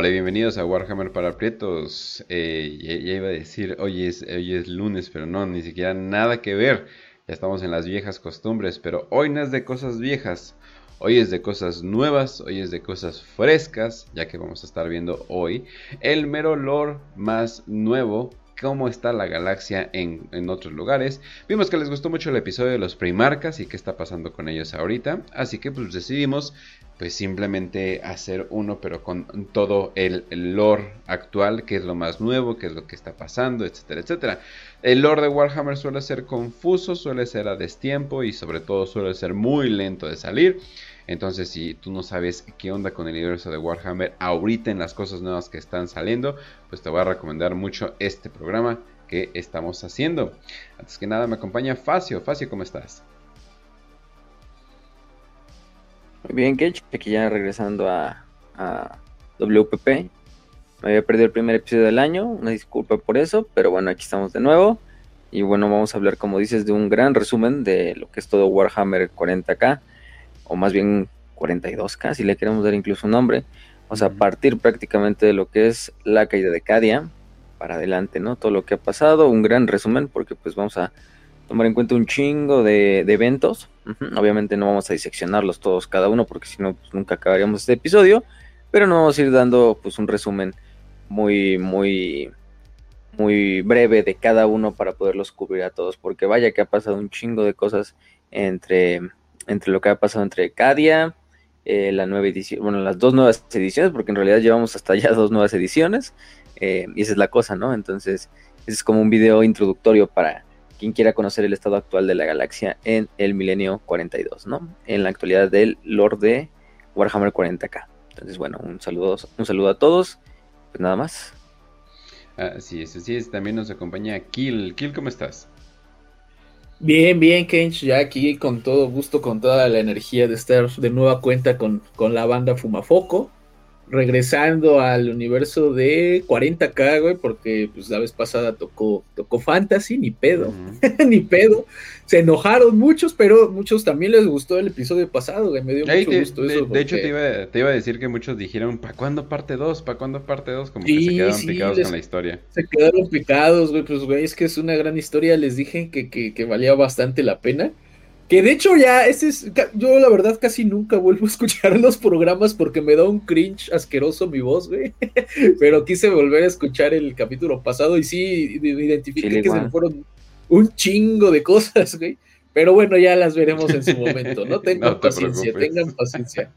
Hola y bienvenidos a Warhammer para Prietos. Eh, ya, iba a decir, hoy es, hoy es lunes, pero no, ni siquiera nada que ver. Ya estamos en las viejas costumbres, pero hoy no es de cosas viejas. Hoy es de cosas nuevas, hoy es de cosas frescas, ya que vamos a estar viendo hoy el mero lore más nuevo cómo está la galaxia en, otros lugares. Vimos que les gustó mucho el episodio de los primarcas y qué está pasando con ellos ahorita. Así que pues decidimos pues simplemente hacer uno pero con todo el, lore actual, que es lo más nuevo, qué es lo que está pasando, etcétera, etcétera. El lore de Warhammer suele ser confuso, suele ser a destiempo y sobre todo suele ser muy lento de salir. Entonces, si tú no sabes qué onda con el universo de Warhammer ahorita en las cosas nuevas que están saliendo, pues te voy a recomendar mucho este programa que estamos haciendo. Antes que nada, me acompaña Facio. Facio, ¿cómo estás? Muy bien, Ketch, aquí ya regresando a, a WPP. Me había perdido el primer episodio del año, una disculpa por eso, pero bueno, aquí estamos de nuevo. Y bueno, vamos a hablar, como dices, de un gran resumen de lo que es todo Warhammer 40k o más bien 42K, si le queremos dar incluso un nombre. O sea, a partir prácticamente de lo que es la caída de Cadia para adelante, ¿no? Todo lo que ha pasado, un gran resumen, porque pues vamos a tomar en cuenta un chingo de, eventos. Obviamente no vamos a diseccionarlos todos cada uno, porque si no, pues, nunca acabaríamos este episodio. Pero no vamos a ir dando pues un resumen muy, muy, muy breve de cada uno para poderlos cubrir a todos, porque vaya que ha pasado un chingo de cosas entre entre lo que ha pasado entre Cadia, eh, la nueva edición, bueno, las dos nuevas ediciones, porque en realidad llevamos hasta ya dos nuevas ediciones, eh, y esa es la cosa, ¿no? Entonces, ese es como un video introductorio para quien quiera conocer el estado actual de la galaxia en el milenio 42, ¿no? En la actualidad del Lord de Warhammer 40k. Entonces, bueno, un saludo, un saludo a todos. Pues nada más. Así es, así es. También nos acompaña Kill. Kill, ¿cómo estás? Bien, bien, Kench, ya aquí con todo gusto, con toda la energía de estar de nueva cuenta con, con la banda Fumafoco regresando al universo de 40k, güey, porque pues la vez pasada tocó, tocó Fantasy, ni pedo, ni pedo. Se enojaron muchos, pero muchos también les gustó el episodio pasado, güey, me dio mucho gusto eso. De, hecho, te iba, te iba, a decir que muchos dijeron, ¿para cuándo parte 2? ¿Para cuándo parte 2? Como que se quedaron picados con la historia. Se quedaron picados, güey, pues, güey, es que es una gran historia, les dije que, que, que valía bastante la pena. Que de hecho ya, ese es, yo la verdad casi nunca vuelvo a escuchar los programas porque me da un cringe asqueroso mi voz, güey. Pero quise volver a escuchar el capítulo pasado y sí identifiqué que se me fueron un chingo de cosas, güey. Pero bueno, ya las veremos en su momento, ¿no? Tengan paciencia, tengan paciencia.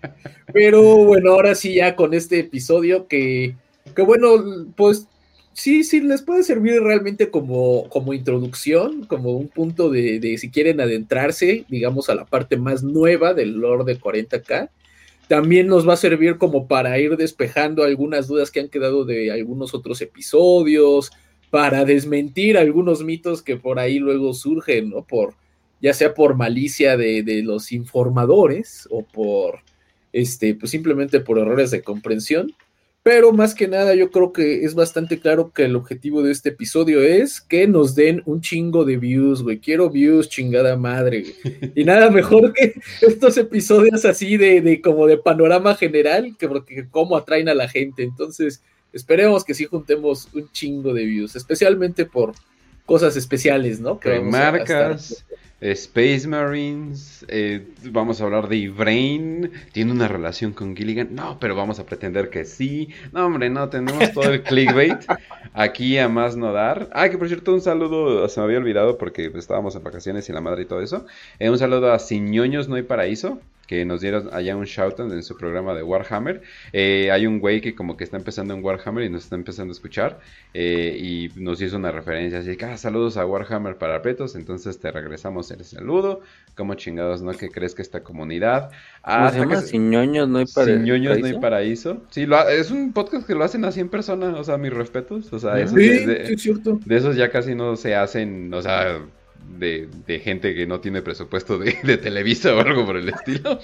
Pero bueno, ahora sí ya con este episodio que, que bueno, pues sí, sí, les puede servir realmente como, como introducción, como un punto de, de, si quieren adentrarse, digamos, a la parte más nueva del lore de 40k. También nos va a servir como para ir despejando algunas dudas que han quedado de algunos otros episodios, para desmentir algunos mitos que por ahí luego surgen, ¿no? Por, ya sea por malicia de, de los informadores o por, este, pues simplemente por errores de comprensión. Pero más que nada, yo creo que es bastante claro que el objetivo de este episodio es que nos den un chingo de views, güey. Quiero views, chingada madre. Y nada mejor que estos episodios así de, de como de panorama general, que porque cómo atraen a la gente. Entonces, esperemos que sí juntemos un chingo de views, especialmente por cosas especiales, ¿no? Que marcas. Space Marines, eh, vamos a hablar de Ibrain, tiene una relación con Gilligan, no, pero vamos a pretender que sí, no hombre, no, tenemos todo el clickbait aquí a más no dar. Ah, que por cierto, un saludo, se me había olvidado porque estábamos en vacaciones y la madre y todo eso, eh, un saludo a Siñoños No hay Paraíso, que nos dieron allá un shout en su programa de Warhammer. Eh, hay un güey que como que está empezando en Warhammer y nos está empezando a escuchar eh, y nos hizo una referencia así que ah, saludos a Warhammer para petos, entonces te regresamos el saludo. Como chingados, ¿no? que crees que esta comunidad? Ah, se llama Siñoños no hay paraíso. no hay paraíso. Sí, es un podcast que lo hacen a 100 personas, o sea, mis respetos. O sea, sí, es cierto. de esos ya casi no se hacen, o sea de, de, gente que no tiene presupuesto de, de, Televisa o algo por el estilo.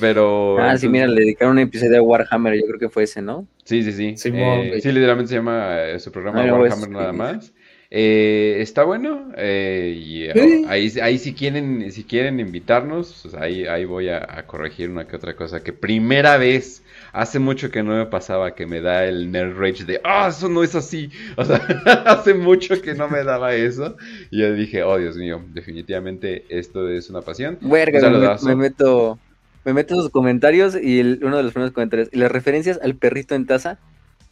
Pero. Ah, sí, mira, le dedicaron un episodio de Warhammer, yo creo que fue ese, ¿no? Sí, sí, sí. sí, eh, literalmente se llama eh, su programa Warhammer nada más. Eh, está bueno. Eh, y ahí, ahí si quieren, si quieren invitarnos, pues ahí, ahí voy a, corregir una que otra cosa. Que primera vez, hace mucho que no me pasaba que me da el nerd rage de, ah, eso no es así. O sea, hace mucho que no me daba eso. Y yo dije, oh Dios mío, definitivamente esto es una pasión. Verga, me, meto, me meto sus comentarios y uno de los primeros comentarios, y las referencias al perrito en taza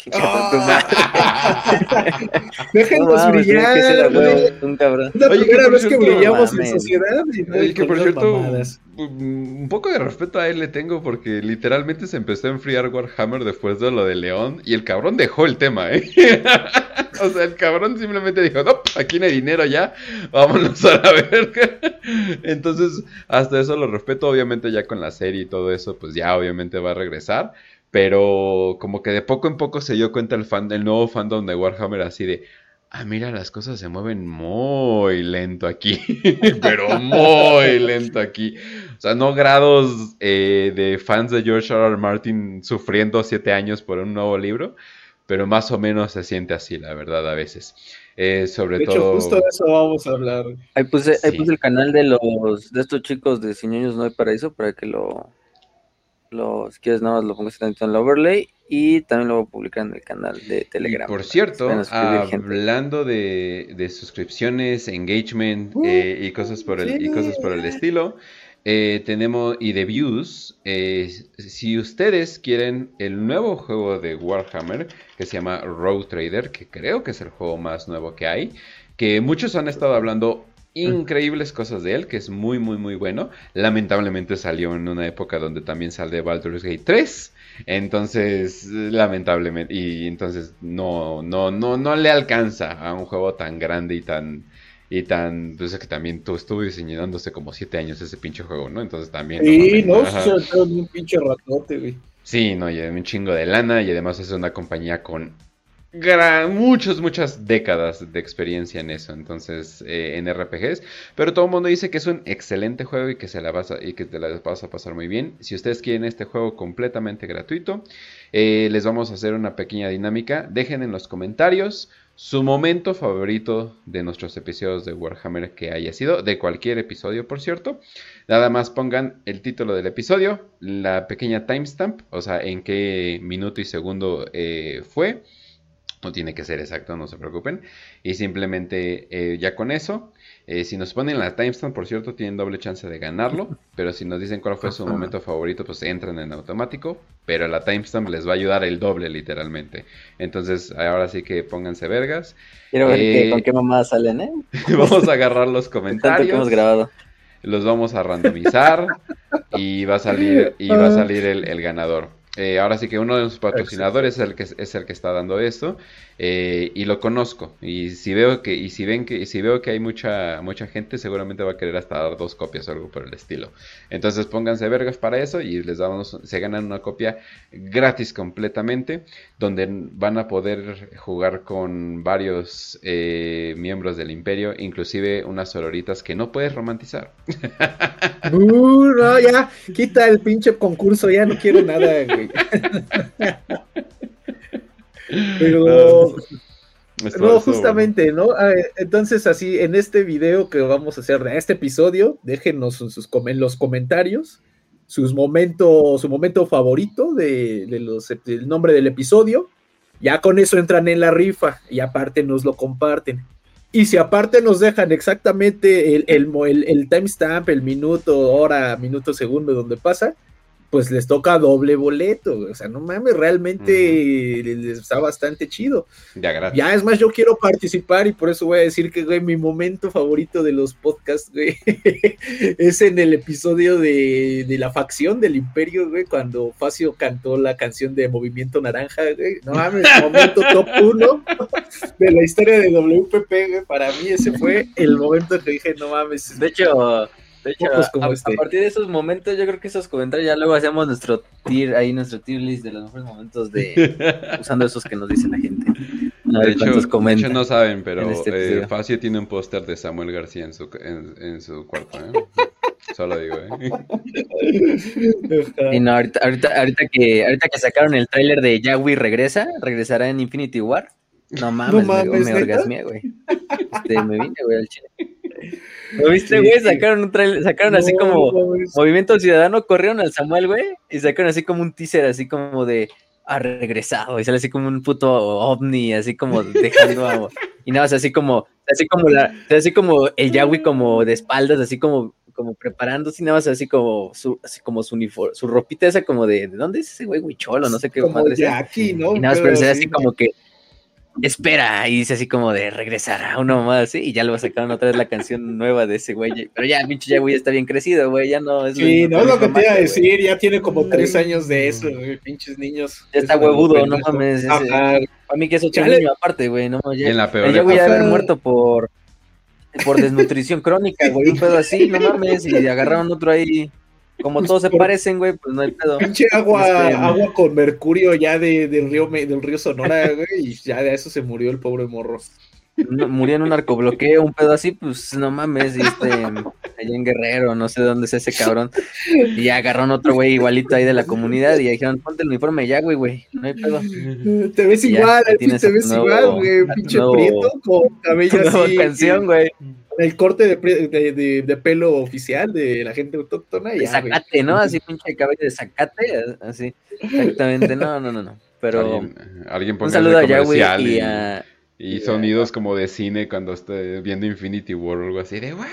Déjenos brillar. un cabrón. La primera vez que brillamos en sociedad. Y que por cierto, un poco de respeto a él le tengo porque literalmente se empezó a enfriar Warhammer después de lo de León y el cabrón dejó el tema, ¿eh? o sea, el cabrón simplemente dijo, no, aquí no hay dinero ya, vámonos a la verga. Entonces, hasta eso lo respeto, obviamente ya con la serie y todo eso, pues ya obviamente va a regresar. Pero como que de poco en poco se dio cuenta el, fan, el nuevo fandom de Warhammer así de, ah, mira, las cosas se mueven muy lento aquí, pero muy lento aquí. O sea, no grados eh, de fans de George R. R. Martin sufriendo siete años por un nuevo libro, pero más o menos se siente así, la verdad, a veces. Eh, sobre de hecho, justo de eso vamos a hablar. Ahí puse, ahí puse el canal de los de estos chicos de Sin No hay Paraíso para que lo, lo, si quieres, nada más lo pongo en el overlay y también lo voy a publicar en el canal de Telegram. por cierto, hablando de, suscripciones, engagement uh, eh, y, cosas por el, y cosas por el estilo, eh, tenemos y de views. Eh, si ustedes quieren el nuevo juego de Warhammer que se llama Road Trader, que creo que es el juego más nuevo que hay, que muchos han estado hablando increíbles cosas de él, que es muy, muy, muy bueno. Lamentablemente salió en una época donde también sale Baldur's Gate 3. Entonces, lamentablemente, y entonces no, no, no, no le alcanza a un juego tan grande y tan, y tan, pues que también tú estuvo diseñándose como siete años ese pinche juego, ¿no? Entonces también. Sí, no, no un pinche ratote, güey. Sí, no, y un chingo de lana y además es una compañía con muchas, muchas décadas de experiencia en eso, entonces, eh, en RPGs. Pero todo el mundo dice que es un excelente juego y que, se la vas y que te la vas a pasar muy bien. Si ustedes quieren este juego completamente gratuito, eh, les vamos a hacer una pequeña dinámica. Dejen en los comentarios su momento favorito de nuestros episodios de Warhammer que haya sido, de cualquier episodio, por cierto. Nada más pongan el título del episodio, la pequeña timestamp, o sea, en qué minuto y segundo eh, fue no tiene que ser exacto, no se preocupen. Y simplemente eh, ya con eso, eh, si nos ponen la timestamp, por cierto, tienen doble chance de ganarlo. Pero si nos dicen cuál fue su momento favorito, pues entran en automático. Pero la timestamp les va a ayudar el doble, literalmente. Entonces, ahora sí que pónganse vergas. Quiero ver eh, con qué mamá salen, ¿eh? vamos a agarrar los comentarios. hemos grabado. Los vamos a randomizar y va a salir, y va a salir el ganador. Eh, ahora sí que uno de los patrocinadores es el que es el que está dando esto eh, y lo conozco y si veo que y si ven que si veo que hay mucha mucha gente seguramente va a querer hasta dar dos copias o algo por el estilo. Entonces pónganse vergas para eso y les damos se ganan una copia gratis completamente donde van a poder jugar con varios eh, miembros del imperio, inclusive unas sororitas que no puedes romantizar. Uh, no, ya quita el pinche concurso, ya no quiero nada, güey. Pero. No, justamente, ¿no? Entonces, así, en este video que vamos a hacer de este episodio, déjenos sus, en los comentarios sus momentos, su momento favorito de, los, del nombre del episodio. Ya con eso entran en la rifa y aparte nos lo comparten. Y si aparte nos dejan exactamente el, el, el, el timestamp, el minuto, hora, minuto, segundo donde pasa, pues les toca doble boleto, o sea, no mames, realmente está bastante chido. Ya, ya, es más, yo quiero participar y por eso voy a decir que, güey, mi momento favorito de los podcasts, güey, es en el episodio de, la facción del Imperio, güey, cuando Facio cantó la canción de Movimiento Naranja, güey, no mames, momento top uno de la historia de WPP, güey, para mí ese fue el momento que dije, no mames. De hecho de hecho, a, este. partir de esos momentos, yo creo que esos comentarios ya luego hacemos nuestro tier, ahí nuestro tier list de los mejores momentos de usando esos que nos dice la gente. de, hecho, no saben, pero este eh, Facio tiene un póster de Samuel García en su, en, su cuarto, ¿eh? Solo digo, ¿eh? Y no, ahorita, ahorita, ahorita, que, ahorita que sacaron el tráiler de Yahweh regresa, regresará en Infinity War. No mames, No mames, me, me güey. Este, me vine, güey, al chile. ¿Lo viste, güey? Sacaron un trailer, sacaron así No, como mames. Movimiento Ciudadano, corrieron al Samuel, güey, y sacaron así como un teaser, así como de ha regresado, y sale así como un puto ovni, así como dejando a- y nada más así como, así como la, así como el Yahweh como de espaldas, así como, como preparándose, y nada más así como su, así como su uniforme, su ropita esa como de, ¿de dónde es ese güey, güey cholo? No sé qué Como madre sea. Jackie, ¿no? Y nada más, Pero pero sí, así como que espera, y dice así como de regresar a uno más, ¿sí? y ya lo sacaron otra vez la canción nueva de ese güey. Pero ya, el pinche ya güey está bien crecido, güey, ya no es Sí, no es lo que te iba a güey. decir, ya tiene como tres años de eso, güey, pinches niños. Ya está huevudo, no mames. Para mí que es otro Chale. niño aparte, güey, no ya, en la peor el ya güey ya época. haber muerto por por desnutrición crónica, güey, un pedo así, no mames, y agarraron otro ahí. Como todos se parecen, güey, pues no hay pedo. pinche agua, Este, agua con mercurio ya de, del río del río Sonora, güey, y ya de eso se murió el pobre morro. No, murió en un narcobloqueo, un pedo así, pues no mames, y este, allá en Guerrero, no sé dónde es ese cabrón. Y agarraron otro güey igualito ahí de la comunidad y dijeron, ponte el uniforme ya, güey, güey, no hay pedo. Te ves Y igual, ya te tu ves nuevo- igual, güey, pinche nuevo- prieto con cabello así. canción, güey. El corte de, de, de- de pelo oficial de la gente autóctona y De zacate, ¿no? Así pinche cabello de zacate, así. Exactamente, no, no, no, no. Pero alguien, alguien un saludo a Yahweh y y, a... y y a- sonidos como de cine cuando esté viendo Infinity War o algo así de ¡Wow!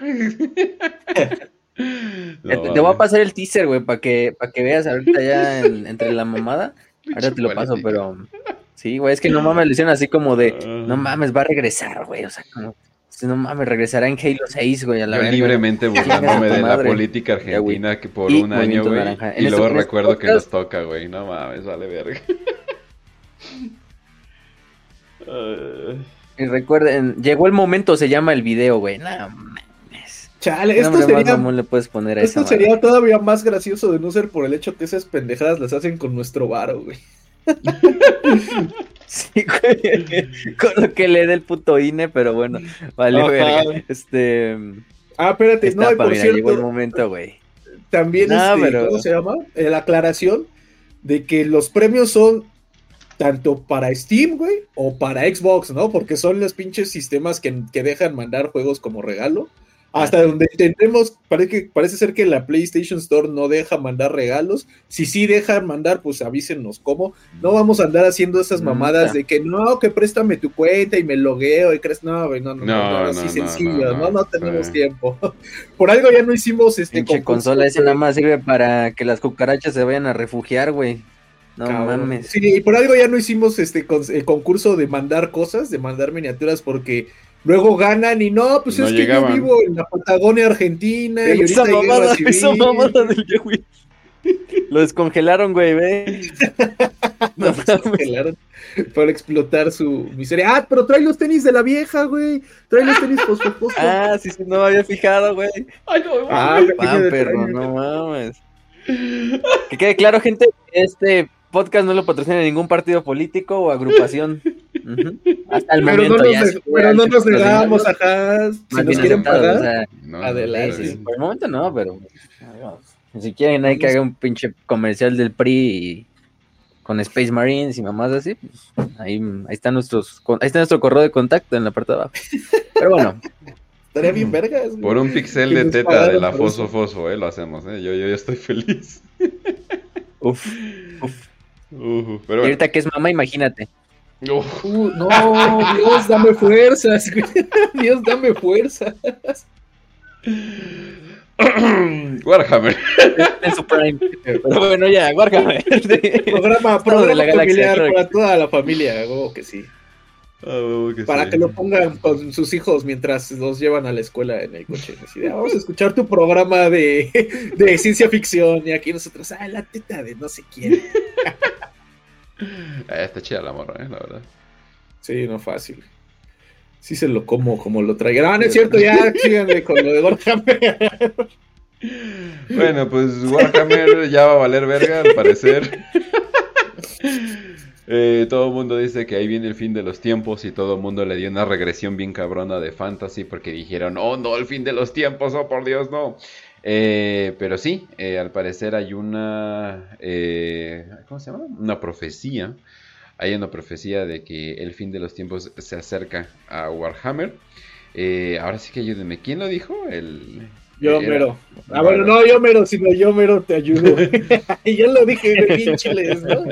Eh, te, te voy a pasar el teaser, güey, para que, para que veas ahorita ya en- entre la mamada. Ahora te lo paso, pero... Sí, güey, es que no mames, le hicieron así como de... No mames, va a regresar, güey, o sea, como... No mames, regresará en Halo 6, güey, a la Yo verga. libremente burlándome de la madre. política Ya, argentina que por Y un año, güey. Naranja. Y luego este recuerdo que nos toca, güey. No mames, vale verga. Y recuerden, llegó el momento, se llama el video, güey. No mames. Chale, ¿Qué esto sería, mamón le puedes poner a esto esa sería madre? todavía más gracioso de no ser por el hecho que esas pendejadas las hacen con nuestro varo, güey. Sí, güey. Con lo que le dé el puto INE, pero bueno, vale, Ajá. verga. Este. Ah, espérate, no, por mira, llegó el cierto, momento, güey. también, No, este, pero- ¿cómo se llama? Eh, la aclaración de que los premios son tanto para Steam, güey, o para Xbox, ¿no? Porque son los pinches sistemas que, que dejan mandar juegos como regalo. Hasta donde entendemos, parece, parece ser que la PlayStation Store no deja mandar regalos. Si sí dejan mandar, pues avísenos cómo. No vamos a andar haciendo esas Mm, mamadas de que no, que préstame tu cuenta y me logueo y crees, no, no, no, no, No, no, no, así no, sencillo, no, no, tenemos sí. tiempo. Por algo ya no hicimos este consola güey. nada más sirve para que las cucarachas se vayan a refugiar, güey. No Cabrón. mames. Sí, y por algo ya no hicimos este con- el concurso de mandar cosas, de mandar miniaturas, porque luego ganan y no, pues No es llegaban. que yo vivo en la Patagonia Argentina y Esa ahorita hay guerra mamada, esa mamada del Yahweh. Lo descongelaron, güey, ve. No Nos congelaron para explotar su miseria. Ah, pero trae los tenis de la vieja, güey. Trae los tenis fosfo Ah, sí, sí, no me había fijado, güey. Ay, no, Ah, güey. Pan, perro, no mames. Que quede claro, gente, este podcast no lo patrocina ningún partido político o agrupación. Ujú. Hasta el Pero no momento nos, ya. sí, pero no nos negamos, ajá. Si nos quieren pagar. o sea, No, Adelante. sí, sí, no, por el momento no, pero si quieren hay que haga un pinche comercial del PRI y- con Space Marines y mamás así, pues ahí, ahí está nuestros ahí está nuestro correo de contacto en la parte de abajo. Pero bueno, Estaría bien vergas. güey. Por un pixel de teta de la Foso. Foso, eh, lo hacemos, eh. Yo, yo, yo estoy feliz. uf. Ujú, Y pero bueno. ahorita que es mamá, imagínate. Uf. Uh, no, Dios, dame fuerzas. Dios, dame fuerzas. Warhammer. En su prime. Pero bueno, ya, Warhammer. Programa, programa de la galaxia, familiar para toda la familia, huevo que sí. Ah, que Para sí. que lo pongan con sus hijos mientras los llevan a la escuela en el coche. Así de, "Ah, vamos a escuchar tu programa de, de ciencia ficción. Y aquí nosotros, ah, la teta de no sé quién. Ah, está chida la morra, eh, la verdad. Sí, no fácil. Sí se lo como como lo traigan. Ah, no es cierto, ya síganme con lo de Warhammer. Bueno, pues Warhammer ya va a valer verga, al parecer. Eh, todo el mundo dice que ahí viene el fin de los tiempos y todo el mundo le dio una regresión bien cabrona de fantasy porque dijeron, oh no, el fin de los tiempos, oh por Dios, no. Eh, pero sí, eh, al parecer hay una, eh, ¿cómo se llama? Una profecía hay una profecía de que el fin de los tiempos se acerca a Warhammer. Eh, ahora sí que ayúdenme, ¿quién lo dijo? El, yo mero. Ah, bueno, no yo mero, sino yo mero te ayudo. y yo lo dije de pincheles, ¿no?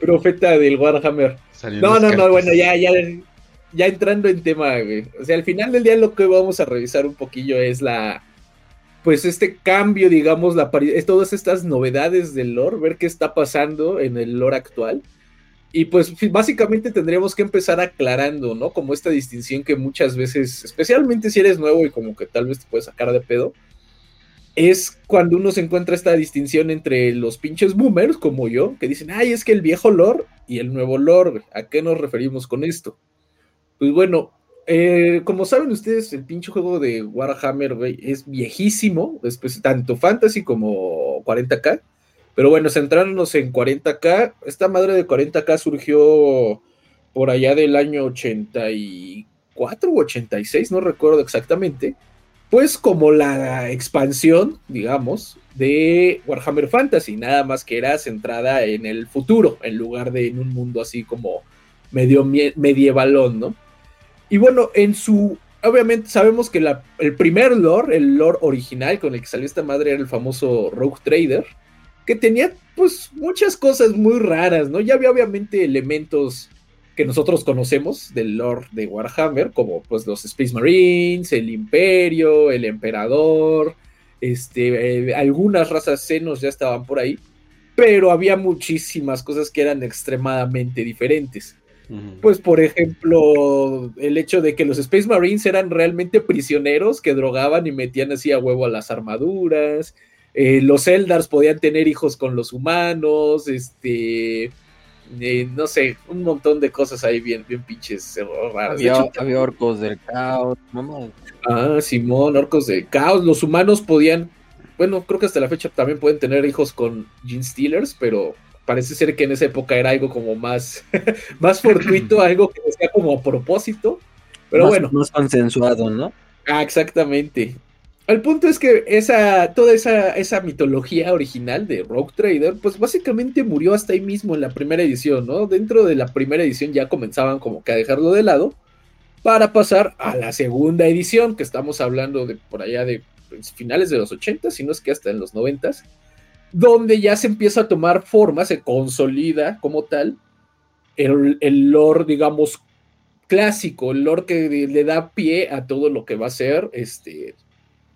Profeta del Warhammer. no, no, no, bueno, ya, ya, ya entrando en tema, güey. O sea, al final del día lo que vamos a revisar un poquillo es la. Pues este cambio, digamos, la todas estas novedades del lore, ver qué está pasando en el lore actual. Y pues básicamente tendríamos que empezar aclarando, ¿no? Como esta distinción que muchas veces, especialmente si eres nuevo y como que tal vez te puedes sacar de pedo, es cuando uno se encuentra esta distinción entre los pinches boomers como yo, que dicen, ay, es que el viejo lore y el nuevo lore, ¿a qué nos referimos con esto? Pues bueno, eh, como saben ustedes, el pinche juego de Warhammer, es viejísimo, después, tanto fantasy como 40k. Pero bueno, centrándonos en 40K, esta madre de 40K surgió por allá del año 84 u 86, no recuerdo exactamente, pues como la expansión, digamos, de Warhammer Fantasy, nada más que era centrada en el futuro, en lugar de en un mundo así como medio medievalón, ¿no? Y bueno, en su obviamente sabemos que el primer lore, el lore original con el que salió esta madre era el famoso Rogue Trader, que tenía pues muchas cosas muy raras, ¿no? Ya había obviamente elementos que nosotros conocemos del lore de Warhammer, como pues los Space Marines, el Imperio, el Emperador, este, eh, algunas razas senos ya estaban por ahí, pero había muchísimas cosas que eran extremadamente diferentes. Pues por ejemplo, el hecho de que los Space Marines eran realmente prisioneros que drogaban y metían así a huevo a las armaduras, eh, los Eldars podían tener hijos con los humanos, este, eh, no sé, un montón de cosas ahí bien, bien pinches raras. Había, orcos del caos, Ah, Simón, orcos del caos. Los humanos podían, bueno, creo que hasta la fecha también pueden tener hijos con Gene Stealers, pero parece ser que en esa época era algo como más, más fortuito, algo que sea como a propósito. Pero bueno. Más consensuado, ¿no? Ah, exactamente. El punto es que esa, toda esa, esa mitología original de Rogue Trader, pues básicamente murió hasta ahí mismo en la primera edición, ¿no? Dentro de la primera edición ya comenzaban como que a dejarlo de lado para pasar a la segunda edición, que estamos hablando de por allá de pues, finales de los 80, si no es que hasta en los 90, donde ya se empieza a tomar forma, se consolida como tal el, el lore, digamos, clásico, el lore que le da pie a todo lo que va a ser este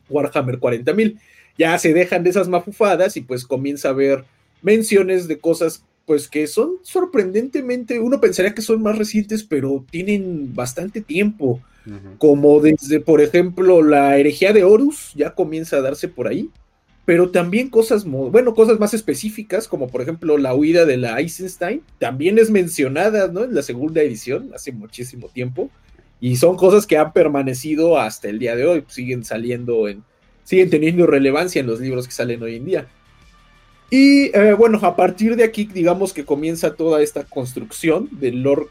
Warhammer 40.000. Ya se dejan de esas mafufadas y pues comienza a ver menciones de cosas pues que son sorprendentemente, uno pensaría que son más recientes, pero tienen bastante tiempo. Como desde, por ejemplo, la herejía de Horus ya comienza a darse por ahí, pero también cosas, bueno, cosas más específicas, como por ejemplo la huida de la Eisenstein, también es mencionada, ¿no? En la segunda edición, hace muchísimo tiempo. Y son cosas que han permanecido hasta el día de hoy, siguen saliendo en, siguen teniendo relevancia en los libros que salen hoy en día. Y eh, bueno, a partir de aquí, digamos que comienza toda esta construcción del lore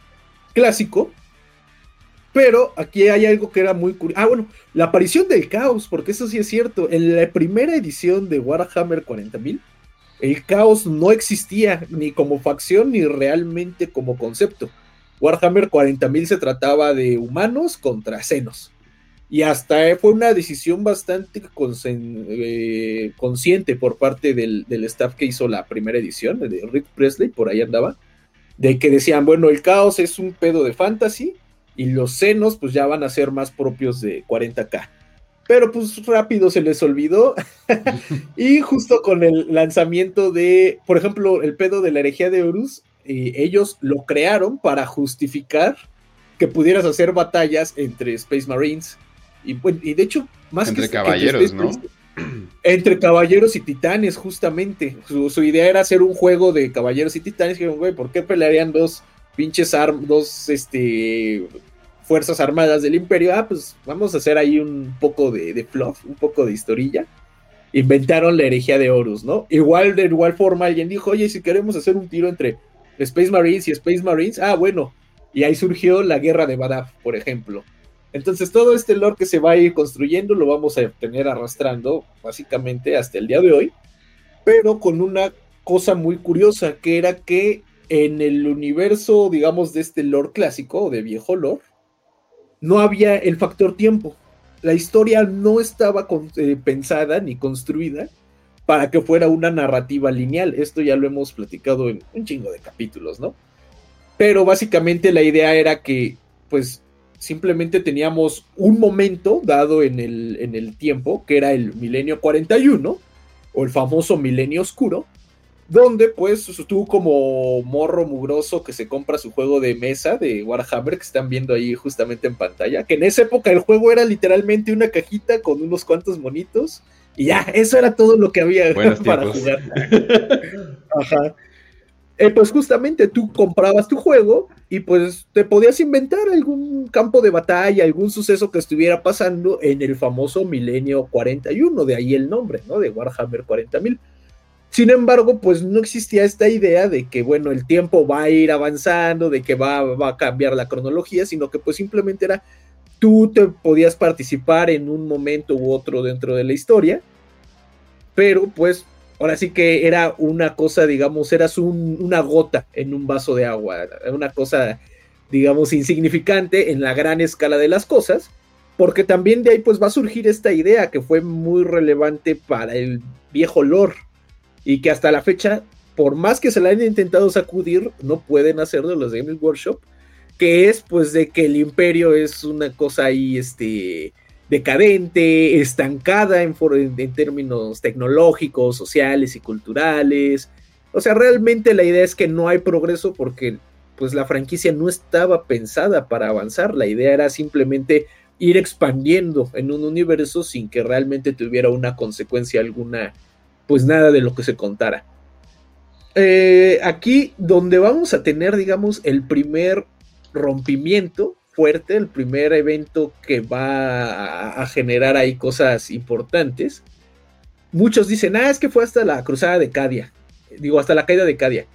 clásico. Pero aquí hay algo que era muy curioso. Ah, bueno, la aparición del caos, porque eso sí es cierto. En la primera edición de Warhammer 40.000, el caos no existía ni como facción ni realmente como concepto. Warhammer 40.000 se trataba de humanos contra senos. Y hasta fue una decisión bastante eh, consciente por parte del, staff que hizo la primera edición, de Rick Presley, por ahí andaba, de que decían, bueno, el caos es un pedo de fantasy y los senos pues ya van a ser más propios de 40k. Pero pues rápido se les olvidó. y justo con el lanzamiento de, por ejemplo, el pedo de la herejía de Horus, ellos lo crearon para justificar que pudieras hacer batallas entre Space Marines. Y, y de hecho, más entre caballeros, ¿no? entre caballeros y titanes, justamente. Su, idea era hacer un juego de caballeros y titanes. Dijeron, güey, ¿por qué pelearían dos pinches armas, dos este, fuerzas armadas del imperio? Ah, pues vamos a hacer ahí un poco de, de fluff, un poco de historilla inventaron la herejía de Horus, ¿no? Igual de igual forma alguien dijo, oye, si queremos hacer un tiro entre Space Marines y Space Marines, ah, bueno, y ahí surgió la guerra de Badaf, por ejemplo. Entonces todo este lore que se va a ir construyendo lo vamos a tener arrastrando básicamente hasta el día de hoy, pero con una cosa muy curiosa, que era que en el universo, digamos, de este lore clásico, de viejo lore, no había el factor tiempo. La historia no estaba eh, pensada ni construida para que fuera una narrativa lineal. Esto ya lo hemos platicado en un chingo de capítulos, ¿no? Pero básicamente la idea era que, pues, simplemente teníamos un momento dado en el, en el tiempo, que era el milenio 41, o el famoso milenio oscuro, donde pues tú como morro mugroso que se compra su juego de mesa de Warhammer que están viendo ahí justamente en pantalla, que en esa época el juego era literalmente una cajita con unos cuantos monitos y ya, eso era todo lo que había para jugar. Ajá. Eh, pues justamente tú comprabas tu juego y pues te podías inventar algún campo de batalla, algún suceso que estuviera pasando en el famoso milenio 41, de ahí el nombre, ¿no? De Warhammer 40.000. Sin embargo, pues no existía esta idea de que, bueno, el tiempo va a ir avanzando, de que va, a cambiar la cronología, sino que pues simplemente era, tú te podías participar en un momento u otro dentro de la historia, pero pues ahora sí que era una cosa, digamos, eras una gota en un vaso de agua, una cosa, digamos, insignificante en la gran escala de las cosas, porque también de ahí pues va a surgir esta idea que fue muy relevante para el viejo lore y que hasta la fecha, por más que se la hayan intentado sacudir, no pueden hacerlo los Games Workshop, que es pues de que el imperio es una cosa ahí, este, decadente, estancada en, en, términos tecnológicos, sociales y culturales. O sea, realmente la idea es que no hay progreso porque pues la franquicia no estaba pensada para avanzar, la idea era simplemente ir expandiendo en un universo sin que realmente tuviera una consecuencia alguna pues nada de lo que se contara. Eh, aquí donde vamos a tener, digamos, el primer rompimiento fuerte, el primer evento que va a, generar ahí cosas importantes. Muchos dicen, ah, es que fue hasta la cruzada de Cadia, digo, hasta la caída de Cadia.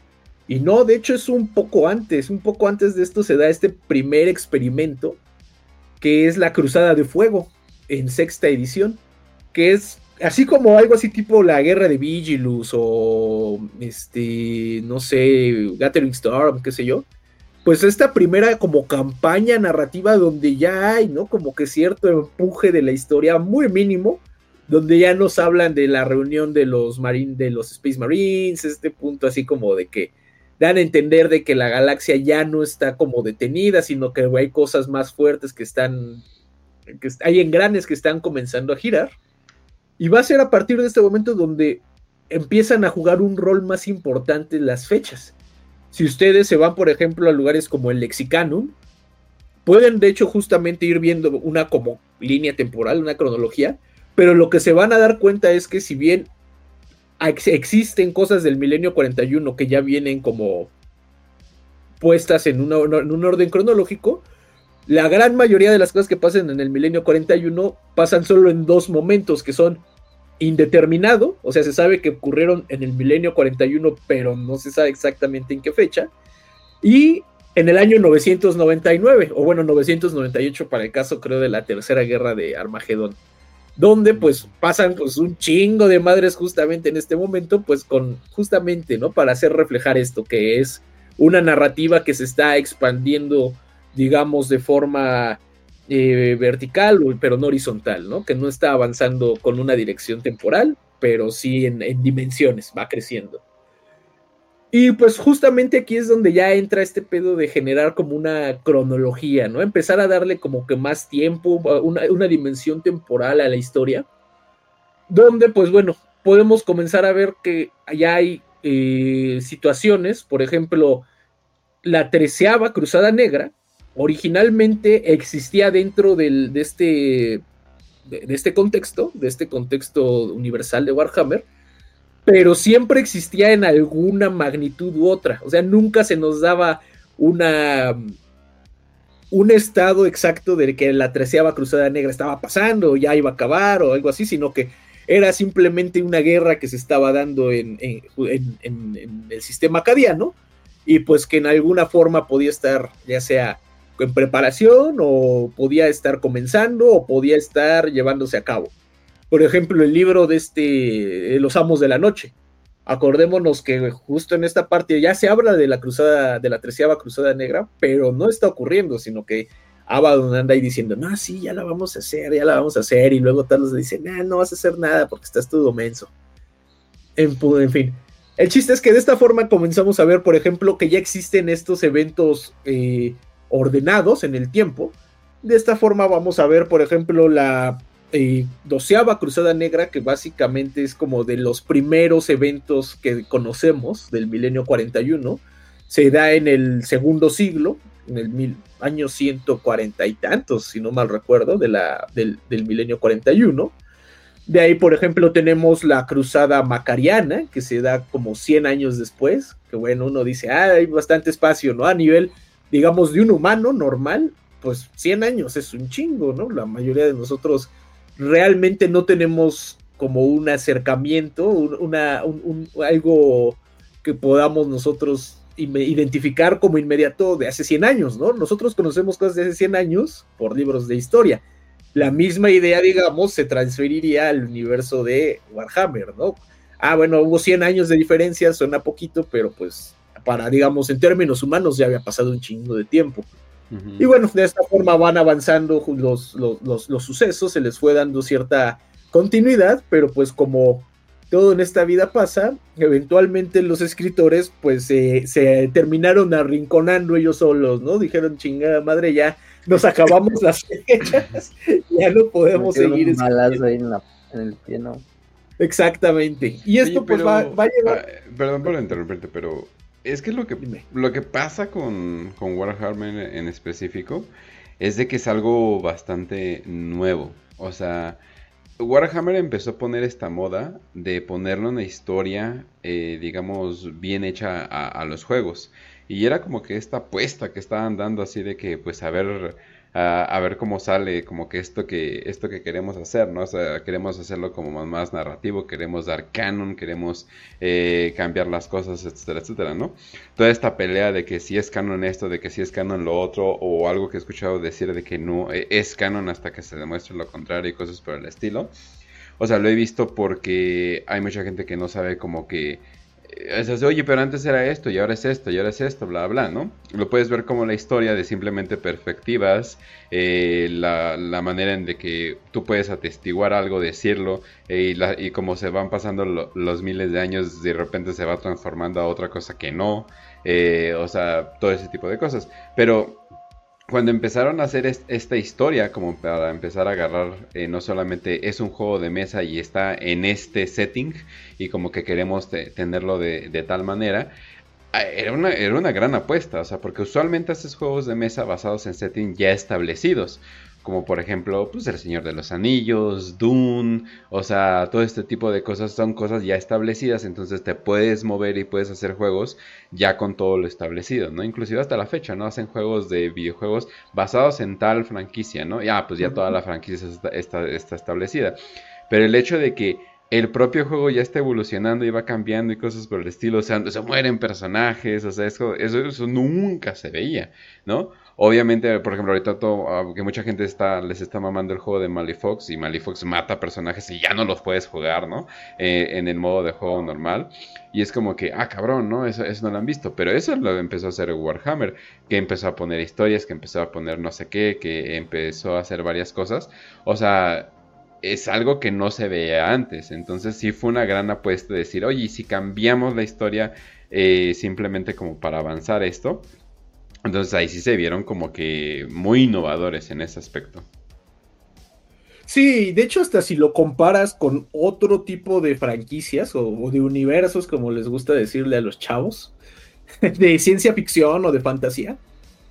Y no, de hecho es un poco antes, un poco antes de esto se da este primer experimento, que es la Cruzada de Fuego, en sexta edición, que es así como algo así tipo la guerra de Vigilus o este, no sé, Gathering Storm, qué sé yo. Pues esta primera como campaña narrativa donde ya hay, ¿no? Como que cierto empuje de la historia muy mínimo, donde ya nos hablan de la reunión de los de los Space Marines, este punto así como de que dan a entender de que la galaxia ya no está como detenida, sino que hay cosas más fuertes que están, que hay engranes que están comenzando a girar. Y va a ser a partir de este momento donde empiezan a jugar un rol más importante las fechas. Si ustedes se van, por ejemplo, a lugares como el Lexicanum, pueden de hecho justamente ir viendo una como línea temporal, una cronología, pero lo que se van a dar cuenta es que si bien existen cosas del milenio 41 que ya vienen como puestas en, en un orden cronológico, la gran mayoría de las cosas que pasan en el milenio 41 pasan solo en dos momentos, que son indeterminado, o sea, se sabe que ocurrieron en el milenio 41, pero no se sabe exactamente en qué fecha, y en el año 999, o bueno, 998 para el caso creo de la tercera guerra de Armagedón, donde pues pasan pues un chingo de madres justamente en este momento, pues con justamente, ¿no? Para hacer reflejar esto, que es una narrativa que se está expandiendo digamos, de forma eh, vertical, pero no horizontal, ¿no? Que no está avanzando con una dirección temporal, pero sí en, dimensiones, va creciendo. Y pues justamente aquí es donde ya entra este pedo de generar como una cronología, ¿no? Empezar a darle como que más tiempo, una, dimensión temporal a la historia, donde pues bueno, podemos comenzar a ver que ya hay eh, situaciones, por ejemplo, la treceava Cruzada Negra, originalmente existía dentro de, este, de, este contexto, de este contexto universal de Warhammer, pero siempre existía en alguna magnitud u otra. O sea, nunca se nos daba una un estado exacto de que la treceava cruzada negra estaba pasando, o ya iba a acabar o algo así, sino que era simplemente una guerra que se estaba dando en, en el sistema acadiano y pues que en alguna forma podía estar ya sea en preparación o podía estar comenzando o podía estar llevándose a cabo. Por ejemplo, el libro de este Los Amos de la Noche Acordémonos que justo en esta parte ya se habla de la cruzada, de la treceava cruzada negra, pero no está ocurriendo, sino que Abaddon anda ahí diciendo, no, sí, ya la vamos a hacer, ya la vamos a hacer, y luego Talos dice, no, no vas a hacer nada porque estás todo menso. En, en, fin, el chiste es que de esta forma comenzamos a ver, por ejemplo, que ya existen estos eventos eh, ordenados en el tiempo. De esta forma vamos a ver, por ejemplo, la eh, doceava Cruzada Negra, que básicamente es como de los primeros eventos que conocemos del milenio 41, se da en el segundo siglo, en el mil, año 140 y tantos, si no mal recuerdo, de la, del, milenio 41. De ahí, por ejemplo, tenemos la Cruzada Macariana, que se da como 100 años después, que bueno, uno dice, ah, hay bastante espacio, ¿no? A nivel, digamos, de un humano normal, pues 100 años es un chingo, ¿no? La mayoría de nosotros realmente no tenemos como un acercamiento, una, un, algo que podamos nosotros identificar como inmediato de hace 100 años, ¿no? Nosotros conocemos cosas de hace 100 años por libros de historia. La misma idea, digamos, se transferiría al universo de Warhammer, ¿no? Ah, bueno, hubo 100 años de diferencia, suena poquito, pero pues para, digamos, en términos humanos ya había pasado un chingo de tiempo. Y bueno, de esta forma van avanzando los, los, sucesos, se les fue dando cierta continuidad, pero pues como todo en esta vida pasa, eventualmente los escritores pues se terminaron arrinconando ellos solos, ¿no? Dijeron, chingada madre, ya nos acabamos las fechas, ya no podemos seguir. en, el pie, Exactamente. Y esto pues va, va, a llevar... Ah, perdón por interrumpirte, pero es que lo que, lo que pasa con, con Warhammer en específico es de que es algo bastante nuevo. O sea, Warhammer empezó a poner esta moda de ponerle una historia, eh, digamos, bien hecha a, a, los juegos. Y era como que esta apuesta que estaban dando así de que, pues, a ver a, ver cómo sale como que esto que esto que queremos hacer, ¿no? O sea, queremos hacerlo como más, narrativo, queremos dar canon, queremos eh, cambiar las cosas, etcétera, etcétera, ¿no? Toda esta pelea de que si es canon esto, de que si es canon lo otro, o algo que he escuchado decir de que no eh, es canon hasta que se demuestre lo contrario y cosas por el estilo. O sea, lo he visto porque hay mucha gente que no sabe como que oye, pero antes era esto y ahora es esto y ahora es esto, bla, bla, ¿no? Lo puedes ver como la historia de simplemente perspectivas, eh, la, manera en de que tú puedes atestiguar algo, decirlo, eh, y como se van pasando los miles de años, de repente se va transformando a otra cosa que no, eh, o sea, todo ese tipo de cosas. Pero cuando empezaron a hacer esta historia, como para empezar a agarrar, eh, no solamente es un juego de mesa y está en este setting, y como que queremos tenerlo de, tal manera, ah, era una, era una gran apuesta, o sea, porque usualmente haces juegos de mesa basados en settings ya establecidos como por ejemplo, pues El Señor de los Anillos, Dune, o sea, todo este tipo de cosas son cosas ya establecidas, entonces te puedes mover y puedes hacer juegos ya con todo lo establecido, ¿no? Inclusive hasta la fecha, ¿no? Hacen juegos de videojuegos basados en tal franquicia, ¿no? Ya, pues ya toda la franquicia está, está, establecida. Pero el hecho de que el propio juego ya está evolucionando y va cambiando y cosas por el estilo, o sea, se mueren personajes, o sea, eso, eso, eso nunca se veía, ¿no? Obviamente, por ejemplo, ahorita todo, ah, que mucha gente está, les está mamando el juego de Malifox y Malifox mata personajes y ya no los puedes jugar, ¿no? Eh, en el modo de juego normal. Y es como que, ah, cabrón, ¿no? Eso, eso no lo han visto. Pero eso lo empezó a hacer Warhammer, que empezó a poner historias, que empezó a poner no sé qué, que empezó a hacer varias cosas. O sea, es algo que no se veía antes. Entonces sí fue una gran apuesta de decir, oye, si cambiamos la historia eh, simplemente como para avanzar esto? Entonces ahí sí se vieron como que muy innovadores en ese aspecto. Sí, de hecho hasta si lo comparas con otro tipo de franquicias o, de universos, como les gusta decirle a los chavos, de ciencia ficción o de fantasía,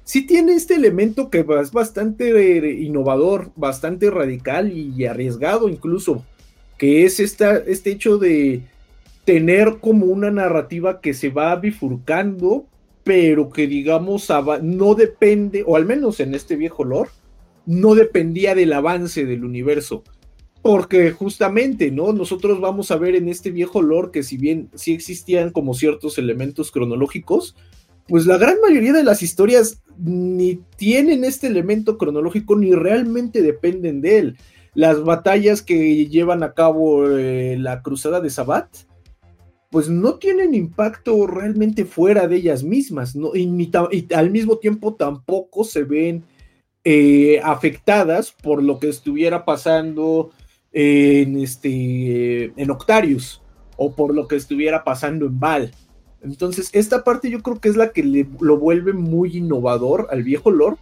sí tiene este elemento que es bastante eh, innovador, bastante radical y arriesgado incluso, que es esta, este hecho de tener como una narrativa que se va bifurcando pero que digamos no depende, o al menos en este viejo lore, no dependía del avance del universo. Porque justamente, ¿no? Nosotros vamos a ver en este viejo lore que si bien sí existían como ciertos elementos cronológicos, pues la gran mayoría de las historias ni tienen este elemento cronológico ni realmente dependen de él. Las batallas que llevan a cabo eh, la cruzada de Sabat, pues no tienen impacto realmente fuera de ellas mismas, ¿no? y, al mismo tiempo tampoco se ven eh, afectadas por lo que estuviera pasando en, este, en Octarius o por lo que estuviera pasando en Val. Entonces, esta parte yo creo que es la que le, lo vuelve muy innovador al viejo lore,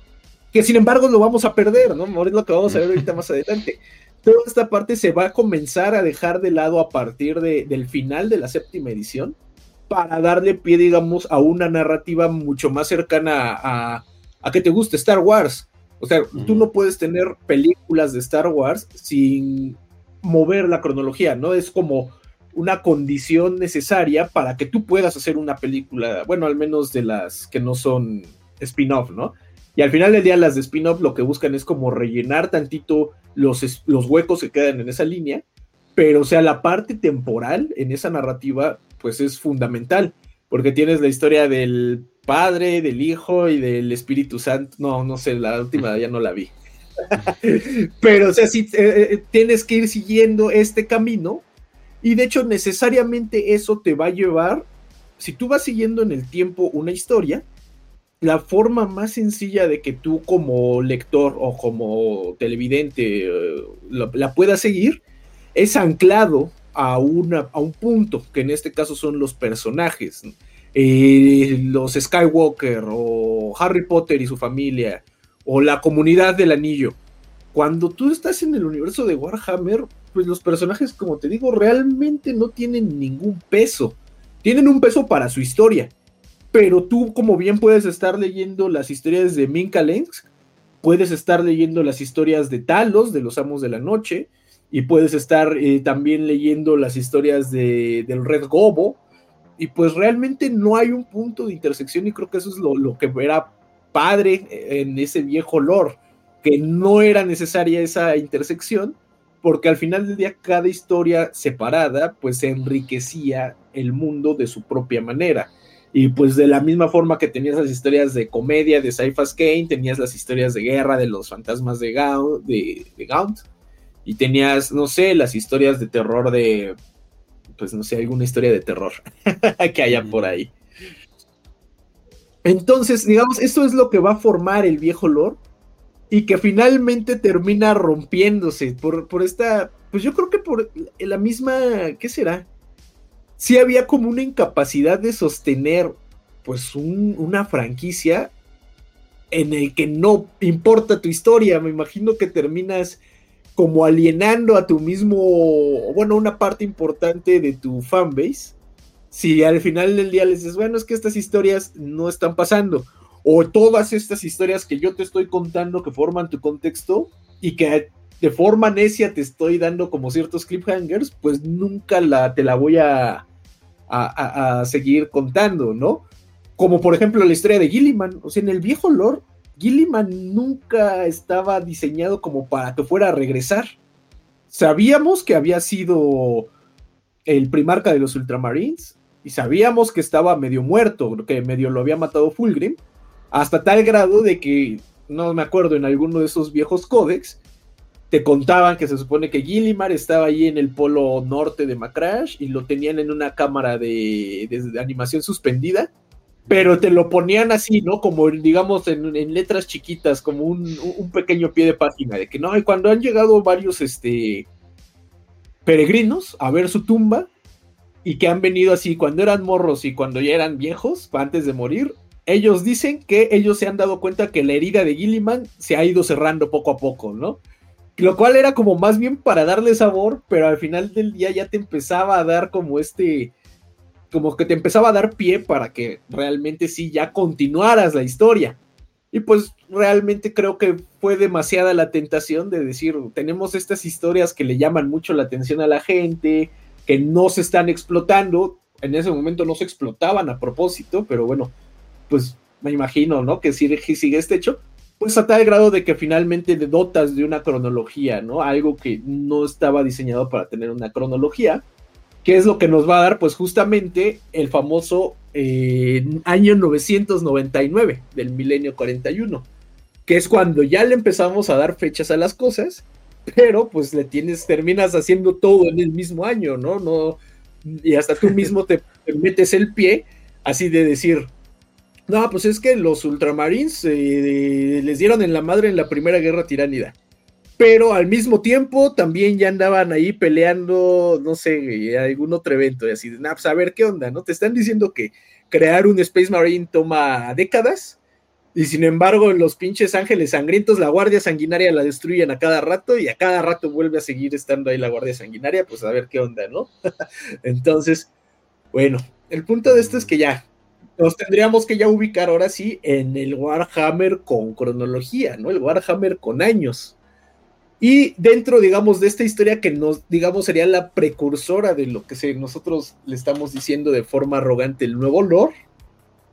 que sin embargo lo vamos a perder, ¿no? Es lo que vamos a ver ahorita más adelante toda esta parte se va a comenzar a dejar de lado a partir del final de la séptima edición para darle pie, digamos, a una narrativa mucho más cercana a, a, que te guste Star Wars. O sea, tú no puedes tener películas de Star Wars sin mover la cronología, ¿no? Es como una condición necesaria para que tú puedas hacer una película, bueno, al menos de las que no son spin-off, ¿no? Y al final del día las de spin-off lo que buscan es como rellenar tantito los, los huecos que quedan en esa línea, pero o sea, la parte temporal en esa narrativa pues es fundamental, porque tienes la historia del Padre, del Hijo y del Espíritu Santo. No, no sé, la última ya no la vi. pero o sea, sí, eh, eh, tienes que ir siguiendo este camino y de hecho necesariamente eso te va a llevar, si tú vas siguiendo en el tiempo una historia, la forma más sencilla de que tú como lector o como televidente eh, la, puedas seguir es anclado a, una, a un punto, que en este caso son los personajes, eh, los Skywalker o Harry Potter y su familia, o la comunidad del anillo. Cuando tú estás en el universo de Warhammer, pues los personajes, como te digo, realmente no tienen ningún peso. Tienen un peso para su historia, pero tú como bien puedes estar leyendo las historias de Minka Lenx, puedes estar leyendo las historias de Talos, de los Amos de la Noche, y puedes estar eh, también leyendo las historias de, del Red Gobo, y pues realmente no hay un punto de intersección y creo que eso es lo, lo que era padre en ese viejo lore, que no era necesaria esa intersección, porque al final del día cada historia separada pues enriquecía el mundo de su propia manera. Y pues de la misma forma que tenías las historias de comedia de Cyphers Kane, tenías las historias de guerra de los fantasmas de Gaunt, de, Gaunt, y tenías, no sé, las historias de terror de, pues no sé, alguna historia de terror que haya por ahí. Entonces, digamos, esto es lo que va a formar el viejo lore y que finalmente termina rompiéndose por, por esta, pues yo creo que por la misma, ¿qué será? Sí había como una incapacidad de sostener pues una franquicia en el que no importa tu historia. Me imagino que terminas como alienando a tu mismo, bueno, una parte importante de tu fanbase. Si al final del día les dices, bueno, es que estas historias no están pasando, o todas estas historias que yo te estoy contando que forman tu contexto y que de forma necia te estoy dando como ciertos cliffhangers, pues nunca la, te la voy a, seguir contando, ¿no? Como por ejemplo la historia de Gilliman, o sea, en el viejo lore, Gilliman nunca estaba diseñado como para que fuera a regresar. Sabíamos que había sido el primarca de los Ultramarines y sabíamos que estaba medio muerto, que medio lo había matado Fulgrim, hasta tal grado de que, no me acuerdo, en alguno de esos viejos códex, te contaban que se supone que Gillimar estaba ahí en el polo norte de Macrash y lo tenían en una cámara de, animación suspendida, pero te lo ponían así, ¿no? Como digamos en, letras chiquitas, como un, pequeño pie de página, de que no, y cuando han llegado varios este, peregrinos a ver su tumba y que han venido así cuando eran morros y cuando ya eran viejos, antes de morir, ellos dicen que ellos se han dado cuenta que la herida de Gilliman se ha ido cerrando poco a poco, ¿no? Lo cual era como más bien para darle sabor, pero al final del día ya te empezaba a dar como este, como que te empezaba a dar pie para que realmente sí ya continuaras la historia. Y pues realmente creo que fue demasiada la tentación de decir, tenemos estas historias que le llaman mucho la atención a la gente, que no se están explotando, en ese momento no se explotaban a propósito, pero bueno, pues me imagino, ¿no? Que sigue, sigue este hecho, pues a tal grado de que finalmente te dotas de una cronología, ¿no? Algo que no estaba diseñado para tener una cronología, que es lo que nos va a dar, pues justamente el famoso eh, año 999 del milenio 41, que es cuando ya le empezamos a dar fechas a las cosas, pero pues le tienes, terminas haciendo todo en el mismo año, ¿no? No, y hasta tú mismo te, metes el pie así de decir, no, pues es que los ultramarines eh, les dieron en la madre en la primera guerra tiránida. Pero al mismo tiempo también ya andaban ahí peleando, no sé, algún otro evento. Y así, nah, pues a ver qué onda, ¿no? Te están diciendo que crear un Space Marine toma décadas. Y sin embargo, los pinches ángeles sangrientos, la guardia sanguinaria la destruyen a cada rato y a cada rato vuelve a seguir estando ahí la guardia sanguinaria, pues a ver qué onda, ¿no? Entonces, bueno, el punto de esto es que ya nos tendríamos que ya ubicar ahora sí en el Warhammer con cronología, ¿no? El Warhammer con años. Y dentro, digamos, de esta historia que nos, digamos, sería la precursora de lo que nosotros le estamos diciendo de forma arrogante el nuevo lore,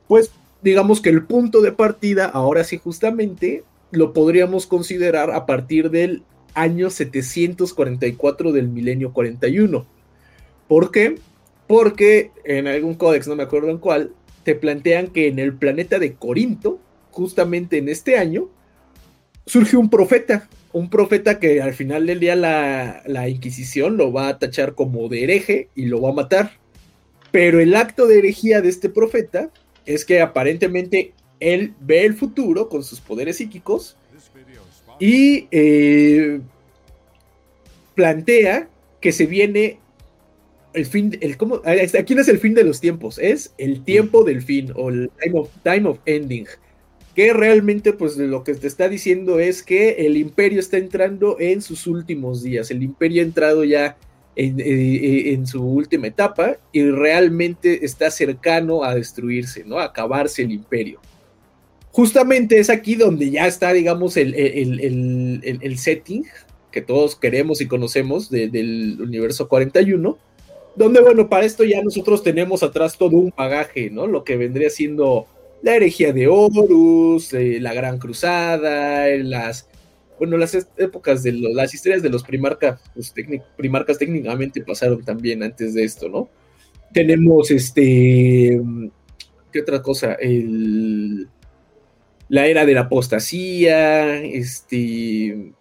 pues digamos que el punto de partida, ahora sí justamente, lo podríamos considerar a partir del año 744 del milenio 41. ¿Por qué? Porque en algún códex, no me acuerdo en cuál, te plantean que en el planeta de Corinto, justamente en este año, surge un profeta, un profeta que al final del día la, la, Inquisición lo va a tachar como de hereje y lo va a matar. Pero el acto de herejía de este profeta es que aparentemente él ve el futuro con sus poderes psíquicos y eh, plantea que se viene el fin, el cómo, aquí no es el fin de los tiempos, es el tiempo del fin o el time of, time of ending. Que realmente, pues lo que te está diciendo es que el imperio está entrando en sus últimos días. El imperio ha entrado ya en, eh, eh, en, su última etapa y realmente está cercano a destruirse, ¿no? A acabarse el imperio. Justamente es aquí donde ya está, digamos, el, el, el setting que todos queremos y conocemos del universo 41 donde bueno, para esto ya nosotros tenemos atrás todo un bagaje, ¿no? Lo que vendría siendo la herejía de Horus, eh, la Gran Cruzada, las, bueno, las épocas de las historias de los primarcas, pues, primarcas técnicamente pasaron también antes de esto, ¿no? Tenemos este, ¿qué otra cosa? El, la era de la apostasía, este,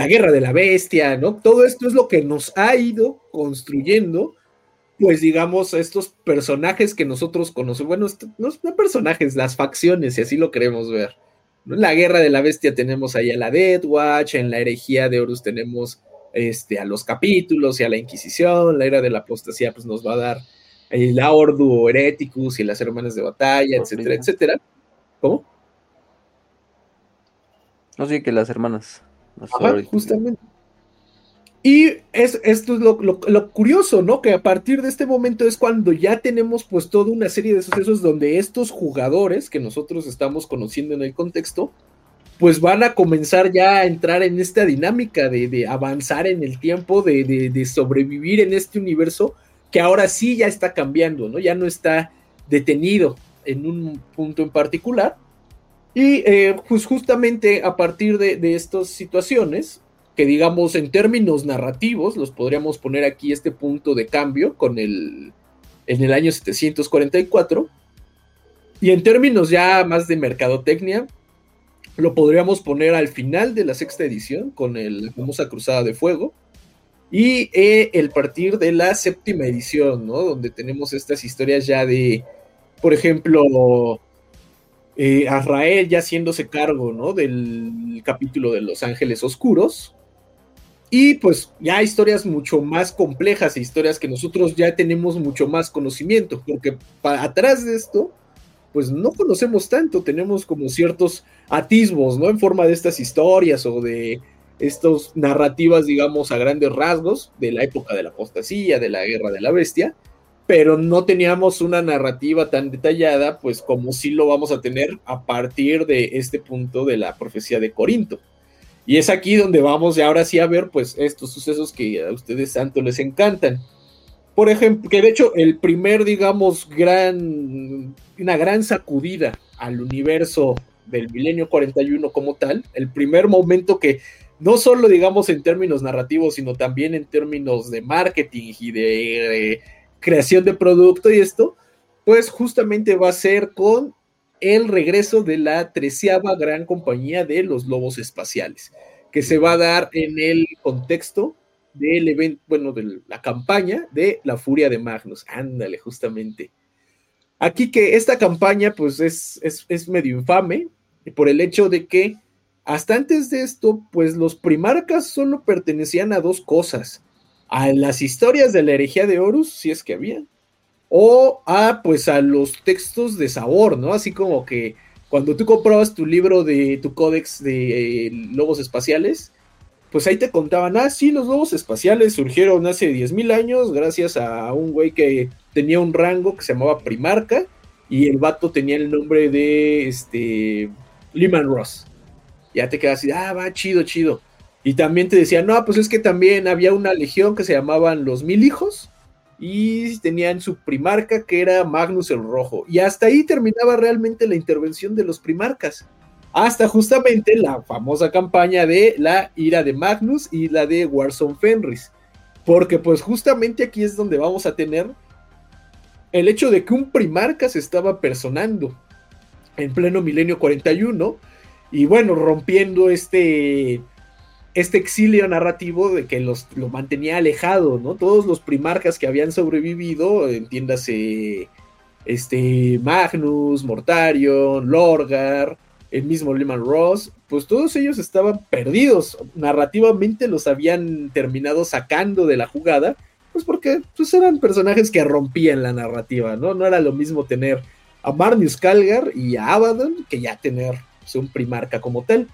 la guerra de la bestia, ¿no? Todo esto es lo que nos ha ido construyendo, pues digamos, estos personajes que nosotros conocemos, bueno, no son personajes, las facciones, si así lo queremos ver. En la guerra de la bestia tenemos ahí a la Death Watch, en la herejía de Horus tenemos este, a los capítulos y a la Inquisición, la era de la apostasía pues nos va a dar el la Ordu Hereticus y las hermanas de batalla, etcétera, etcétera. ¿Cómo? No sé que las hermanas justamente. Y es, esto es lo, curioso, ¿no? Que a partir de este momento es cuando ya tenemos pues toda una serie de sucesos donde estos jugadores que nosotros estamos conociendo en el contexto, pues van a comenzar ya a entrar en esta dinámica de, avanzar en el tiempo, de, de, sobrevivir en este universo que ahora sí ya está cambiando, ¿no? Ya no está detenido en un punto en particular, y eh, pues justamente a partir de, estas situaciones, que digamos en términos narrativos, los podríamos poner aquí este punto de cambio con el, en el año 744, y en términos ya más de mercadotecnia, lo podríamos poner al final de la sexta edición con el, la famosa Cruzada de Fuego, y eh, el partir de la séptima edición, ¿no? Donde tenemos estas historias ya de, por ejemplo, eh, ya haciéndose cargo, ¿no? Del capítulo de Los Ángeles Oscuros. Y pues ya historias mucho más complejas, e historias que nosotros ya tenemos mucho más conocimiento, porque para, atrás de esto, pues no conocemos tanto, tenemos como ciertos atisbos, ¿no? En forma de estas historias o de estas narrativas, digamos, a grandes rasgos, de la época de la apostasía, de la guerra de la bestia, pero no teníamos una narrativa tan detallada, pues como sí lo vamos a tener a partir de este punto de la profecía de Corinto. Y es aquí donde vamos ahora sí a ver pues estos sucesos que a ustedes tanto les encantan. Por ejemplo, que de hecho el primer, digamos, gran, una gran sacudida al universo del milenio 41 como tal, el primer momento que no solo digamos en términos narrativos, sino también en términos de marketing y de creación de producto y esto, pues justamente va a ser con el regreso de la treceava gran compañía de los lobos espaciales, que se va a dar en el contexto del evento, bueno, de la campaña de la furia de Magnus. Ándale, justamente. Aquí que esta campaña, pues es, es, es medio infame por el hecho de que hasta antes de esto, pues los primarcas solo pertenecían a dos cosas: a las historias de la herejía de Horus, si es que había, o a pues a los textos de sabor, ¿no? Así como que cuando tú comprabas tu libro de tu códex de eh, lobos espaciales, pues ahí te contaban, ah, sí, los lobos espaciales surgieron hace 10.000 años gracias a un güey que tenía un rango que se llamaba Primarca y el vato tenía el nombre de este Lehman Ross. Ya te quedas así, ah, va, chido, chido. Y también te decían, no, pues es que también había una legión que se llamaban los Mil Hijos y tenían su primarca que era Magnus el Rojo. Y hasta ahí terminaba realmente la intervención de los primarcas. Hasta justamente la famosa campaña de la ira de Magnus y la de Warzone Fenris. Porque pues justamente aquí es donde vamos a tener el hecho de que un primarca se estaba personando en pleno milenio 41 y bueno, rompiendo este este exilio narrativo de que los, lo mantenía alejado, ¿no? Todos los primarcas que habían sobrevivido, entiéndase, este, Magnus, Mortarion, Lorgar, el mismo Lehman Ross, pues todos ellos estaban perdidos. Narrativamente los habían terminado sacando de la jugada, pues porque pues eran personajes que rompían la narrativa, ¿no? No era lo mismo tener a Marnius Calgar y a Abaddon que ya tener pues, un primarca como tal.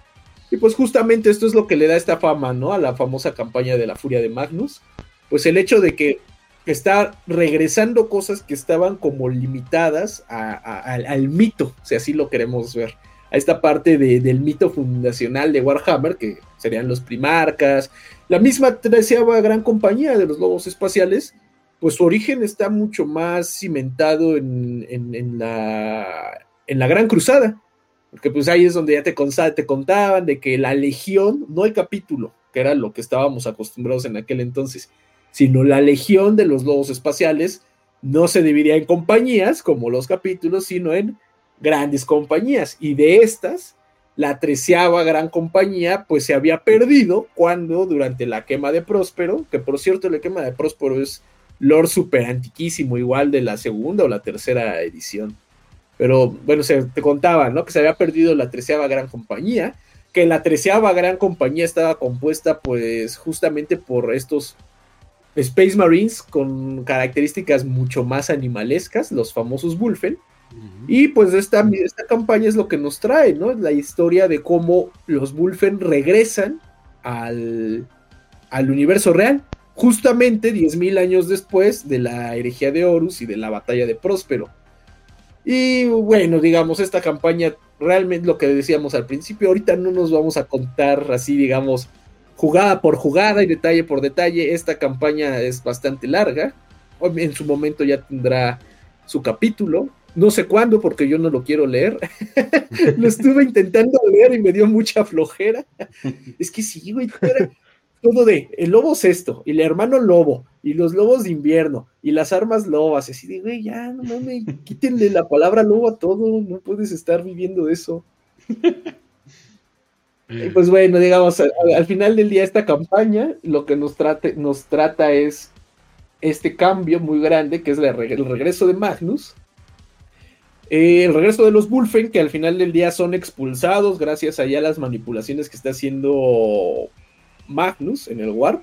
Y pues justamente esto es lo que le da esta fama, ¿no? A la famosa campaña de la furia de Magnus. Pues el hecho de que está regresando cosas que estaban como limitadas al, mito, si así lo queremos ver. A esta parte del mito fundacional de Warhammer, que serían los primarcas, la misma treceava gran compañía de los lobos espaciales, pues su origen está mucho más cimentado en, en, la, en la Gran Cruzada porque pues ahí es donde ya te, contaban de que la legión, no el capítulo, que era lo que estábamos acostumbrados en aquel entonces, sino la legión de los lobos espaciales no se dividía en compañías como los capítulos, sino en grandes compañías. Y de estas, la treceava gran compañía, pues se había perdido cuando durante la quema de Próspero, que por cierto la quema de Próspero es Lord super antiquísimo, igual de la segunda o la tercera edición. Pero bueno, se te contaba, ¿no? Que se había perdido la treceava gran compañía, que la treceava gran compañía estaba compuesta pues justamente por estos Space Marines con características mucho más animalescas, los famosos Bulfen. Y pues esta, esta campaña es lo que nos trae, ¿no? La historia de cómo los Bulfen regresan al, al universo real, justamente 10.000 años después de la herejía de Horus y de la batalla de Próspero. Y bueno, digamos, esta campaña, realmente lo que decíamos al principio, ahorita no nos vamos a contar así, digamos, jugada por jugada y detalle por detalle. Esta campaña es bastante larga. En su momento ya tendrá su capítulo. No sé cuándo porque yo no lo quiero leer. lo estuve intentando leer y me dio mucha flojera. es que sí, güey, todo de el lobo es esto, y el hermano lobo, y los lobos de invierno, y las armas lobas, así de, güey, ya, no mames, quítenle la palabra lobo a todo, no puedes estar viviendo de eso. y pues bueno, digamos, al, final del día esta campaña lo que nos, trate, nos trata es este cambio muy grande, que es el regreso de Magnus, eh, el regreso de los Bulfen, que al final del día son expulsados gracias a las manipulaciones que está haciendo Magnus en el Warp.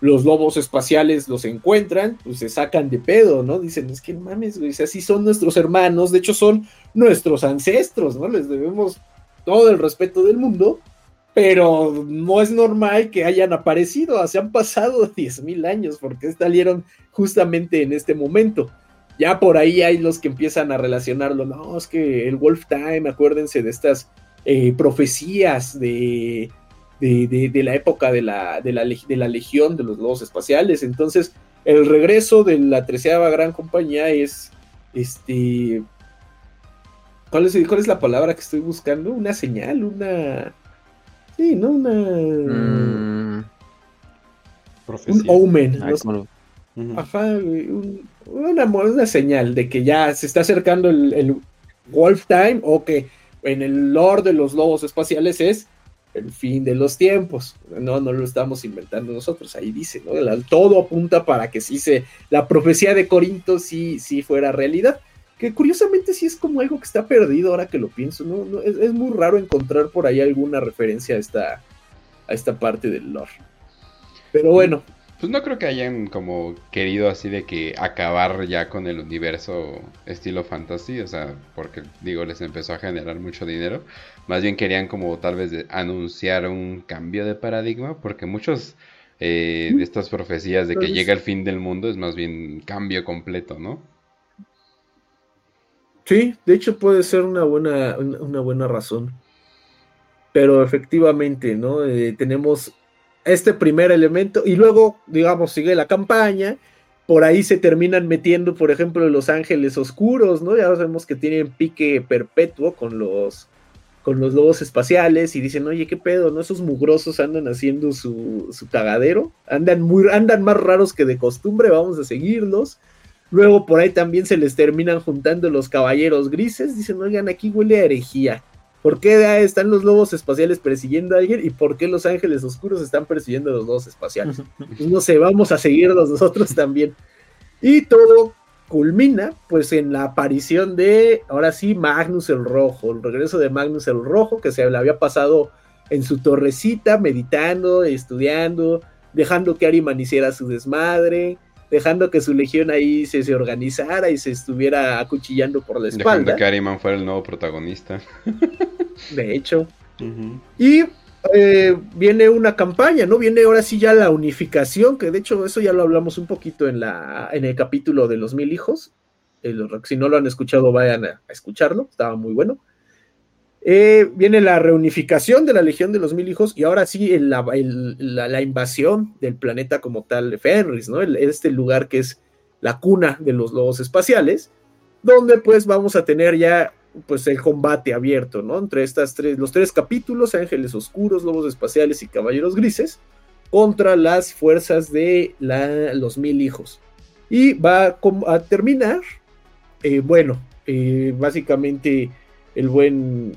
Los lobos espaciales los encuentran, pues se sacan de pedo, ¿no? Dicen, es que mames, güey, así son nuestros hermanos, de hecho son nuestros ancestros, ¿no? Les debemos todo el respeto del mundo, pero no es normal que hayan aparecido, se han pasado 10.000 años, porque salieron justamente en este momento. Ya por ahí hay los que empiezan a relacionarlo, no, es que el Wolf Time, acuérdense de estas eh, profecías de de, la época de la, de, la, de la Legión de los Lobos Espaciales. Entonces, el regreso de la treceava gran compañía es este. ¿Cuál es, ¿Cuál es la palabra que estoy buscando? Una señal, una. Sí, ¿no? Una. Mm. Un omen. Ajá, una, una, señal de que ya se está acercando el, el Wolf Time o que en el lore de los lobos espaciales es el fin de los tiempos. No, no lo estamos inventando nosotros, ahí dice, ¿no? todo apunta para que sí se, la profecía de Corinto sí, sí fuera realidad. Que curiosamente sí es como algo que está perdido ahora que lo pienso, ¿no? es, muy raro encontrar por ahí alguna referencia a esta, a esta parte del lore. Pero bueno, pues no creo que hayan como querido así de que acabar ya con el universo estilo fantasy, o sea, porque digo, les empezó a generar mucho dinero. Más bien querían como tal vez anunciar un cambio de paradigma, porque muchos eh, de estas profecías de que llega el fin del mundo es más bien cambio completo, ¿no? Sí, de hecho puede ser una buena, una buena razón. Pero efectivamente, ¿no? Eh, tenemos este primer elemento y luego, digamos, sigue la campaña. Por ahí se terminan metiendo, por ejemplo, los ángeles oscuros, ¿no? Ya sabemos que tienen pique perpetuo con los, con los lobos espaciales y dicen, oye, ¿qué pedo? ¿No? Esos mugrosos andan haciendo su, su cagadero, andan, muy, andan más raros que de costumbre, vamos a seguirlos. Luego por ahí también se les terminan juntando los caballeros grises, dicen, oigan, aquí huele a herejía. ¿Por qué están los lobos espaciales persiguiendo a alguien y por qué los ángeles oscuros están persiguiendo a los lobos espaciales? Pues no sé, vamos a seguirlos nosotros también. Y todo culmina pues en la aparición de, ahora sí, Magnus el Rojo, el regreso de Magnus el Rojo, que se le había pasado en su torrecita, meditando, estudiando, dejando que Ariman hiciera su desmadre, dejando que su legión ahí se, se organizara y se estuviera acuchillando por la espalda. Dejando que Ariman fuera el nuevo protagonista. De hecho. Y eh, viene una campaña, ¿no? Viene ahora sí ya la unificación, que de hecho eso ya lo hablamos un poquito en, la, en el capítulo de los mil hijos. si no lo han escuchado, vayan a escucharlo, estaba muy bueno. Eh, viene la reunificación de la Legión de los Mil Hijos y ahora sí la, invasión del planeta como tal de Fenris, ¿no? este lugar que es la cuna de los lobos espaciales, donde pues vamos a tener ya pues el combate abierto, ¿no? Entre estas tres, los tres capítulos, Ángeles Oscuros, Lobos Espaciales y Caballeros Grises, contra las fuerzas de los Mil Hijos. Y va a, terminar, eh, bueno, eh, básicamente el buen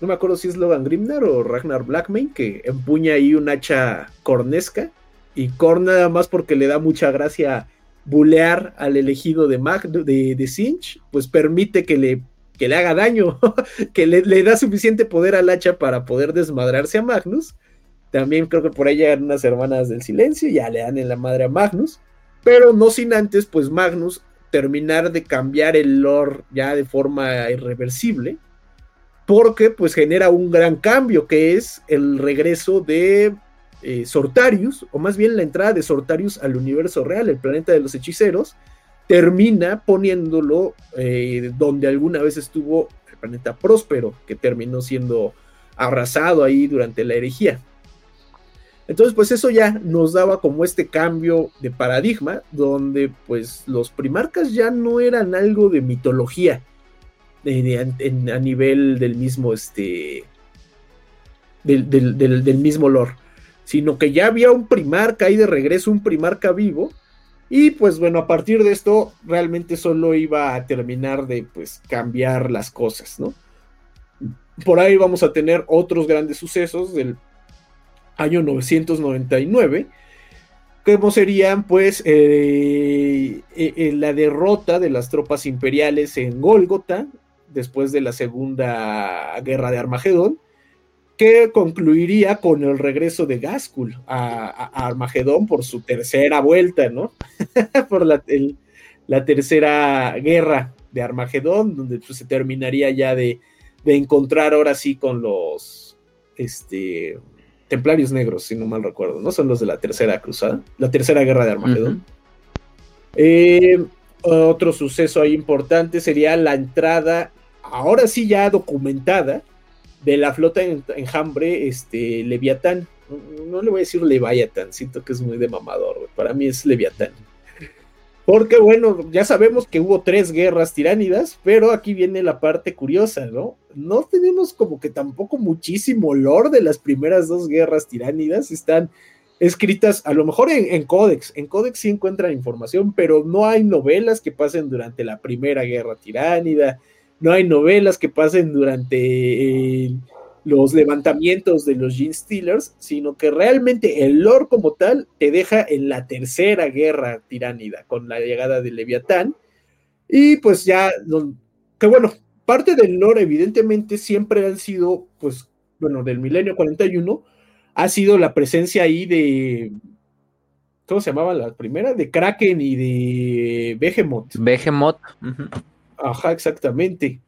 no me acuerdo si es Logan Grimnar o Ragnar Blackmane, que empuña ahí un hacha cornesca. Y Korn nada más porque le da mucha gracia bulear al elegido de, Mag, de, de Sinch, pues permite que le, que le haga daño, que le, da suficiente poder al hacha para poder desmadrarse a Magnus. También creo que por ahí llegan unas hermanas del silencio, ya le dan en la madre a Magnus, pero no sin antes, pues Magnus terminar de cambiar el lore ya de forma irreversible porque pues genera un gran cambio que es el regreso de eh, Sortarius, o más bien la entrada de Sortarius al universo real, el planeta de los hechiceros, termina poniéndolo eh, donde alguna vez estuvo el planeta Próspero, que terminó siendo arrasado ahí durante la herejía. Entonces, pues eso ya nos daba como este cambio de paradigma, donde pues los primarcas ya no eran algo de mitología, a nivel del mismo, este, del, mismo lore, sino que ya había un primarca ahí de regreso, un primarca vivo, y pues bueno, a partir de esto realmente solo iba a terminar de pues cambiar las cosas, ¿no? Por ahí vamos a tener otros grandes sucesos del año 999, como serían pues eh, eh, la derrota de las tropas imperiales en Golgota, después de la Segunda Guerra de Armagedón, que concluiría con el regreso de Gaskul a, Armagedón por su tercera vuelta, ¿no? por la, tercera guerra de Armagedón, donde pues, se terminaría ya de, encontrar ahora sí con los este, templarios negros, si no mal recuerdo, ¿no? Son los de la tercera cruzada, la tercera guerra de Armagedón. Eh, otro suceso ahí importante sería la entrada ahora sí ya documentada, de la flota en, enjambre este, Leviatán. No, le voy a decir Leviatán, siento que es muy de mamador, para mí es Leviatán. Porque bueno, ya sabemos que hubo tres guerras tiránidas, pero aquí viene la parte curiosa, ¿no? No tenemos como que tampoco muchísimo lore de las primeras dos guerras tiránidas, están escritas a lo mejor en, en Codex, en Codex sí encuentran información, pero no hay novelas que pasen durante la primera guerra tiránida, no hay novelas que pasen durante los levantamientos de los Gene Stealers, sino que realmente el lore como tal te deja en la tercera guerra tiránida, con la llegada de Leviatán. Y pues ya, que bueno, parte del lore evidentemente siempre han sido, pues, bueno, del milenio 41, ha sido la presencia ahí de, ¿cómo se llamaba la primera? De Kraken y de Behemoth. Behemoth. Ajá, exactamente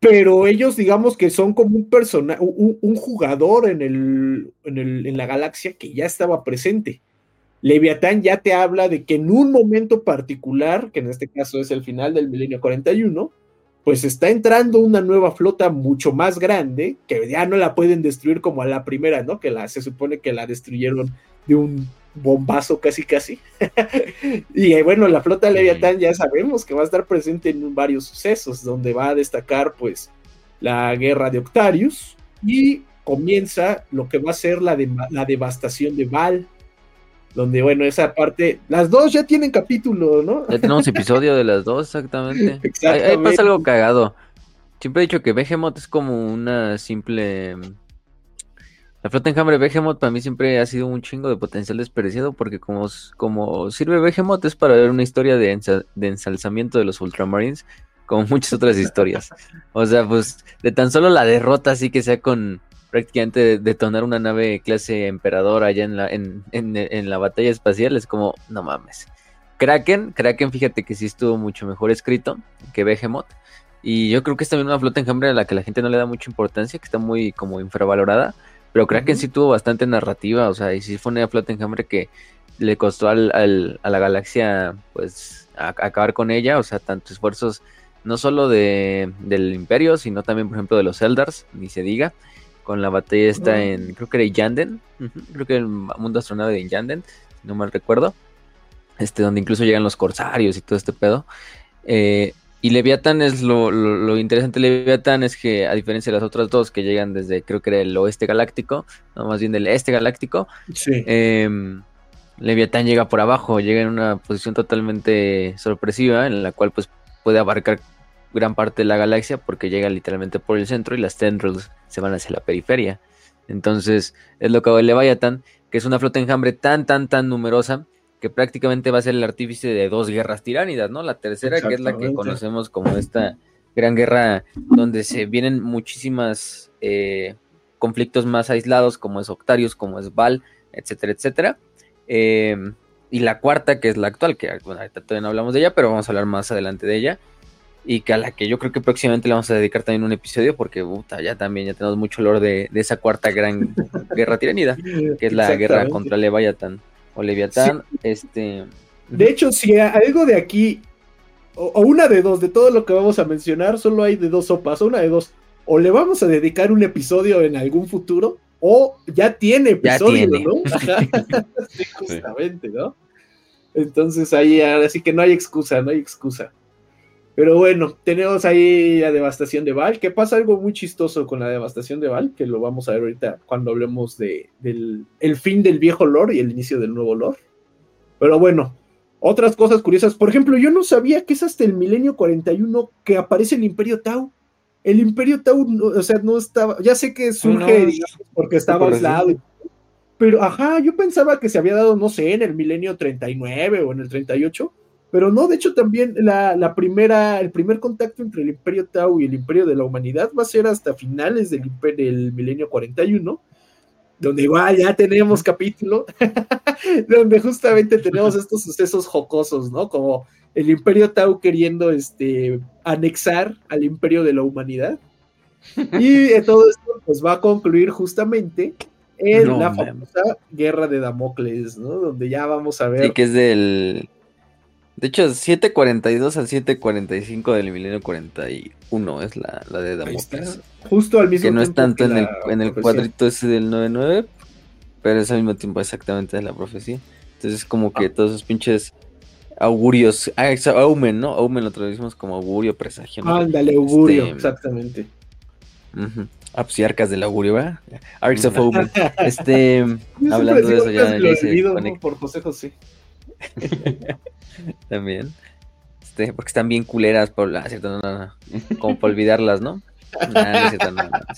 pero ellos digamos que son como un personaje, un, jugador en, el, en, el, en la galaxia que ya estaba presente. Leviatán ya te habla de que en un momento particular, que en este caso es el final del milenio 41, pues está entrando una nueva flota mucho más grande, que ya no la pueden destruir como a la primera, ¿no? Que la, se supone que la destruyeron de un bombazo casi casi. y eh, bueno, la flota Leviatán ya sabemos que va a estar presente en varios sucesos, donde va a destacar pues la guerra de Octarius y comienza lo que va a ser la, de, la devastación de Val, donde bueno, esa parte, las dos ya tienen capítulo, ¿no? Ya tenemos episodio de las dos, exactamente. Ahí, pasa algo cagado. Siempre he dicho que Behemoth es como una simple la flota enjambre Behemoth para mí siempre ha sido un chingo de potencial desperdiciado porque como, como sirve Behemoth es para ver una historia de, ensalzamiento de los Ultramarines como muchas otras historias. O sea, pues de tan solo la derrota así que sea con prácticamente detonar una nave clase emperador allá en la, en, en la batalla espacial es como, no mames. Kraken, Kraken fíjate que sí estuvo mucho mejor escrito que Behemoth. Y yo creo que es también una flota enjambre a la que la gente no le da mucha importancia, que está muy como infravalorada. Pero Kraken sí tuvo bastante narrativa, o sea, y sí fue una flota enjambre que le costó al, a la galaxia, pues, acabar con ella, o sea, tantos esfuerzos, no solo de, del Imperio, sino también, por ejemplo, de los Eldars, ni se diga, con la batalla esta en, creo que era Yanden, creo que el mundo astronave de Yanden, si no mal recuerdo, este, donde incluso llegan los corsarios y todo este pedo. Eh, y Leviatán es lo, interesante de Leviatán es que a diferencia de las otras dos que llegan desde creo que era el oeste galáctico, no más bien del este galáctico, em, Leviatán llega por abajo, llega en una posición totalmente sorpresiva en la cual pues puede abarcar gran parte de la galaxia porque llega literalmente por el centro y las tendrils se van hacia la periferia. Entonces es lo que el Leviatán, que es una flota enjambre tan tan tan numerosa que prácticamente va a ser el artífice de dos guerras tiránidas, ¿no? La tercera, que es la que conocemos como esta gran guerra donde se vienen muchísimas eh, conflictos más aislados, como es Octarius, como es Val, etcétera, etcétera. Em, y la cuarta, que es la actual, que bueno, ahorita todavía no hablamos de ella, pero vamos a hablar más adelante de ella. Y que a la que yo creo que próximamente le vamos a dedicar también un episodio, porque puta, ya también ya tenemos mucho olor de, de esa cuarta gran guerra tiranida, que es la guerra contra Leviathan o Leviatán, este... De hecho, si algo de aquí, o, una de dos, de todo lo que vamos a mencionar, solo hay de dos sopas, una de dos, o le vamos a dedicar un episodio en algún futuro, o ya tiene episodio, ¿no? sí, justamente, ¿no? Entonces ahí, ahora sí que no hay excusa, no hay excusa. Pero bueno, tenemos ahí la devastación de Val, que pasa algo muy chistoso con la devastación de Val, que lo vamos a ver ahorita cuando hablemos de, del el fin del viejo lore y el inicio del nuevo lore. Pero bueno, otras cosas curiosas. Por ejemplo, yo no sabía que es hasta el milenio 41 que aparece el Imperio Tau. El Imperio Tau, o sea, no estaba, ya sé que surge, porque estaba aislado. Pero, ajá, yo pensaba que se había dado, no sé, en el milenio 39 o en el 38 pero no, de hecho también la, primera, el primer contacto entre el Imperio Tau y el Imperio de la Humanidad va a ser hasta finales del, del milenio 41, donde igual ya tenemos capítulo, donde justamente tenemos estos sucesos jocosos, ¿no? Como el Imperio Tau queriendo este, anexar al Imperio de la Humanidad. Y todo esto pues va a concluir justamente en la famosa Guerra de Damocles, ¿no? Donde ya vamos a ver. Sí, que es del de hecho, 742 al 745 del milenio 41 es la, la de Damocles. Justo al mismo tiempo. Que no es tanto en el, en el cuadrito ese del 99, pero es al mismo tiempo exactamente de la profecía. Entonces, es como que ah. todos esos pinches augurios. Ah, aumen, ¿no? Aumen lo traducimos como augurio, presagio. ¿no? Ándale, augurio, este, exactamente. Ah, pues arcas del augurio, ¿verdad? Arcs of Omen. este, hablando de eso ya, ya dice, por José José. También. Este, porque están bien culeras por la, como por olvidarlas, ¿no?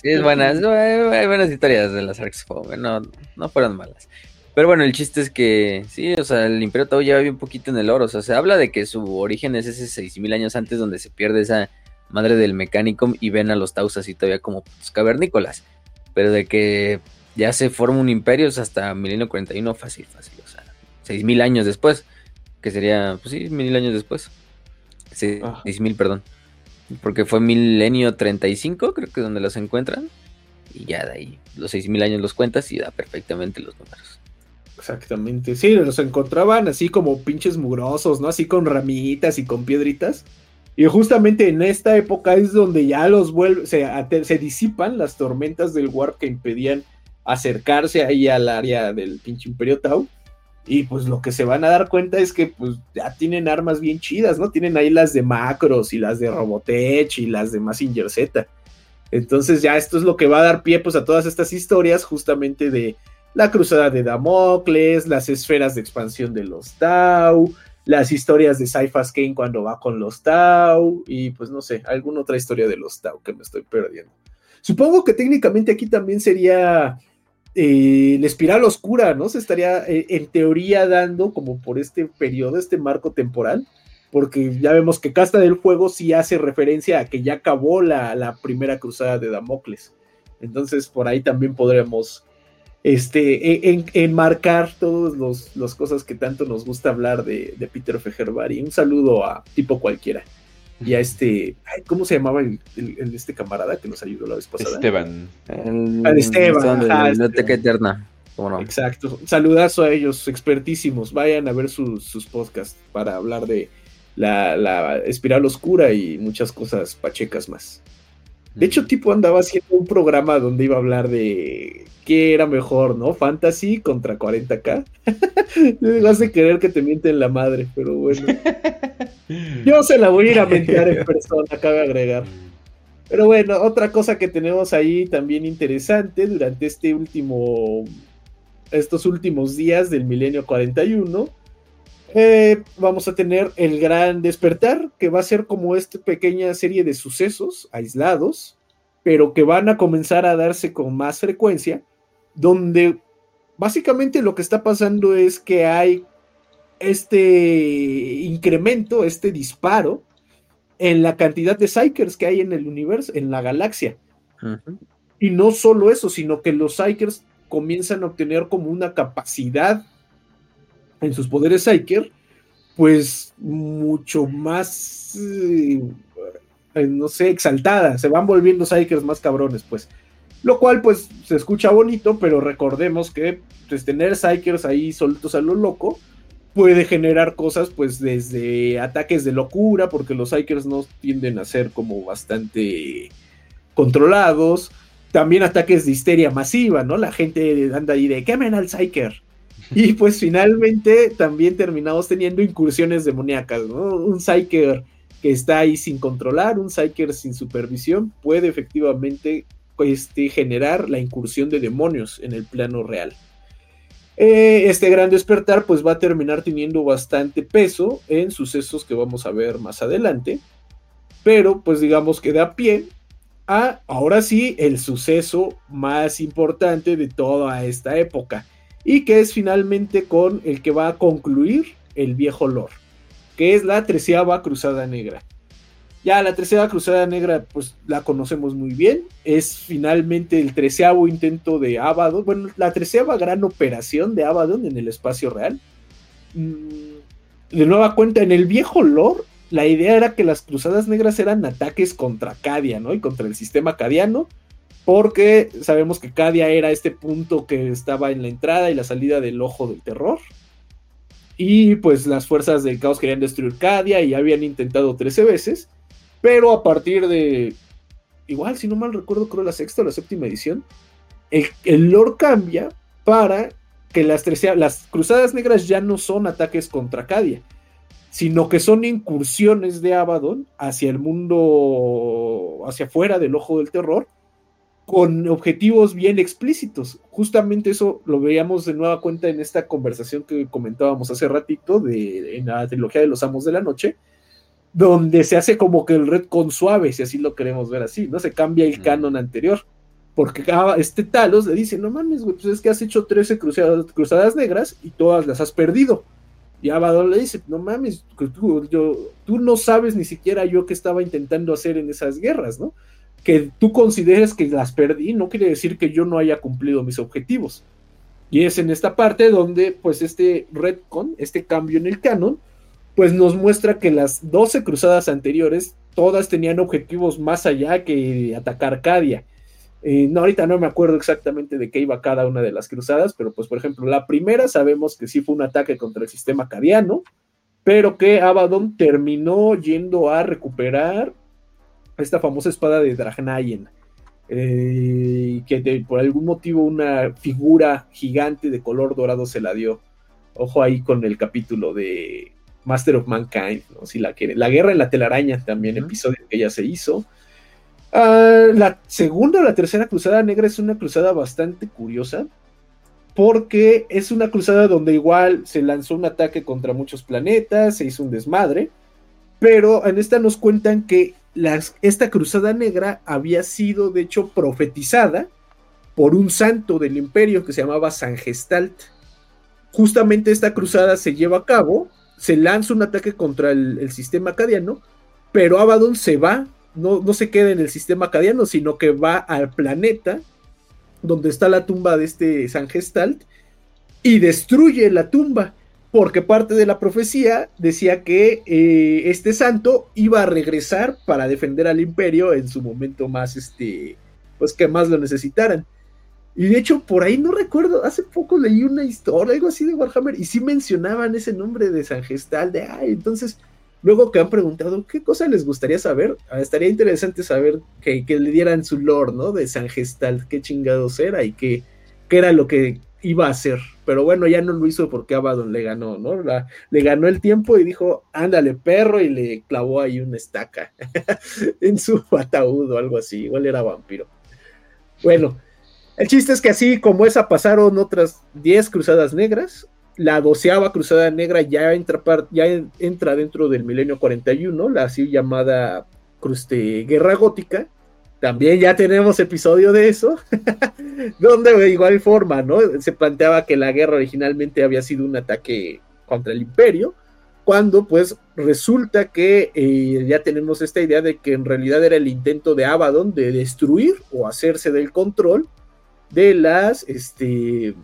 Sí, es buena, hay buenas historias de las Arcs no, no fueron malas. Pero bueno, el chiste es que, sí, o sea, el Imperio Tau lleva bien poquito en el oro. O sea, se habla de que su origen es ese 6000 años antes donde se pierde esa madre del mecánico y ven a los Taus así todavía como cavernícolas. Pero de que ya se forma un imperio es hasta milenio 41, fácil, fácil. O sea, 6000 años después, que sería, pues sí, mil años después. 6000, perdón. Porque fue milenio 35, creo que es donde los encuentran. Y ya de ahí, los 6000 años los cuentas y da perfectamente los números. Exactamente, sí, los encontraban así como pinches mugrosos, ¿no? Así con ramitas y con piedritas. Y justamente en esta época es donde ya los vuelve, se, se disipan las tormentas del Warp que impedían acercarse ahí al área del pinche Imperio Tau. Y pues lo que se van a dar cuenta es que pues ya tienen armas bien chidas, ¿no? Tienen ahí las de Macros y las de Robotech y las de Massinger Z. Entonces ya esto es lo que va a dar pie pues a todas estas historias justamente de la cruzada de Damocles, las esferas de expansión de los Tau, las historias de Cyphas Kane cuando va con los Tau y pues no sé, alguna otra historia de los Tau que me estoy perdiendo. Supongo que técnicamente aquí también sería eh, la espiral oscura, ¿no? Se estaría eh, en teoría dando como por este periodo, este marco temporal, porque ya vemos que Casta del Fuego sí hace referencia a que ya acabó la, primera cruzada de Damocles. Entonces por ahí también podremos este, e, enmarcar todas las cosas que tanto nos gusta hablar de, de Peter Fejerbari. Un saludo a tipo cualquiera y a este, ¿cómo se llamaba el, este camarada que nos ayudó la vez pasada? Esteban. a Esteban, ajá, Biblioteca Eterna. Exacto. Saludazo a ellos, expertísimos. Vayan a ver sus podcasts para hablar de la, la, espiral oscura y muchas cosas pachecas más. De hecho, tipo andaba haciendo un programa donde iba a hablar de qué era mejor, ¿no? Fantasy contra 40k. Me vas a querer que te mienten la madre, pero bueno. Yo se la voy a ir a mentir en persona, cabe agregar. Pero bueno, otra cosa que tenemos ahí también interesante durante este último, estos últimos días del milenio 41, eh, vamos a tener el gran despertar, que va a ser como esta pequeña serie de sucesos aislados, pero que van a comenzar a darse con más frecuencia, donde básicamente lo que está pasando es que hay este incremento, este disparo en la cantidad de Psykers que hay en el universo, en la galaxia. Y no solo eso, sino que los Psykers comienzan a obtener como una capacidad en sus poderes Psyker, pues mucho más, eh, no sé, exaltada, se van volviendo Psykers más cabrones, pues. Lo cual, pues, se escucha bonito, pero recordemos que pues, tener Psykers ahí soltos a lo loco puede generar cosas, pues, desde ataques de locura, porque los Psykers no tienden a ser como bastante controlados. También ataques de histeria masiva, ¿no? La gente anda ahí de quemen al Psyker y pues finalmente también terminamos teniendo incursiones demoníacas, ¿no? Un Psyker que está ahí sin controlar, un Psyker sin supervisión, puede efectivamente este, generar la incursión de demonios en el plano real. Eh, este gran despertar pues va a terminar teniendo bastante peso en sucesos que vamos a ver más adelante, pero pues digamos que da pie a ahora sí el suceso más importante de toda esta época y que es finalmente con el que va a concluir el viejo lore, que es la treceava cruzada negra. Ya la treceava cruzada negra, pues la conocemos muy bien, es finalmente el treceavo intento de Abaddon, bueno, la treceava gran operación de Abaddon en el espacio real. Mm, de nueva cuenta, en el viejo lore, la idea era que las cruzadas negras eran ataques contra Cadia, ¿no? Y contra el sistema cadiano, porque sabemos que Cadia era este punto que estaba en la entrada y la salida del ojo del terror. Y pues las fuerzas del caos querían destruir Cadia y habían intentado 13 veces, pero a partir de, igual si no mal recuerdo, creo la sexta o la séptima edición, el, el lore cambia para que las, las cruzadas negras ya no son ataques contra Cadia, sino que son incursiones de Abaddon hacia el mundo, hacia afuera del ojo del terror, con objetivos bien explícitos. Justamente eso lo veíamos de nueva cuenta en esta conversación que comentábamos hace ratito de, en la trilogía de los Amos de la Noche, donde se hace como que el retcon suave, si así lo queremos ver así, ¿no? Se cambia el canon anterior. Porque este Talos le dice, no mames, güey, pues es que has hecho 13 cruzadas, cruzadas negras y todas las has perdido. Y Abaddon le dice, no mames, tú, yo, tú no sabes ni siquiera yo qué estaba intentando hacer en esas guerras, ¿no? Que tú consideres que las perdí no quiere decir que yo no haya cumplido mis objetivos. Y es en esta parte donde, pues, este retcon, este cambio en el canon, pues nos muestra que las 12 cruzadas anteriores, todas tenían objetivos más allá que atacar Cadia. Eh, no, ahorita no me acuerdo exactamente de qué iba cada una de las cruzadas, pero pues por ejemplo, la primera sabemos que sí fue un ataque contra el sistema cadiano, pero que Abaddon terminó yendo a recuperar esta famosa espada de Dragnayen, eh, que por algún motivo una figura gigante de color dorado se la dio. Ojo ahí con el capítulo de Master of Mankind, ¿no? si la quiere. La guerra en la telaraña también, episodio que ya se hizo. Ah, la segunda o la tercera cruzada negra es una cruzada bastante curiosa porque es una cruzada donde igual se lanzó un ataque contra muchos planetas, se hizo un desmadre, pero en esta nos cuentan que esta cruzada negra había sido de hecho profetizada por un santo del imperio que se llamaba San Gestalt. Justamente esta cruzada se lleva a cabo, se lanza un ataque contra el, sistema acadiano, pero Abaddon se va no, se queda en el sistema acadiano, sino que va al planeta donde está la tumba de este San Gestalt y destruye la tumba, porque parte de la profecía decía que eh, este santo iba a regresar para defender al imperio en su momento más, este, pues que más lo necesitaran. Y de hecho, por ahí no recuerdo, hace poco leí una historia, algo así de Warhammer, y sí mencionaban ese nombre de San Gestalt, de, ay, entonces Luego que han preguntado qué cosa les gustaría saber, ah, estaría interesante saber que, le dieran su lore, ¿no? De San Gestalt, qué chingados era y qué, qué, era lo que iba a hacer. Pero bueno, ya no lo hizo porque Abaddon le ganó, ¿no? le ganó el tiempo y dijo, ándale, perro, y le clavó ahí una estaca en su ataúd o algo así. Igual era vampiro. Bueno, el chiste es que así como esa pasaron otras 10 cruzadas negras la doceava Cruzada Negra ya entra, ya entra dentro del milenio 41, la así llamada Cruz de Guerra Gótica. También ya tenemos episodio de eso, donde de igual forma, ¿no? Se planteaba que la guerra originalmente había sido un ataque contra el imperio, cuando pues resulta que eh, ya tenemos esta idea de que en realidad era el intento de Abaddon de destruir o hacerse del control de las, este,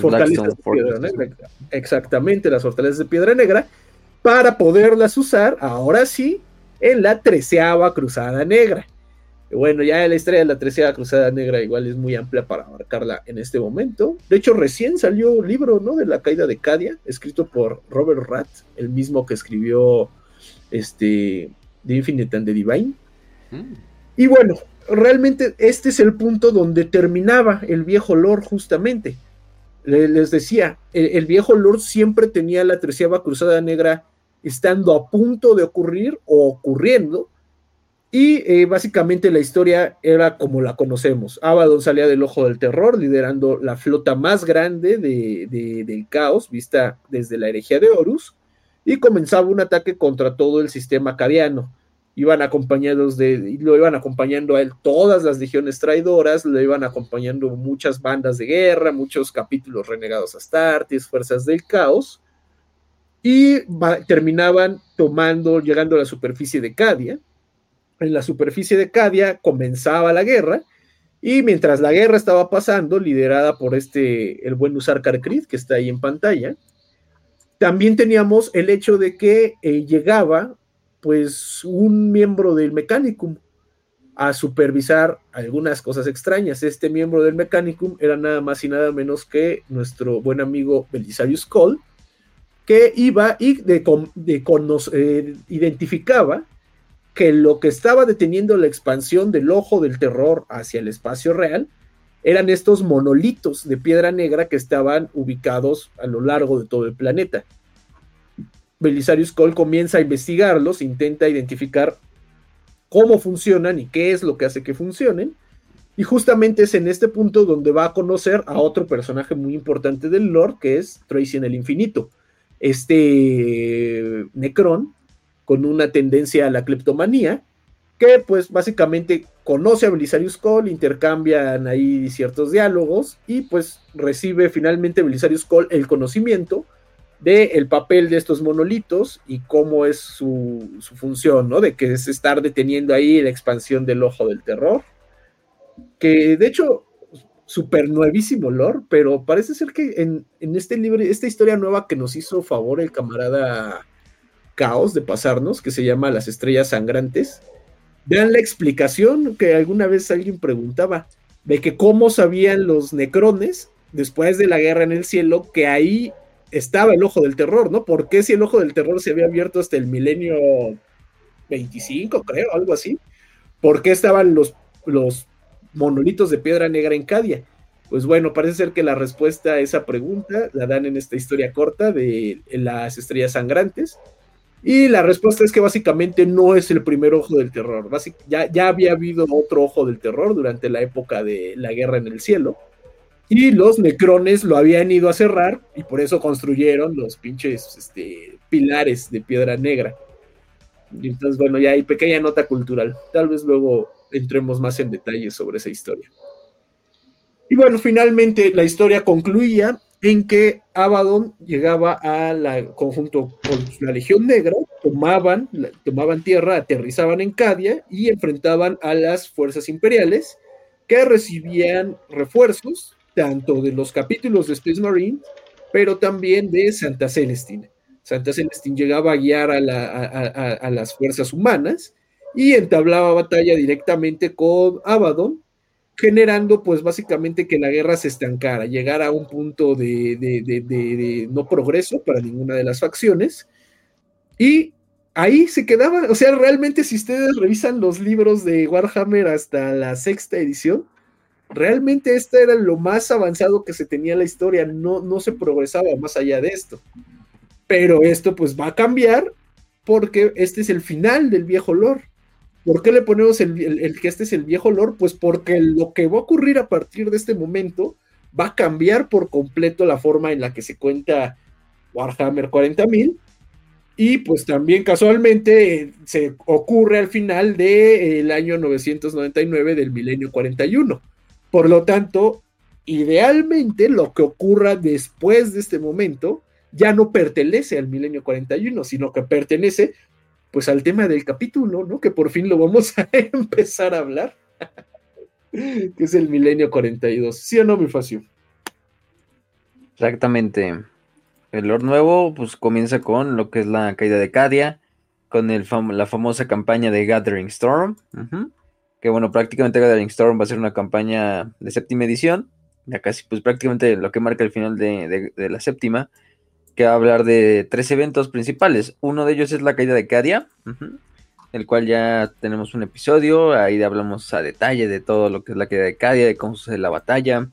fortalezas de piedra negra. Exactamente, las fortalezas de piedra negra, para poderlas usar, ahora sí, en la treceava cruzada negra. Bueno, ya la historia de la treceava cruzada negra igual es muy amplia para abarcarla en este momento. De hecho, recién salió un libro, ¿no? De la caída de Cadia, escrito por Robert Ratt, el mismo que escribió este The Infinite and the Divine. Mm. Y bueno, realmente este es el punto donde terminaba el viejo lore justamente les decía, el, viejo Lord siempre tenía la treceava cruzada negra estando a punto de ocurrir o ocurriendo. Y eh, básicamente la historia era como la conocemos. Abaddon salía del ojo del terror, liderando la flota más grande del caos, vista desde la herejía de Horus, y comenzaba un ataque contra todo el sistema acadiano iban acompañados de, lo iban acompañando a él todas las legiones traidoras, lo iban acompañando muchas bandas de guerra, muchos capítulos renegados Astartes, fuerzas del caos, y terminaban tomando, llegando a la superficie de Cadia. En la superficie de Cadia comenzaba la guerra, y mientras la guerra estaba pasando, liderada por este, el buen Usar Karkrid, que está ahí en pantalla, también teníamos el hecho de que eh, llegaba pues un miembro del Mechanicum a supervisar algunas cosas extrañas. Este miembro del Mechanicum era nada más y nada menos que nuestro buen amigo Belisarius Cole, que iba y eh, identificaba que lo que estaba deteniendo la expansión del ojo del terror hacia el espacio real eran estos monolitos de piedra negra que estaban ubicados a lo largo de todo el planeta. Belisarius Cole comienza a investigarlos, intenta identificar cómo funcionan y qué es lo que hace que funcionen. Y justamente es en este punto donde va a conocer a otro personaje muy importante del lore, que es Tracy en el infinito. Este Necron, con una tendencia a la cleptomanía, que pues básicamente conoce a Belisarius Cole, intercambian ahí ciertos diálogos y pues recibe finalmente Belisarius Cole el conocimiento del el papel de estos monolitos y cómo es su, su, función, ¿no? De que es estar deteniendo ahí la expansión del ojo del terror. Que de hecho, súper nuevísimo lore, pero parece ser que en, en, este libro, esta historia nueva que nos hizo favor el camarada Caos de pasarnos, que se llama Las Estrellas Sangrantes, vean la explicación que alguna vez alguien preguntaba, de que cómo sabían los necrones después de la guerra en el cielo que ahí estaba el ojo del terror, ¿no? ¿Por qué si el ojo del terror se había abierto hasta el milenio 25, creo, algo así? ¿Por qué estaban los, los monolitos de piedra negra en Cadia? Pues bueno, parece ser que la respuesta a esa pregunta la dan en esta historia corta de las estrellas sangrantes. Y la respuesta es que básicamente no es el primer ojo del terror. ya, había habido otro ojo del terror durante la época de la guerra en el cielo y los necrones lo habían ido a cerrar y por eso construyeron los pinches este, pilares de piedra negra. Entonces, bueno, ya hay pequeña nota cultural. Tal vez luego entremos más en detalle sobre esa historia. Y bueno, finalmente la historia concluía en que Abaddon llegaba a la conjunto con la Legión Negra, tomaban, tomaban tierra, aterrizaban en Cadia y enfrentaban a las fuerzas imperiales que recibían refuerzos tanto de los capítulos de Space Marine, pero también de Santa Celestina. Santa Celestina llegaba a guiar a, las fuerzas humanas y entablaba batalla directamente con Abaddon, generando pues básicamente que la guerra se estancara, llegara a un punto de, no progreso para ninguna de las facciones. Y ahí se quedaba, o sea, realmente si ustedes revisan los libros de Warhammer hasta la sexta edición, realmente este era lo más avanzado que se tenía en la historia, no, no se progresaba más allá de esto. Pero esto pues va a cambiar porque este es el final del viejo lore. ¿Por qué le ponemos el, que este es el viejo lore? Pues porque lo que va a ocurrir a partir de este momento va a cambiar por completo la forma en la que se cuenta Warhammer 40.000 y pues también casualmente se ocurre al final del año 999 del milenio 41. Por lo tanto, idealmente lo que ocurra después de este momento ya no pertenece al milenio 41, sino que pertenece pues al tema del capítulo, ¿no? Que por fin lo vamos a empezar a hablar, que es el milenio 42. ¿Sí o no, mi facio? Exactamente. El Lord Nuevo pues comienza con lo que es la caída de Cadia, con la famosa campaña de Gathering Storm que bueno, prácticamente Gathering Storm va a ser una campaña de séptima edición, ya casi pues prácticamente lo que marca el final de, la séptima, que va a hablar de tres eventos principales. Uno de ellos es la caída de Cadia, el cual ya tenemos un episodio, ahí hablamos a detalle de todo lo que es la caída de Cadia, de cómo sucede la batalla,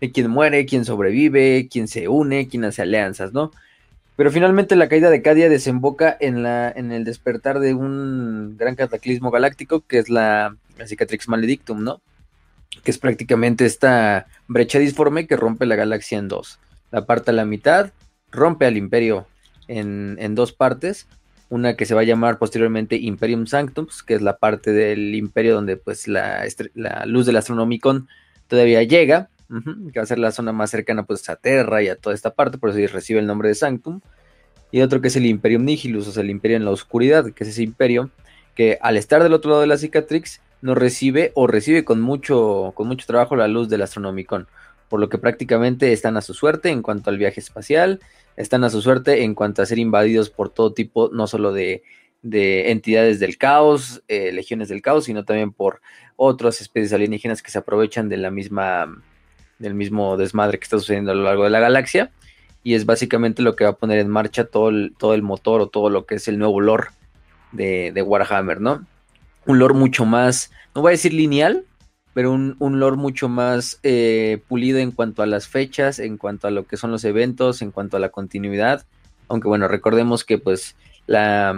de quién muere, quién sobrevive, quién se une, quién hace alianzas, ¿no? Pero finalmente la caída de Cadia desemboca en, la, en el despertar de un gran cataclismo galáctico, que es la, Cicatrix Maledictum, ¿no? Que es prácticamente esta brecha disforme que rompe la galaxia en dos. La parte a la mitad, rompe al imperio en, en dos partes. Una que se va a llamar posteriormente Imperium Sanctum, que es la parte del imperio donde pues la, la luz del Astronomicon todavía llega que va a ser la zona más cercana pues a Terra y a toda esta parte, por eso recibe el nombre de Sanctum. Y otro que es el Imperium Nihilus, o sea, el imperio en la oscuridad, que es ese imperio que al estar del otro lado de la cicatrix no recibe o recibe con mucho, con mucho trabajo la luz del Astronomicon, por lo que prácticamente están a su suerte en cuanto al viaje espacial, están a su suerte en cuanto a ser invadidos por todo tipo, no solo de, entidades del caos, eh, legiones del caos, sino también por otras especies alienígenas que se aprovechan de la misma del mismo desmadre que está sucediendo a lo largo de la galaxia. Y es básicamente lo que va a poner en marcha todo el, todo el motor o todo lo que es el nuevo lore de, Warhammer, ¿no? Un lore mucho más, no voy a decir lineal, pero un, un lore mucho más eh, pulido en cuanto a las fechas, en cuanto a lo que son los eventos, en cuanto a la continuidad. Aunque bueno, recordemos que pues la...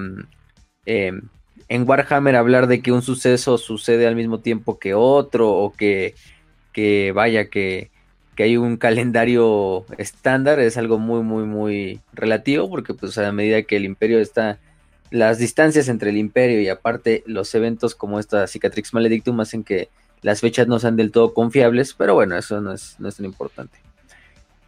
Em, en Warhammer hablar de que un suceso sucede al mismo tiempo que otro o que que vaya, que, hay un calendario estándar es algo muy, muy, muy relativo, porque pues a medida que el imperio está las distancias entre el imperio y aparte los eventos como esta Cicatrix Maledictum hacen que las fechas no sean del todo confiables, pero bueno, eso no es, no es tan importante.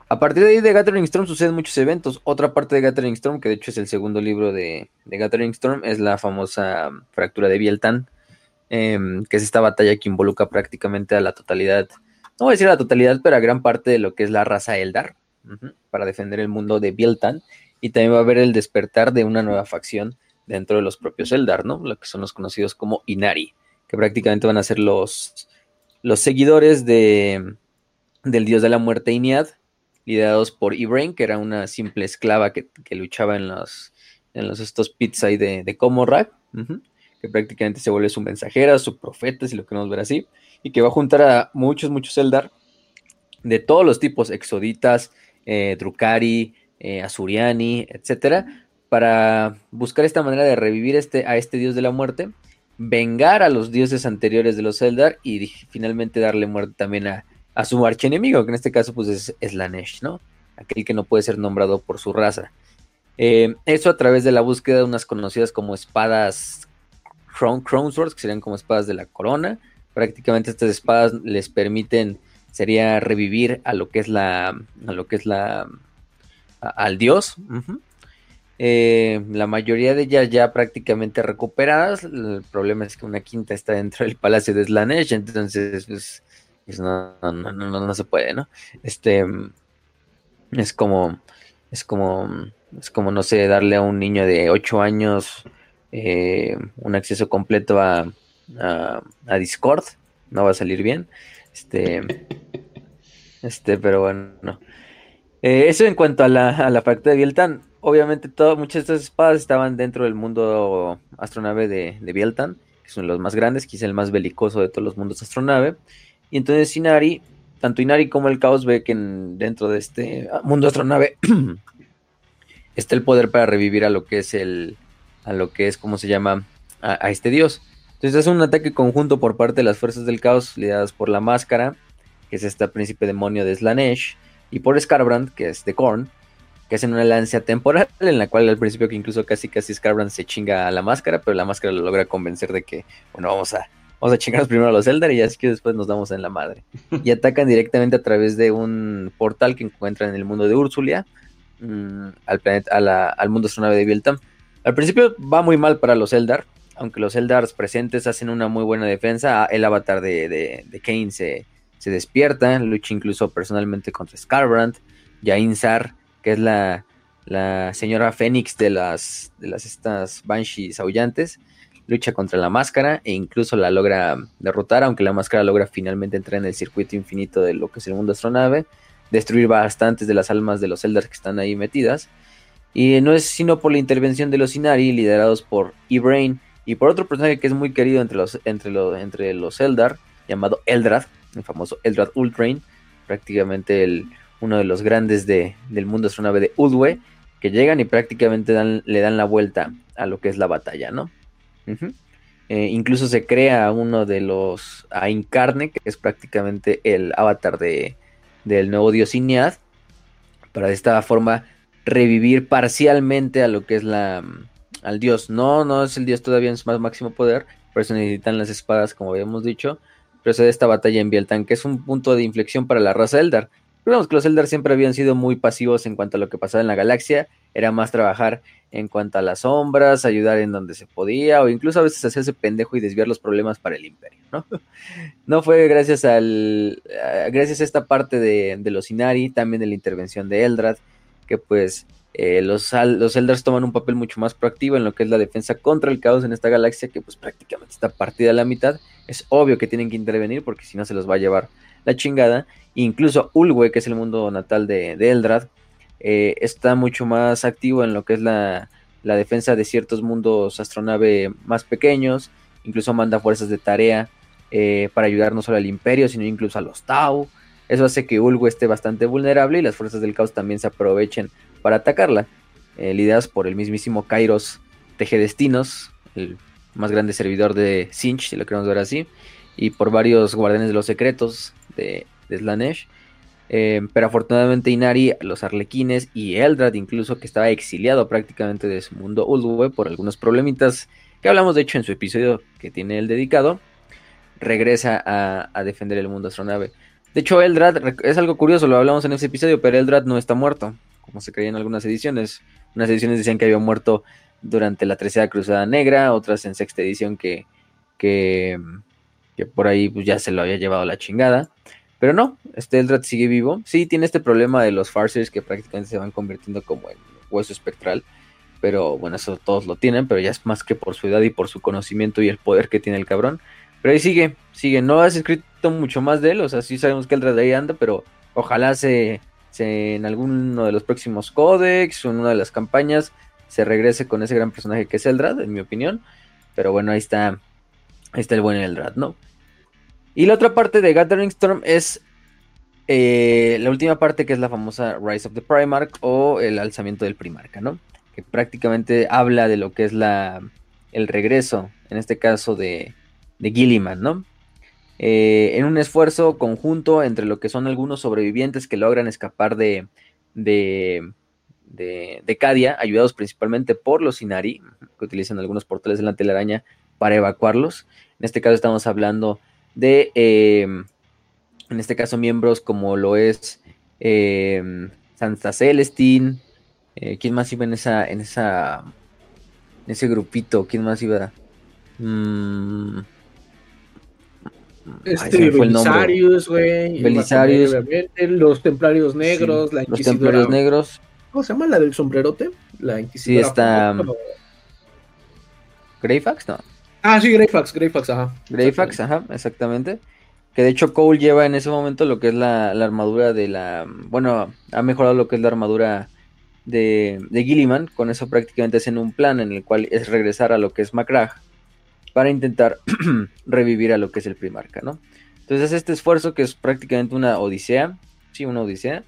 A partir de ahí de Gathering Storm suceden muchos eventos. Otra parte de Gathering Storm, que de hecho es el segundo libro de, de Gathering Storm, es la famosa fractura de Bieltan, em, que es esta batalla que involucra prácticamente a la totalidad, no voy a decir a la totalidad, pero a gran parte de lo que es la raza Eldar, para defender el mundo de Bieltan. Y también va a haber el despertar de una nueva facción dentro de los propios Eldar, ¿no? Lo que son los conocidos como Inari, que prácticamente van a ser los, los seguidores de, del dios de la muerte Iniad liderados por Ibrain, que era una simple esclava que, luchaba en los, en los estos pits ahí de, de que prácticamente se vuelve su mensajera, su profeta, si lo queremos ver así, y que va a juntar a muchos, muchos Eldar de todos los tipos, exoditas, eh, Drukari, eh, Asuriani, etcétera, para buscar esta manera de revivir este, a este dios de la muerte, vengar a los dioses anteriores de los Eldar y finalmente darle muerte también a, a su archienemigo, que en este caso pues es Slanesh, ¿no? Aquel que no puede ser nombrado por su raza. Eh, eso a través de la búsqueda de unas conocidas como espadas Crown, Swords, que serían como espadas de la corona. Prácticamente estas espadas les permiten, sería revivir a lo que es la, a lo que es la, al dios. Eh, la mayoría de ellas ya prácticamente recuperadas. El problema es que una quinta está dentro del palacio de Slanesh, entonces pues, no, no, no, no, se puede, ¿no? Este es como, es como, es como, no sé, darle a un niño de 8 años eh, un acceso completo a, a, Discord, no va a salir bien. Este, este, pero bueno, eh, eso en cuanto a la, a la de Bieltan. Obviamente, muchas de estas espadas estaban dentro del mundo astronave de, de Bieltan, que son los más grandes, quizá el más belicoso de todos los mundos astronave. Y entonces Inari, tanto Inari como el caos ve que dentro de este mundo astronave está el poder para revivir a lo que es el, a lo que es, ¿cómo se llama? A, este dios. Entonces es un ataque conjunto por parte de las fuerzas del caos lideradas por la máscara, que es este príncipe demonio de Slanesh, y por Scarbrand, que es de Korn, que hacen una lanza temporal en la cual al principio que incluso casi casi Scarbrand se chinga a la máscara, pero la máscara lo logra convencer de que, bueno, vamos a vamos a chingarnos primero a los Eldar y así que después nos damos en la madre. Y atacan directamente a través de un portal que encuentran en el mundo de Ursulia, mm, al, planeta, al mundo astronave de Bieltam. Al principio va muy mal para los Eldar, aunque los Eldars presentes hacen una muy buena defensa. El avatar de, de, Kane se, se, despierta, lucha incluso personalmente contra Scarbrand, Yain Sar, que es la, la señora Fénix de las, de las estas Banshees aullantes lucha contra la máscara e incluso la logra derrotar, aunque la máscara logra finalmente entrar en el circuito infinito de lo que es el mundo astronave, destruir bastantes de las almas de los Eldar que están ahí metidas. Y no es sino por la intervención de los Inari, liderados por E-Brain, y por otro personaje que es muy querido entre los, entre los, entre los Eldar, llamado Eldrad, el famoso Eldrad Ultrain, prácticamente el, uno de los grandes de, del mundo astronave de Udwe, que llegan y prácticamente le dan la vuelta a lo que es la batalla, ¿no? Eh, incluso se crea uno de los a Incarne, que es prácticamente el avatar de, del nuevo dios Inead, para de esta forma revivir parcialmente a lo que es la al dios. No, no es el dios todavía en su más máximo poder, por eso necesitan las espadas, como habíamos dicho. Pero se da esta batalla en Bieltan, que es un punto de inflexión para la raza Eldar. Vemos que los Eldar siempre habían sido muy pasivos en cuanto a lo que pasaba en la galaxia, era más trabajar en cuanto a las sombras, ayudar en donde se podía, o incluso a veces hacerse pendejo y desviar los problemas para el imperio, ¿no? No fue gracias al gracias a esta parte de, los Inari, también de la intervención de Eldrad, que pues eh, los, los Eldars toman un papel mucho más proactivo en lo que es la defensa contra el caos en esta galaxia, que pues prácticamente está partida a la mitad. Es obvio que tienen que intervenir porque si no se los va a llevar la chingada. Incluso Ulwe, que es el mundo natal de, Eldrad, eh, está mucho más activo en lo que es la, defensa de ciertos mundos astronave más pequeños, incluso manda fuerzas de tarea eh, para ayudar no solo al imperio, sino incluso a los Tau. Eso hace que Ulgu esté bastante vulnerable y las fuerzas del caos también se aprovechen para atacarla, eh, lideradas por el mismísimo Kairos Tejedestinos, el más grande servidor de Sinch, si lo queremos ver así, y por varios guardianes de los secretos de, de Slanesh Eh, pero afortunadamente Inari, los arlequines y Eldrad incluso, que estaba exiliado prácticamente de su mundo Ulwe por algunos problemitas que hablamos de hecho en su episodio que tiene el dedicado, regresa a, defender el mundo astronave. De hecho, Eldrad es algo curioso, lo hablamos en ese episodio, pero Eldrad no está muerto, como se creía en algunas ediciones. Unas ediciones decían que había muerto durante la Tercera Cruzada Negra, otras en sexta edición que, que, por ahí pues, ya se lo había llevado la chingada. Pero no, este Eldrad sigue vivo. Sí, tiene este problema de los Farsers que prácticamente se van convirtiendo como en hueso espectral. Pero bueno, eso todos lo tienen, pero ya es más que por su edad y por su conocimiento y el poder que tiene el cabrón. Pero ahí sigue, sigue. No has escrito mucho más de él, o sea, sí sabemos que Eldrad ahí anda, pero ojalá se, se en alguno de los próximos códex o en una de las campañas se regrese con ese gran personaje que es Eldrad, en mi opinión. Pero bueno, ahí está, ahí está el buen Eldrad, ¿no? Y la otra parte de Gathering Storm es eh, la última parte que es la famosa Rise of the Primarch o el alzamiento del Primarca, ¿no? Que prácticamente habla de lo que es la, el regreso, en este caso de, de Gilliman, ¿no? Eh, en un esfuerzo conjunto entre lo que son algunos sobrevivientes que logran escapar de, de, de, de Cadia, ayudados principalmente por los Inari, que utilizan algunos portales de la telaraña para evacuarlos. En este caso estamos hablando de, eh, en este caso, miembros como lo es eh, Santa Celestine. Eh, ¿Quién más iba en esa, en esa, en ese grupito? ¿Quién más iba? Mm, este, Belisarius, güey. Belisarius. Los Templarios Negros, la Inquisidora. Los Templarios Negros. ¿Cómo se llama la del sombrerote? La Inquisidora. Sí, está. ¿Greyfax? No. Ah, sí, Greyfax, Greyfax, ajá. Greyfax, ajá, exactamente. Que de hecho Cole lleva en ese momento lo que es la, armadura de la... Bueno, ha mejorado lo que es la armadura de, de Gilliman. Con eso prácticamente hacen un plan en el cual es regresar a lo que es Macragh para intentar revivir a lo que es el Primarca, ¿no? Entonces este esfuerzo que es prácticamente una odisea, sí, una odisea,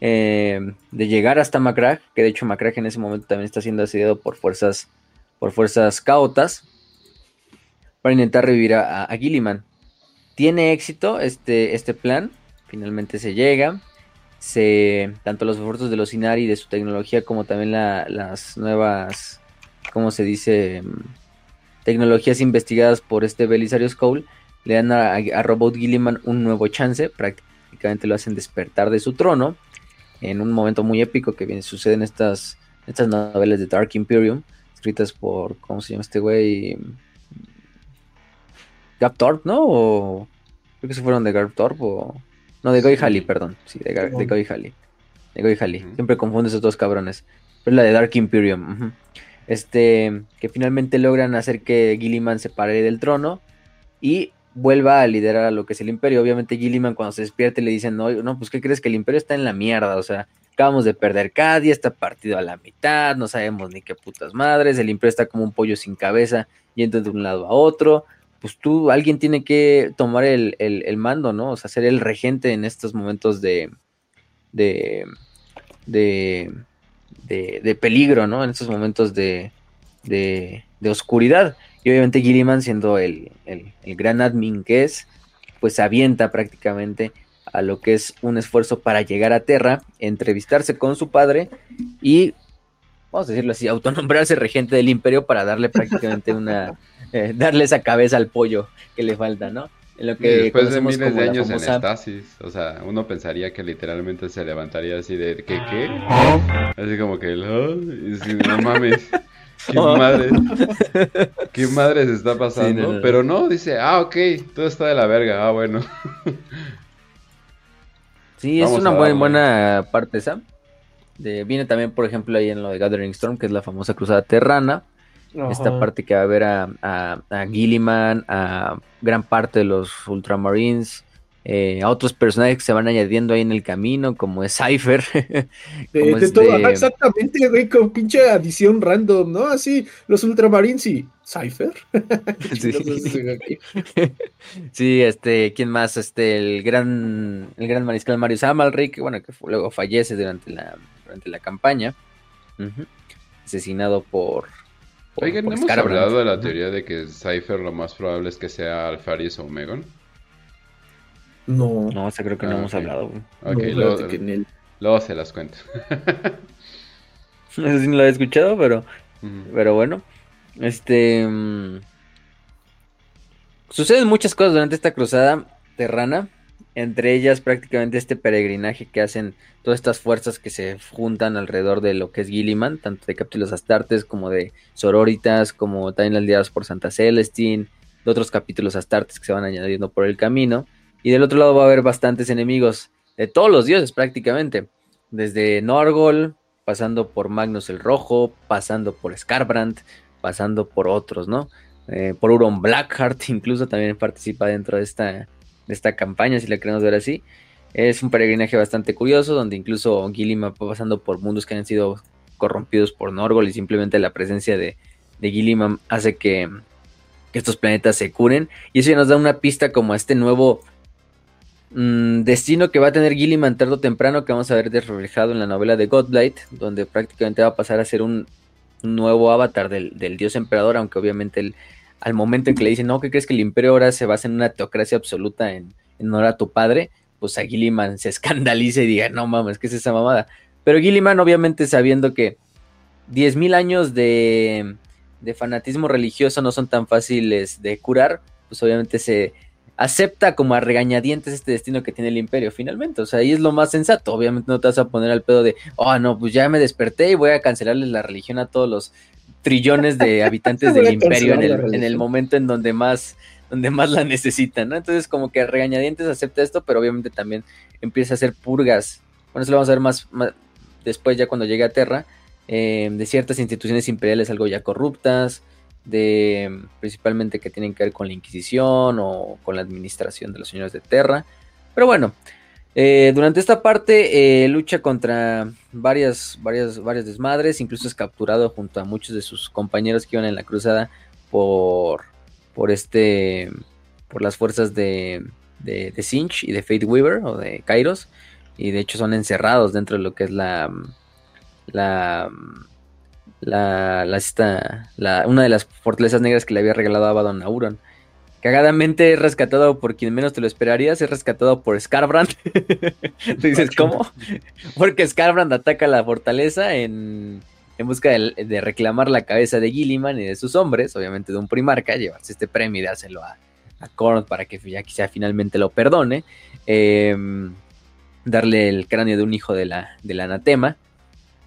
eh, de llegar hasta Macragh, que de hecho Macragh en ese momento también está siendo asediado por fuerzas, por fuerzas caotas, para intentar revivir a, Gilliman. Tiene éxito este, este plan, finalmente se llega. Se, tanto los esfuerzos de los Inari de su tecnología como también las nuevas, ¿cómo se dice? Tecnologías investigadas por este Belisario Cole le dan a, Robot Gilliman un nuevo chance, prácticamente lo hacen despertar de su trono en un momento muy épico que bien sucede en estas, estas novelas de Dark Imperium, escritas por, ¿cómo se llama este güey? Gaptorp, ¿no? O creo que se fueron de Gaptorp o... No, de Goy Halley, perdón. Sí, de, de Goy Halley. De Goy Halley. Siempre confundo esos dos cabrones. Pero la de Dark Imperium. Este, que finalmente logran hacer que Gilliman se pare del trono y vuelva a liderar a lo que es el imperio. Obviamente Gilliman cuando se despierte le dicen, no, no, pues ¿qué crees? Que el imperio está en la mierda, o sea, acabamos de perder Cadia, está partido a la mitad, no sabemos ni qué putas madres, el imperio está como un pollo sin cabeza yendo de un lado a otro, pues tú, alguien tiene que tomar el, mando, ¿no? O sea, ser el regente en estos momentos de, de, de, de, peligro, ¿no? En estos momentos de, de, oscuridad. Y obviamente Gilliman, siendo el, el, gran admin que es, pues avienta prácticamente a lo que es un esfuerzo para llegar a Terra, entrevistarse con su padre y, vamos a decirlo así, autonombrarse regente del imperio para darle prácticamente una eh, darle esa cabeza al pollo que le falta, ¿no? En lo que después de miles de años en estasis, o sea, uno pensaría que literalmente se levantaría así de ¿qué qué? Así como que no mames. ¿Qué madre? ¿Qué madre se está pasando? Pero no, dice, ah, ok, todo está de la verga, ah, bueno. Sí, es una buena, buena parte esa. De, viene también, por ejemplo, ahí en lo de Gathering Storm, que es la famosa cruzada terrana. Esta parte que va a ver a, a, Gilliman, a gran parte de los Ultramarines, eh, a otros personajes que se van añadiendo ahí en el camino, como es Cypher. de, todo, exactamente, güey, con pinche adición random, ¿no? Así, los Ultramarines y Cypher. sí. este, ¿quién más? Este, el gran, el gran mariscal Mario Amalric, bueno, que luego fallece durante la, durante la campaña. Asesinado por Oigan, ¿no hemos hablado de la teoría de que Cypher lo más probable es que sea Alfaris o Megon? No. No, esa creo que no Ah, hemos hablado, güey. Ok, no, luego, el- luego se las cuento. Eso sí no lo he escuchado, pero, pero bueno. Este. mm, suceden muchas cosas durante esta cruzada terrana. Entre ellas, prácticamente este peregrinaje que hacen todas estas fuerzas que se juntan alrededor de lo que es Gilliman, tanto de Capítulos Astartes como de Sororitas, como también las por Santa Celestine, de otros capítulos Astartes que se van añadiendo por el camino. Y del otro lado va a haber bastantes enemigos de todos los dioses prácticamente. Desde Norgol, pasando por Magnus el Rojo, pasando por Scarbrand, pasando por otros, ¿no? Eh, por Euron Blackheart, incluso también participa dentro de esta, de esta campaña, si la queremos ver así. Es un peregrinaje bastante curioso, donde incluso Gilliman va pasando por mundos que han sido corrompidos por Norgol y simplemente la presencia de, de hace que, estos planetas se curen. Y eso ya nos da una pista como a este nuevo mm, destino que va a tener Gilliman tarde o temprano, que vamos a ver reflejado en la novela de Godblight, donde prácticamente va a pasar a ser un, un nuevo avatar del, del dios emperador, aunque obviamente el- al momento en que le dicen, no, ¿qué crees que el imperio ahora se basa en una teocracia absoluta en, en honor a tu padre? Pues a Gilliman se escandaliza y diga, no mames, ¿qué es esa mamada? Pero Gilliman, obviamente sabiendo que 10.000 años de, de fanatismo religioso no son tan fáciles de curar, pues obviamente se acepta como a regañadientes este destino que tiene el imperio finalmente. O sea, ahí es lo más sensato. Obviamente no te vas a poner al pedo de, oh, no, pues ya me desperté y voy a cancelarles la religión a todos los trillones de habitantes del imperio en el, en el momento en donde más donde más la necesitan, ¿no? Entonces como que regañadientes acepta esto, pero obviamente también empieza a hacer purgas. Bueno, eso lo vamos a ver más, más después ya cuando llegue a Terra, eh, de ciertas instituciones imperiales algo ya corruptas, de principalmente que tienen que ver con la Inquisición o con la administración de los señores de Terra. Pero bueno, eh, durante esta parte eh, lucha contra varias, varias, varias desmadres, incluso es capturado junto a muchos de sus compañeros que iban en la cruzada por, por este, por las fuerzas de, de, de Sinch y de Fate Weaver o de Kairos, y de hecho son encerrados dentro de lo que es la, la, la, esta, la una de las fortalezas negras que le había regalado a Abaddon Auron. Cagadamente es rescatado por quien menos te lo esperarías, es rescatado por Scarbrand. Tú dices, ¿cómo? Porque Scarbrand ataca la fortaleza en, en busca de, de, reclamar la cabeza de Gilliman y de sus hombres, obviamente de un primarca, llevarse este premio y dárselo a, a Korn para que ya quizá finalmente lo perdone. Eh, darle el cráneo de un hijo de la, del anatema.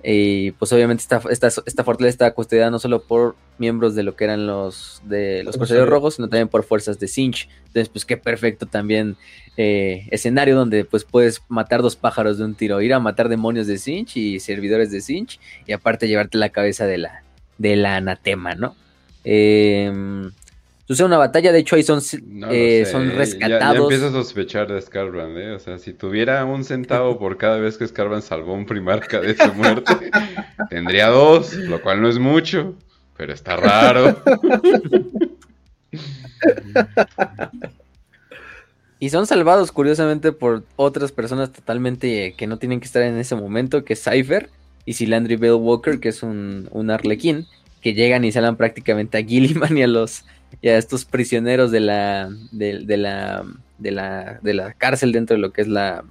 Y pues obviamente esta, esta, esta fortaleza está custodiada no solo por miembros de lo que eran los de los Corsarios Rojos, sino también por fuerzas de Sinch. Entonces, pues qué perfecto también eh, escenario donde pues puedes matar dos pájaros de un tiro, ir a matar demonios de Sinch y servidores de Sinch, y aparte llevarte la cabeza de la, de la anatema, ¿no? Eh, sucede una batalla, de hecho ahí son, No eh, son rescatados. ya empiezo a sospechar de Scarbrand, ¿eh? O sea, si tuviera un centavo por cada vez que Scarbrand salvó un primarca de su muerte, tendría dos, lo cual no es mucho, pero está raro. Y son salvados curiosamente por otras personas totalmente que no tienen que estar en ese momento, que es Cypher y Silandry Bell Walker, que es un, un arlequín, que llegan y salen prácticamente a Gilliman y a los y a estos prisioneros de la de, de la de la de la cárcel dentro de lo que es la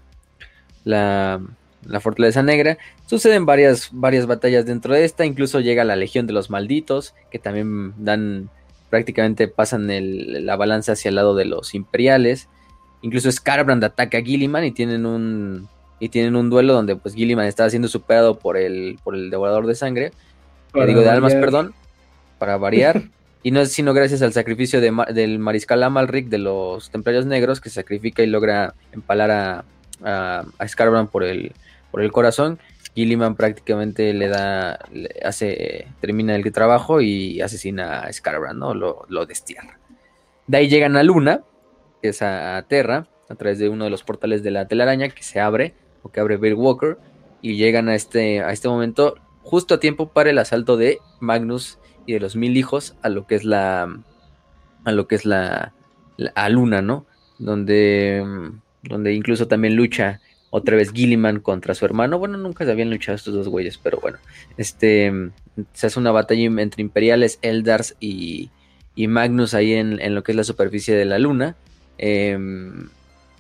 la, la fortaleza negra. Suceden varias varias batallas dentro de esta, incluso llega la Legión de los Malditos, que también dan prácticamente pasan el, la balanza hacia el lado de los imperiales. Incluso Scarbrand ataca a Gilliman y tienen un y tienen un duelo donde pues Gilliman está siendo superado por el por el devorador de sangre, digo de almas, perdón, para variar. y no es sino gracias al sacrificio del mariscal Amalric de los Templarios Negros que sacrifica y logra empalar a, a, a por el por el corazón. Gilliman prácticamente le da hace termina el trabajo y asesina a Scarbrand, ¿no? Lo, lo destierra. De ahí llegan a Luna, que es a, a Terra, a través de uno de los portales de la telaraña que se abre, o que abre Bill Walker, y llegan a este, a este momento justo a tiempo para el asalto de Magnus de los mil hijos a lo que es la a lo que es la, la- a Luna, ¿no? Donde donde incluso también lucha otra vez Gilliman contra su hermano. Bueno, nunca se habían luchado estos dos güeyes, pero bueno, este se hace una batalla entre imperiales, Eldars y, y Magnus ahí en, en lo que es la superficie de la luna. Em,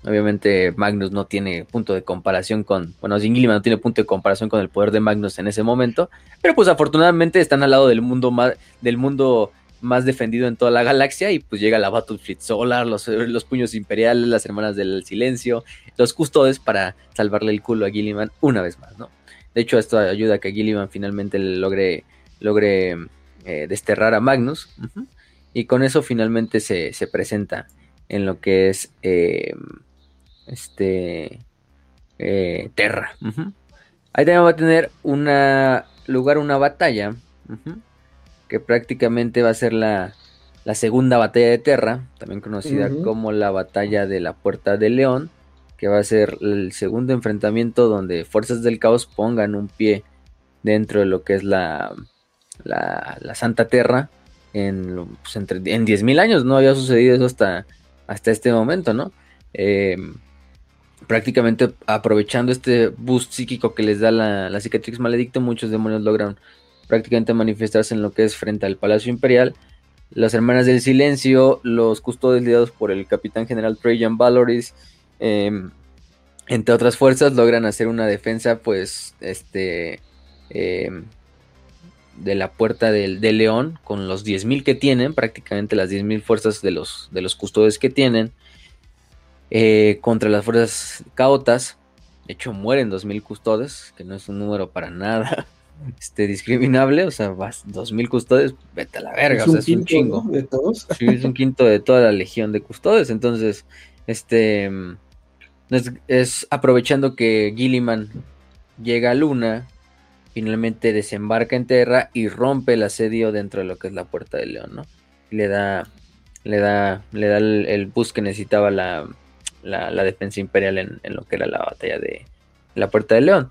Obviamente Magnus no tiene punto de comparación con, bueno, Gilliman no tiene punto de comparación con el poder de Magnus en ese momento, pero pues afortunadamente están al lado del mundo más, del mundo más defendido en toda la galaxia y pues llega la Battlefleet Solar, los, los puños imperiales, las hermanas del silencio, los custodes para salvarle el culo a Gilliman una vez más, ¿no? De hecho esto ayuda a que Gilliman finalmente logre, logre eh, desterrar a Magnus y con eso finalmente se, se presenta en lo que es... Eh, este eh, Terra. Ahí también va a tener una lugar una batalla que prácticamente va a ser la, la, segunda batalla de Terra, también conocida como la batalla de la Puerta de León, que va a ser el segundo enfrentamiento donde fuerzas del caos pongan un pie dentro de lo que es la, la, la Santa Terra en, pues, entre, en 10.000 años, no había sucedido eso hasta, hasta este momento, ¿no? Eh, prácticamente aprovechando este boost psíquico que les da la, la cicatrix maledicta, muchos demonios logran prácticamente manifestarse en lo que es frente al Palacio Imperial. Las Hermanas del Silencio, los custodios liderados por el Capitán General Trajan Valoris, em, entre otras fuerzas, logran hacer una defensa, pues, este, em, de la puerta del, León, con los 10.000 que tienen, prácticamente las 10.000 fuerzas de los, de los custodios que tienen. Eh, contra las fuerzas caotas. De hecho, mueren 2.000 custodes, que no es un número para nada este, discriminable. O sea, vas 2.000 custodes, vete a la verga. Es o sea, es un chingo. De todos. Sí, es un quinto de toda la legión de custodes. Entonces, este. Es, es aprovechando que Gilliman llega a Luna, finalmente desembarca en Terra y rompe el asedio dentro de lo que es la Puerta del León, ¿no? le da, le da, le da el, el boost que necesitaba la, la, defensa imperial en, lo que era la batalla de la Puerta del León.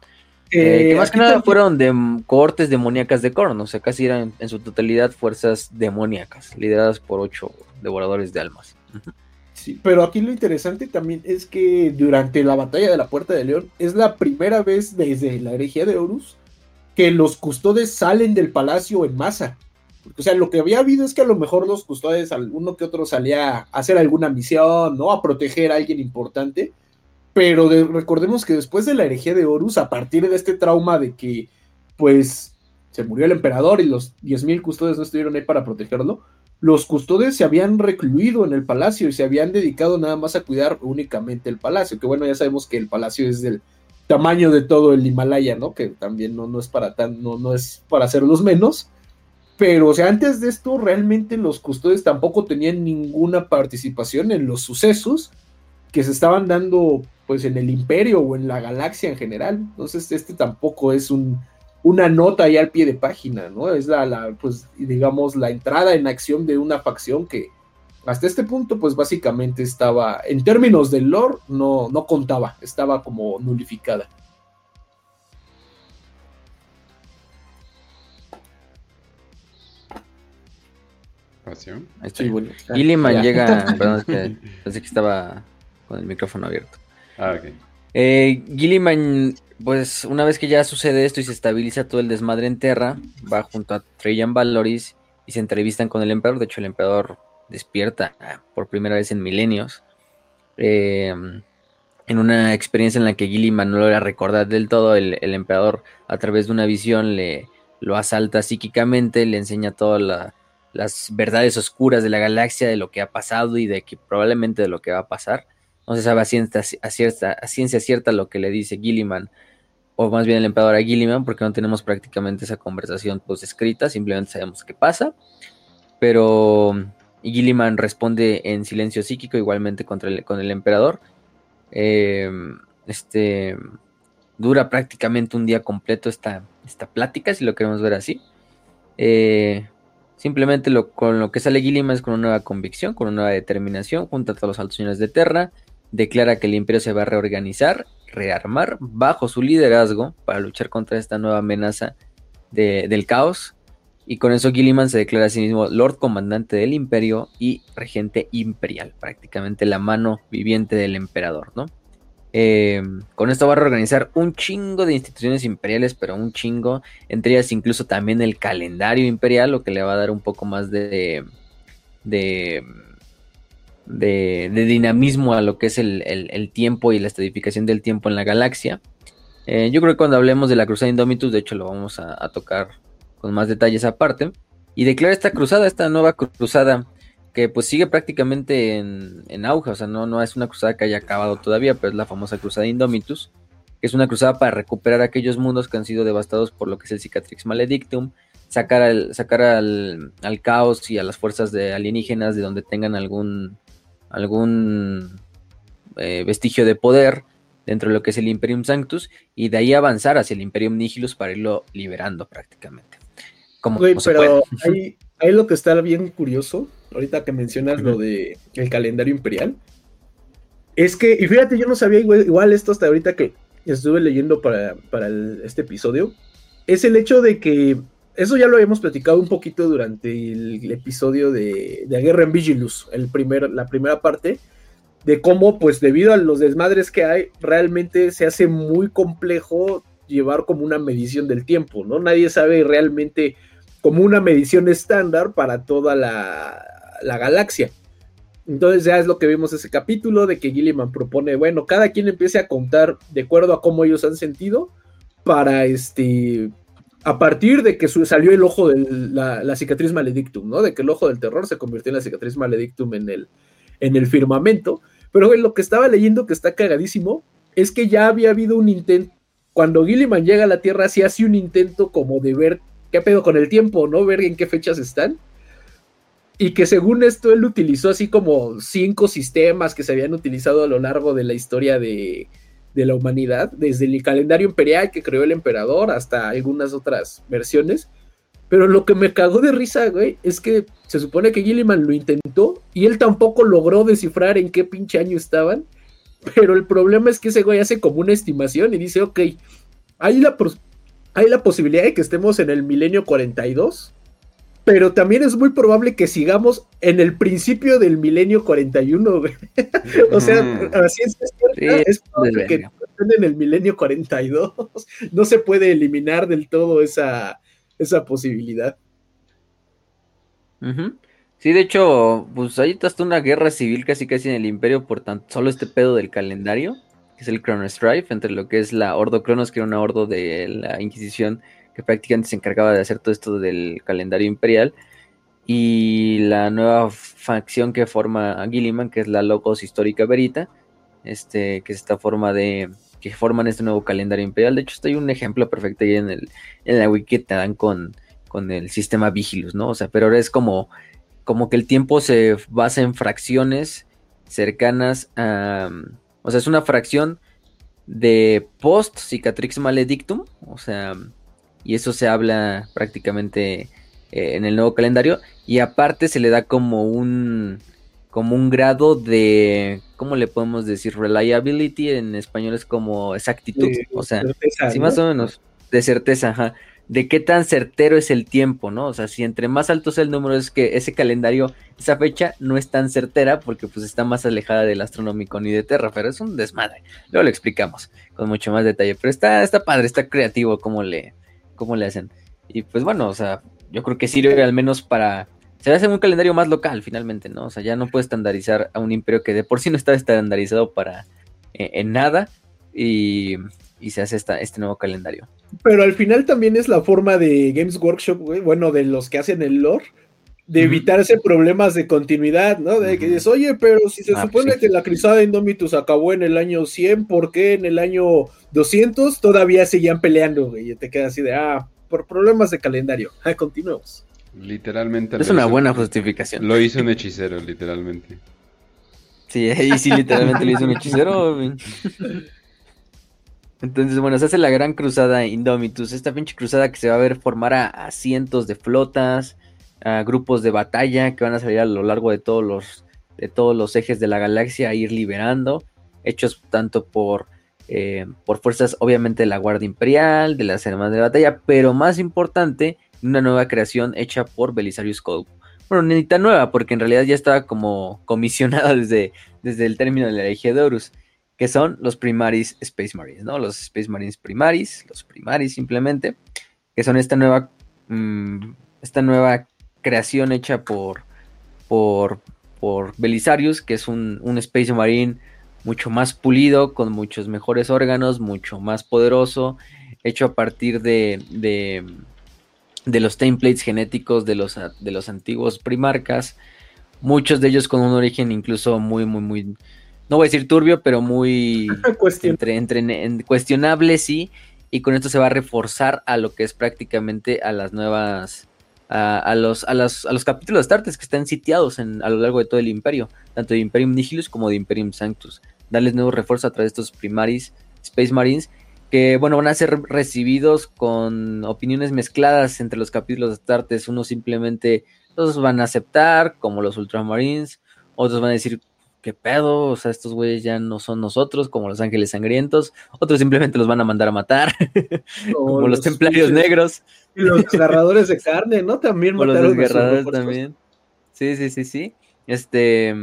Eh, que más que nada fueron de cohortes demoníacas de Korn, o sea, casi eran en su totalidad fuerzas demoníacas, lideradas por ocho devoradores de almas. Sí, pero aquí lo interesante también es que durante la batalla de la Puerta del León es la primera vez desde la herejía de Horus que los custodes salen del palacio en masa. O sea, lo que había habido es que a lo mejor los custodios, alguno que otro salía a hacer alguna misión, ¿no? A proteger a alguien importante. Pero recordemos que después de la herejía de Horus, a partir de este trauma de que, pues, se murió el emperador y los 10.000 custodios no estuvieron ahí para protegerlo, los custodios se habían recluido en el palacio y se habían dedicado nada más a cuidar únicamente el palacio. Que bueno, ya sabemos que el palacio es del tamaño de todo el Himalaya, ¿no? Que también no, no es para tan, no, no es para hacerlos menos pero, o sea, antes de esto, realmente los custodios tampoco tenían ninguna participación en los sucesos que se estaban dando, pues, en el imperio o en la galaxia en general. Entonces, este tampoco es un, una nota ahí al pie de página, ¿no? Es la, la, pues, digamos, la entrada en acción de una facción que hasta este punto, pues, básicamente estaba, en términos del lore, no, no contaba, estaba como nulificada. Estoy bueno. Gilliman llega. Perdón, es que pensé que estaba con el micrófono abierto. Ah, ok. Eh, Gilliman, pues una vez que ya sucede esto y se estabiliza todo el desmadre en Terra, va junto a Trajan Valoris y se entrevistan con el emperador. De hecho, el emperador despierta por primera vez en milenios. Eh, en una experiencia en la que Gilliman no lo a recordar del todo, el, el, emperador a través de una visión le lo asalta psíquicamente, le enseña toda la, las verdades oscuras de la galaxia, de lo que ha pasado y de que probablemente de lo que va a pasar. No se sabe a ciencia, a ciencia, cierta lo que le dice Gilliman, o más bien el emperador a Gilliman, porque no tenemos prácticamente esa conversación pues escrita, simplemente sabemos qué pasa. Pero Gilliman responde en silencio psíquico, igualmente contra el, con el emperador. Em, este dura prácticamente un día completo esta, esta plática, si lo queremos ver así. Eh, Simplemente lo, con lo que sale Gilliman es con una nueva convicción, con una nueva determinación, junto a todos los altos señores de Terra, declara que el imperio se va a reorganizar, rearmar bajo su liderazgo para luchar contra esta nueva amenaza del caos. Y con eso Gilliman se declara a sí mismo Lord Comandante del Imperio y Regente Imperial, prácticamente la mano viviente del emperador, ¿no? Eh, con esto va a reorganizar un chingo de instituciones imperiales, pero un chingo. Entre ellas incluso también el calendario imperial, lo que le va a dar un poco más de... de de, dinamismo a lo que es el, tiempo y la estadificación del tiempo en la galaxia. Eh, yo creo que cuando hablemos de la cruzada Indomitus, de hecho lo vamos a, tocar con más detalles aparte. Y declara esta cruzada, esta nueva cruzada, que pues sigue prácticamente en, en, auge, o sea, no, no es una cruzada que haya acabado todavía, pero es la famosa cruzada Indomitus, que es una cruzada para recuperar aquellos mundos que han sido devastados por lo que es el Cicatrix Maledictum, sacar al, sacar al, al caos y a las fuerzas de alienígenas de donde tengan algún algún eh, vestigio de poder dentro de lo que es el Imperium Sanctus y de ahí avanzar hacia el Imperium Nihilus para irlo liberando prácticamente. Como, pero ahí, lo que está bien curioso, ahorita que mencionas lo de el calendario imperial, es que, y fíjate, yo no sabía igual, esto hasta ahorita que estuve leyendo para, este episodio, es el hecho de que eso ya lo habíamos platicado un poquito durante el, episodio de, de, Guerra en Vigilus, el primer, la primera parte, de cómo, pues debido a los desmadres que hay, realmente se hace muy complejo llevar como una medición del tiempo, ¿no? Nadie sabe realmente como una medición estándar para toda la, la galaxia. Entonces ya es lo que vimos ese capítulo de que Gilliman propone, bueno, cada quien empiece a contar de acuerdo a cómo ellos han sentido para este a partir de que salió el ojo de la, cicatriz maledictum, ¿no? De que el ojo del terror se convirtió en la cicatriz maledictum en el, en el firmamento. Pero lo que estaba leyendo que está cagadísimo es que ya había habido un intento. Cuando Gilliman llega a la Tierra, sí hace un intento como de ver qué pedo con el tiempo, ¿no? Ver en qué fechas están. Y que según esto él utilizó así como cinco sistemas que se habían utilizado a lo largo de la historia de, de la humanidad, desde el calendario imperial que creó el emperador hasta algunas otras versiones. Pero lo que me cagó de risa, güey, es que se supone que Gilliman lo intentó y él tampoco logró descifrar en qué pinche año estaban. Pero el problema es que ese güey hace como una estimación y dice, ok, hay la, hay la posibilidad de que estemos en el milenio 42 pero también es muy probable que sigamos en el principio del milenio 41, o sea, la ciencia es probable que estén en el milenio 42. No se puede eliminar del todo esa, esa posibilidad. Sí, de hecho, pues ahí está una guerra civil casi casi en el imperio por tan solo este pedo del calendario, que es el Chrono Strife, entre lo que es la Ordo Cronos, que era una ordo de la Inquisición, que prácticamente se encargaba de hacer todo esto del calendario imperial, y la nueva facción que forma a Gilliman, que es la Locos Histórica Verita, este, que es esta forma de que forman este nuevo calendario imperial. De hecho, está ahí un ejemplo perfecto ahí en, el, en la wiki que te dan con, con el sistema Vigilus, ¿no? O sea, pero ahora es como, como que el tiempo se basa en fracciones cercanas a... O sea, es una fracción de post cicatrix maledictum, o sea, y eso se habla prácticamente eh, en el nuevo calendario y aparte se le da como un como un grado de ¿cómo le podemos decir? reliability en español es como exactitud, o sea, sí más o menos de certeza, ajá, de qué tan certero es el tiempo, ¿no? O sea, si entre más alto sea el número es que ese calendario, esa fecha no es tan certera porque pues está más alejada del astronómico ni de Terra, pero es un desmadre. Luego lo explicamos con mucho más detalle, pero está está padre, está creativo cómo le cómo le hacen. Y pues bueno, o sea, yo creo que sirve al menos para... Se hace un calendario más local finalmente, ¿no? O sea, ya no puede estandarizar a un imperio que de por sí no está estandarizado para eh, en nada y, se hace esta, este nuevo calendario. Pero al final también es la forma de Games Workshop, güey, bueno, de los que hacen el lore, de evitarse problemas de continuidad, ¿no? De que dices, oye, pero si se ah, pues supone que la cruzada Indomitus acabó en el año 100, ¿por qué en el año 200 todavía seguían peleando, güey? Y te quedas así de, ah, por problemas de calendario. Ah, continuemos. Literalmente. Es una buena justificación. Lo hizo un hechicero, literalmente. Sí, ahí sí, literalmente lo hizo un hechicero. Entonces, bueno, se hace la gran cruzada Indomitus. Esta pinche cruzada que se va a ver formar a, cientos de flotas, a grupos de batalla que van a salir a lo largo de todos los, de todos los ejes de la galaxia a ir liberando. Hechos tanto por eh, por fuerzas obviamente de la Guardia Imperial, de las Armas de Batalla, pero más importante, una nueva creación hecha por Belisarius Cope. Bueno, ni tan nueva, porque en realidad ya estaba como comisionada desde, desde el término de la Legión de Horus, que son los Primaris Space Marines, ¿no? Los Space Marines Primaris, los Primaris simplemente, que son esta nueva, mm, esta nueva creación hecha por, por, por Belisarius, que es un, Space Marine mucho más pulido, con muchos mejores órganos, mucho más poderoso, hecho a partir de, de, de los templates genéticos de los, de los antiguos primarcas, muchos de ellos con un origen incluso muy, muy, muy, no voy a decir turbio, pero muy entre, entre, cuestionable, sí, y con esto se va a reforzar a lo que es prácticamente a las nuevas a, los, a, los capítulos de Astartes que están sitiados en, a lo largo de todo el imperio, tanto de Imperium Nihilus como de Imperium Sanctus. Darles nuevos refuerzos a través de estos primaris, Space Marines, que bueno, van a ser recibidos con opiniones mezcladas entre los capítulos de Astartes. Unos simplemente los van a aceptar, como los Ultramarines, otros van a decir, ¿qué pedo? O sea, estos güeyes ya no son nosotros, como los ángeles sangrientos. Otros simplemente los van a mandar a matar, como los, templarios negros. Y los agarradores de carne, ¿no? También mataron los desgarradores también. Sí, sí, sí, sí. Este,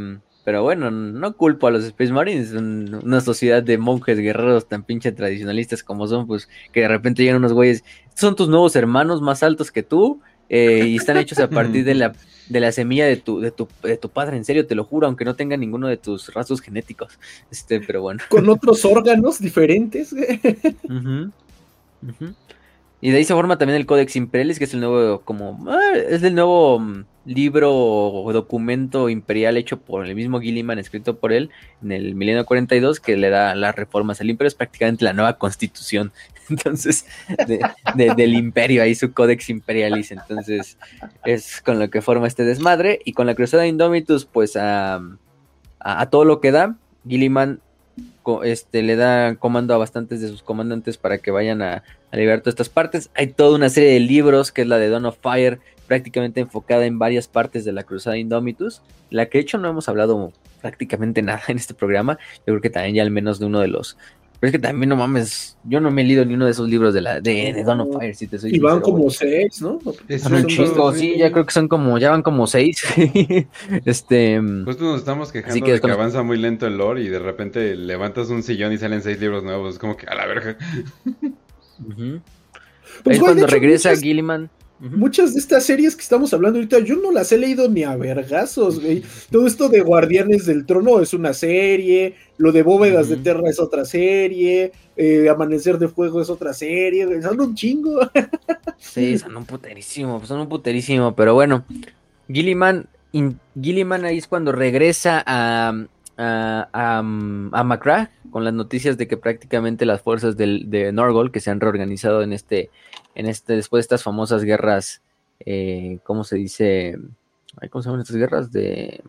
pero bueno, no culpo a los Space Marines, una sociedad de monjes guerreros tan pinche tradicionalistas como son, pues que de repente llegan unos güeyes, son tus nuevos hermanos más altos que tú, eh, y están hechos a partir de la de la semilla de tu, de tu, de tu padre, en serio, te lo juro, aunque no tenga ninguno de tus rasgos genéticos. Este, pero bueno. Con otros órganos diferentes. Y de ahí se forma también el Codex Imperialis, que es el nuevo, como, ah, es el nuevo mm, libro o documento imperial hecho por el mismo Gilliman, escrito por él en el milenio 42, que le da las reformas al imperio, es prácticamente la nueva constitución, entonces, del imperio, ahí su Codex Imperialis, entonces, es con lo que forma este desmadre, y con la Cruzada Indomitus, pues a, todo lo que da, Gilliman este, le da comando a bastantes de sus comandantes para que vayan a, liberar todas estas partes. Hay toda una serie de libros, que es la de Dawn of Fire, prácticamente enfocada en varias partes de la Cruzada Indomitus, la que de hecho no hemos hablado prácticamente nada en este programa. Yo creo que también ya al menos de uno de los pero es que también no mames, yo no me he leído ni uno de esos libros de la de, de Dawn of Fire, si te soy Y van como seis, ¿no? Son un chingo, sí, ya creo que son como, ya van como seis. este. Pues nos estamos quejando de que avanza muy lento el lore y de repente levantas un sillón y salen seis libros nuevos, es como que a la verga. es cuando regresa Gilliman. Muchas de estas series que estamos hablando ahorita, yo no las he leído ni a vergazos, güey. Todo esto de Guardianes del Trono es una serie, lo de Bóvedas de Terra es otra serie, eh, Amanecer de Fuego es otra serie, güey. Son un chingo. sí, son un puterísimo, son un puterísimo, pero bueno. Gilliman, Gilliman ahí es cuando regresa a, a, a, con las noticias de que prácticamente las fuerzas de Norgol, que se han reorganizado en este en este, después de estas famosas guerras, eh, ¿cómo se dice? ¿Cómo se llaman estas guerras? De,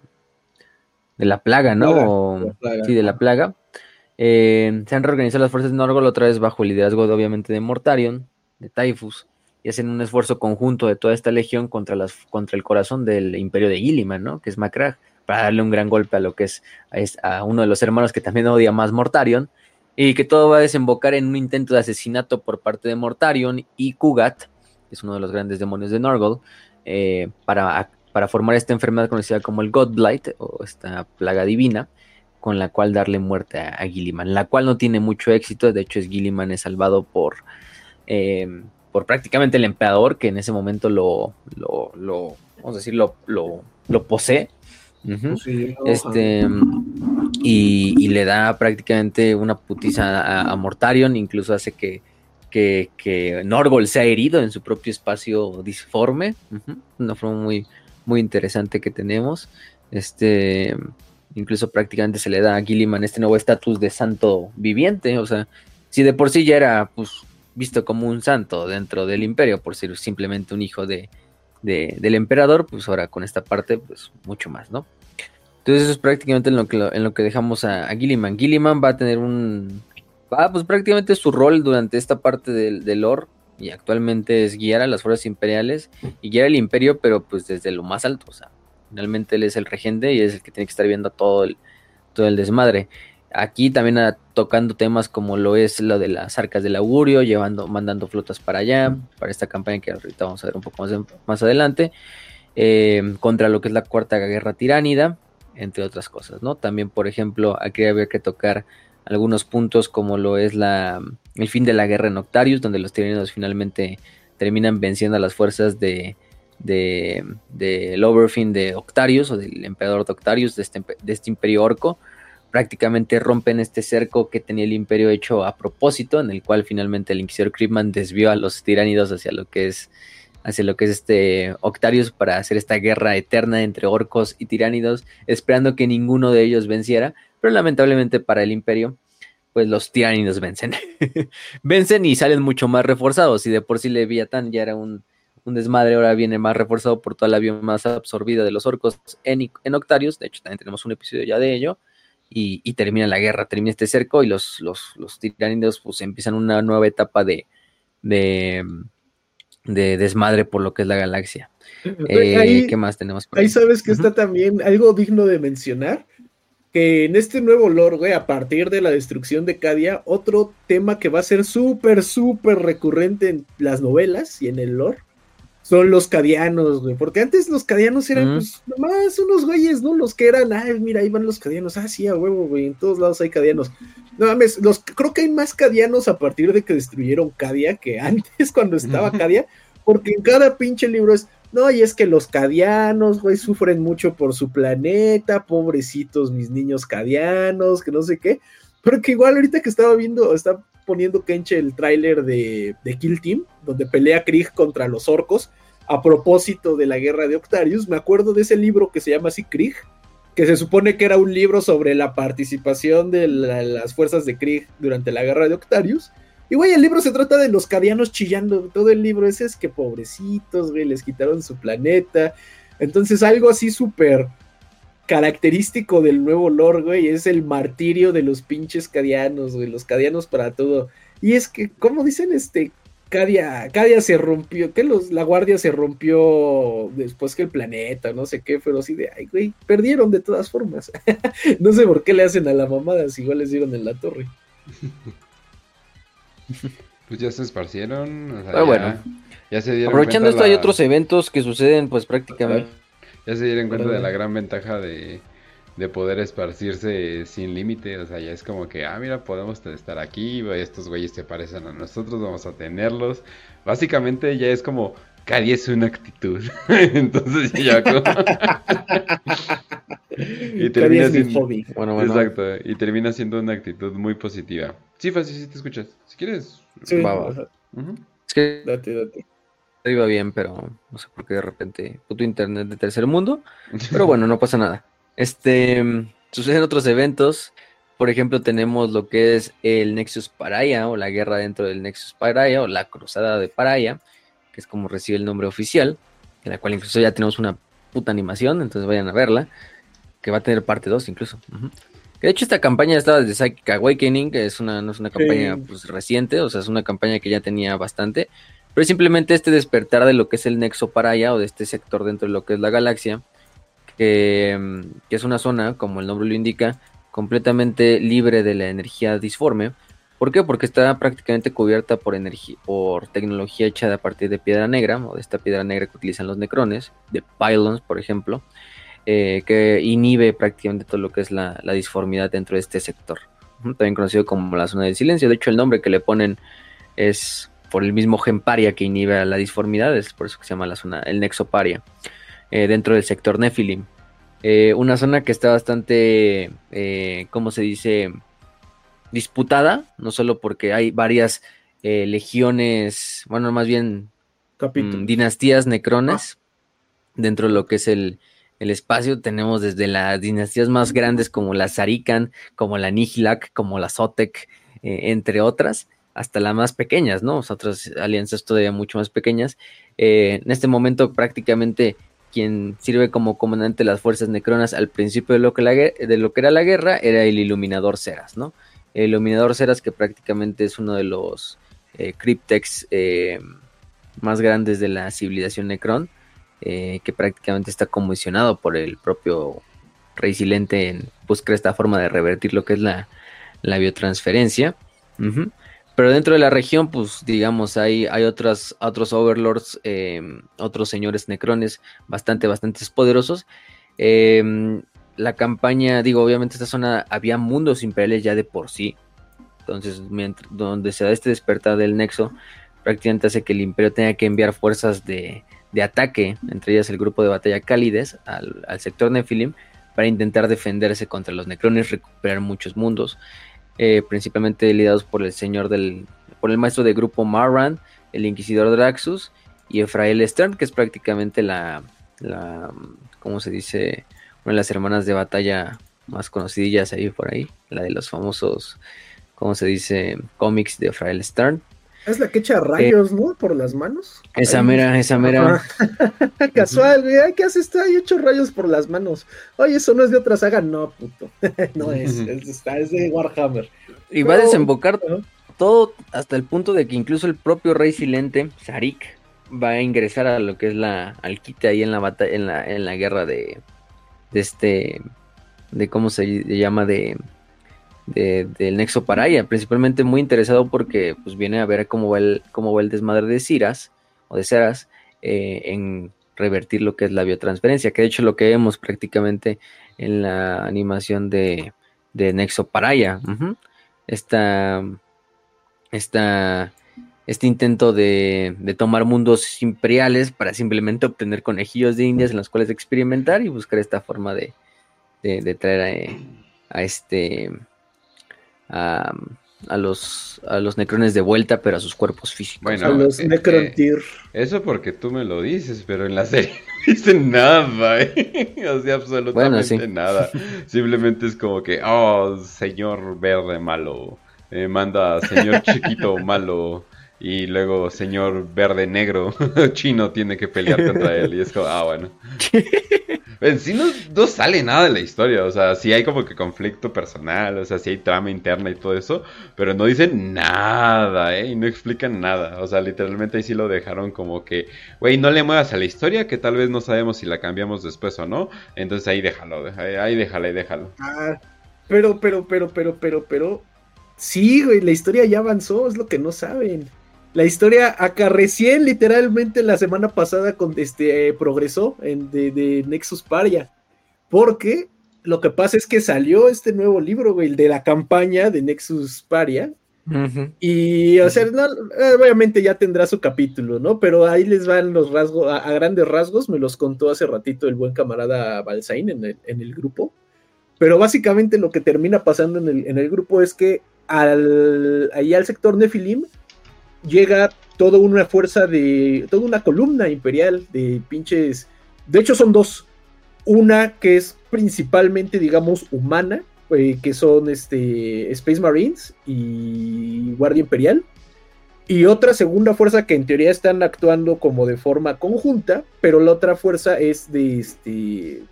de la plaga, ¿no? Sí, de la plaga. Eh, se han reorganizado las fuerzas de Norgol otra vez bajo el liderazgo, de, obviamente, de Mortarion, de Typhus, y hacen un esfuerzo conjunto de toda esta legión contra, las, contra el corazón del imperio de Gilliman, ¿no? Que es Macragh, para darle un gran golpe a lo que es a, a uno de los hermanos que también odia más Mortarion, y que todo va a desembocar en un intento de asesinato por parte de Mortarion y Kugat, que es uno de los grandes demonios de Norgol, eh, para, para, formar esta enfermedad conocida como el Godblight, o esta plaga divina, con la cual darle muerte a, Gilliman, la cual no tiene mucho éxito, de hecho es Gilliman es salvado por, eh, por prácticamente el emperador, que en ese momento lo, lo, lo vamos a decir, lo, lo posee, este y, le da prácticamente una putiza a, Mortarion, incluso hace que, que, Norgol sea herido en su propio espacio disforme. Una forma muy, muy interesante que tenemos. Este incluso prácticamente se le da a Gilliman este nuevo estatus de santo viviente. O sea, si de por sí ya era pues, visto como un santo dentro del imperio, por ser simplemente un hijo de, del emperador, pues ahora con esta parte, pues mucho más, ¿no? Entonces eso es prácticamente en lo que, en lo que dejamos a, Gilliman. Gilliman va a tener un... Va, pues prácticamente su rol durante esta parte del, del lore y actualmente es guiar a las fuerzas imperiales y guiar el imperio, pero pues desde lo más alto, o sea, finalmente él es el regente y es el que tiene que estar viendo todo el, todo el desmadre. Aquí también tocando temas como lo es lo de las arcas del augurio, llevando, mandando flotas para allá, para esta campaña que ahorita vamos a ver un poco más, más adelante, eh, contra lo que es la cuarta guerra tiránida, entre otras cosas, ¿no? También, por ejemplo, aquí había que tocar algunos puntos como lo es la, el fin de la guerra en Octarius, donde los tiranidos finalmente terminan venciendo a las fuerzas de, de, del Overfin de Octarius o del emperador de Octarius, de este, de este imperio orco. Prácticamente rompen este cerco que tenía el imperio hecho a propósito, en el cual finalmente el inquisidor Creepman desvió a los tiránidos hacia lo que es hacia lo que es este Octarius para hacer esta guerra eterna entre orcos y tiránidos, esperando que ninguno de ellos venciera, pero lamentablemente para el imperio, pues los tiránidos vencen. vencen y salen mucho más reforzados, y de por sí Leviatán ya era un, un desmadre, ahora viene más reforzado por toda la biomasa absorbida de los orcos en, en Octarius, de hecho también tenemos un episodio ya de ello, y, termina la guerra, termina este cerco y los, los, los tiránidos pues empiezan una nueva etapa de, de, de desmadre por lo que es la galaxia. Eh, ¿Qué más tenemos? Por ahí? ahí sabes que está también algo digno de mencionar, que en este nuevo lore, güey, a partir de la destrucción de Cadia, otro tema que va a ser súper, súper recurrente en las novelas y en el lore, son los cadianos, güey. Porque antes los cadianos eran, pues, nomás unos güeyes, ¿no? Los que eran, ay, mira, ahí van los cadianos. Ah, sí, a huevo, güey. En todos lados hay cadianos. No mames, los, creo que hay más cadianos a partir de que destruyeron Cadia que antes, cuando estaba Cadia. Porque en cada pinche libro es, no, y es que los cadianos, güey, sufren mucho por su planeta, pobrecitos mis niños cadianos, que no sé qué. Pero que igual ahorita que estaba viendo, está poniendo Kenche el tráiler de, Kill Team, donde pelea Krieg contra los orcos, a propósito de la guerra de Octarius. Me acuerdo de ese libro que se llama así Krieg, que se supone que era un libro sobre la participación de las fuerzas de Krieg durante la guerra de Octarius. Y güey, el libro se trata de los cadianos chillando. Todo el libro es que pobrecitos, güey, les quitaron su planeta. Entonces, algo así súper característico del nuevo lore, güey, es el martirio de los pinches cadianos, güey, los cadianos para todo. Y es que, ¿cómo dicen? Este, Cadia, Cadia se rompió, que los, la guardia se rompió después que el planeta, no sé qué, pero así de, ay, güey, perdieron de todas formas. no sé por qué le hacen a la mamada si igual les dieron en la torre. Pues ya se esparcieron. O bueno. Ya se dieron Aprovechando esto, hay otros eventos que suceden, pues prácticamente ya se dieron cuenta de la gran ventaja de, poder esparcirse sin límite. O sea, ya es como que, ah, mira, podemos estar aquí, estos güeyes se parecen a nosotros, vamos a tenerlos. Básicamente ya es como, día es una actitud. Entonces ya como... y termina siendo... Bueno, Exacto, y termina siendo una actitud muy positiva. Sí, fácil, sí te escuchas. Si quieres... Sí, Es que... Date, date iba bien, pero no sé por qué de repente puto internet de tercer mundo. Pero bueno, no pasa nada. Este suceden otros eventos. Por ejemplo, tenemos lo que es el Nexus Paraya o la guerra dentro del Nexus Paraya o la cruzada de Paraya, que es como recibe el nombre oficial, en la cual incluso ya tenemos una puta animación, entonces vayan a verla, que va a tener parte 2 incluso. De hecho, esta campaña estaba desde Psychic Awakening, que es una, no es una campaña pues, reciente, o sea, es una campaña que ya tenía bastante, pero simplemente este despertar de lo que es el nexo para allá o de este sector dentro de lo que es la galaxia, que, es una zona, como el nombre lo indica, completamente libre de la energía disforme. ¿Por qué? Porque está prácticamente cubierta por energía, por tecnología hecha a partir de piedra negra, o de esta piedra negra que utilizan los necrones, de pylons, por ejemplo, eh, que inhibe prácticamente todo lo que es la, la, disformidad dentro de este sector. También conocido como la zona del silencio. De hecho, el nombre que le ponen es por el mismo gemparia que inhibe la disformidad, es por eso que se llama la zona, el nexoparia, eh, dentro del sector Nephilim. Eh, una zona que está bastante, eh, ¿cómo se dice? Disputada, no solo porque hay varias legiones, bueno, más bien mm, dinastías necrones ah. dentro de lo que es el, el espacio. Tenemos desde las dinastías más grandes como la Sarikan, como la Nihilak, como la Sotek, entre otras hasta las más pequeñas, ¿no? otras alianzas todavía mucho más pequeñas. Eh, en este momento prácticamente quien sirve como comandante de las fuerzas necronas al principio de lo que, de lo que era la guerra era el Iluminador Ceras, ¿no? El Iluminador Ceras que prácticamente es uno de los eh, cryptex eh, más grandes de la civilización Necron, que prácticamente está comisionado por el propio Rey Silente en buscar esta forma de revertir lo que es la, biotransferencia. Pero dentro de la región, pues digamos, hay, hay otras, otros overlords, em, otros señores necrones bastante, bastante poderosos. Em, la campaña, digo, obviamente esta zona había mundos imperiales ya de por sí. Entonces, donde se da este despertar del nexo, prácticamente hace que el imperio tenga que enviar fuerzas de, ataque, entre ellas el grupo de batalla Cálides, al, sector Nephilim, para intentar defenderse contra los Necrones, recuperar muchos mundos, eh, principalmente liderados por el señor del, por el maestro de grupo Marran, el Inquisidor Draxus y Efrael Stern, que es prácticamente la, la, ¿cómo se dice? Una de las hermanas de batalla más conocidillas ahí por ahí, la de los famosos, ¿cómo se dice? Cómics de Efrael Stern. Es la que echa rayos, ¿no? Por las manos. Esa mera, esa mera. Casual, güey. ¿Qué haces? Está ahí hecho rayos por las manos. Oye, eso no es de otra saga. No, puto. no es. es, es de Warhammer. Y va a desembocar todo hasta el punto de que incluso el propio Rey Silente, Sarik, va a ingresar a lo que es la alquite ahí en la batalla, en la, en la guerra de, de este, de cómo se llama, de, del Nexo Paraya, principalmente muy interesado porque pues viene a ver cómo va el, cómo va el desmadre de Ciras o de Ceras eh, en revertir lo que es la biotransferencia, que de hecho lo que vemos prácticamente en la animación de, de Nexo Paraya. Esta, esta este intento de, tomar mundos imperiales para simplemente obtener conejillos de indias en los cuales experimentar y buscar esta forma de, traer a, este a, los a los necrones de vuelta pero a sus cuerpos físicos bueno a los eh, eh eso porque tú me lo dices pero en la serie no dicen nada ¿eh? o sea absolutamente nada simplemente es como que oh señor verde malo eh, manda señor chiquito malo y luego señor verde negro chino tiene que pelear contra él y es como, ah, bueno. En sí no, sale nada de la historia, o sea, sí hay como que conflicto personal, o sea, sí hay trama interna y todo eso, pero no dicen nada, ¿eh? Y no explican nada, o sea, literalmente ahí sí lo dejaron como que, güey, no le muevas a la historia que tal vez no sabemos si la cambiamos después o no, entonces ahí déjalo, ahí déjalo, ahí déjalo. Ah, pero, pero, pero, pero, pero, pero, sí, güey, la historia ya avanzó, es lo que no saben. La historia acá recién, literalmente, la semana pasada con, este, progresó en, de, Nexus Paria. Porque lo que pasa es que salió este nuevo libro, güey, el de la campaña de Nexus Paria. Y, o sea, eh, obviamente ya tendrá su capítulo, ¿no? Pero ahí les van los rasgos, a, grandes rasgos, me los contó hace ratito el buen camarada Balsain en el, en el grupo. Pero básicamente lo que termina pasando en el, en el grupo es que al, ahí al sector Nefilim llega toda una fuerza de, toda una columna imperial de pinches, de hecho son dos, una que es principalmente, digamos, humana, eh, que son este, Space Marines y Guardia Imperial, y otra segunda fuerza que en teoría están actuando como de forma conjunta, pero la otra fuerza es de, este,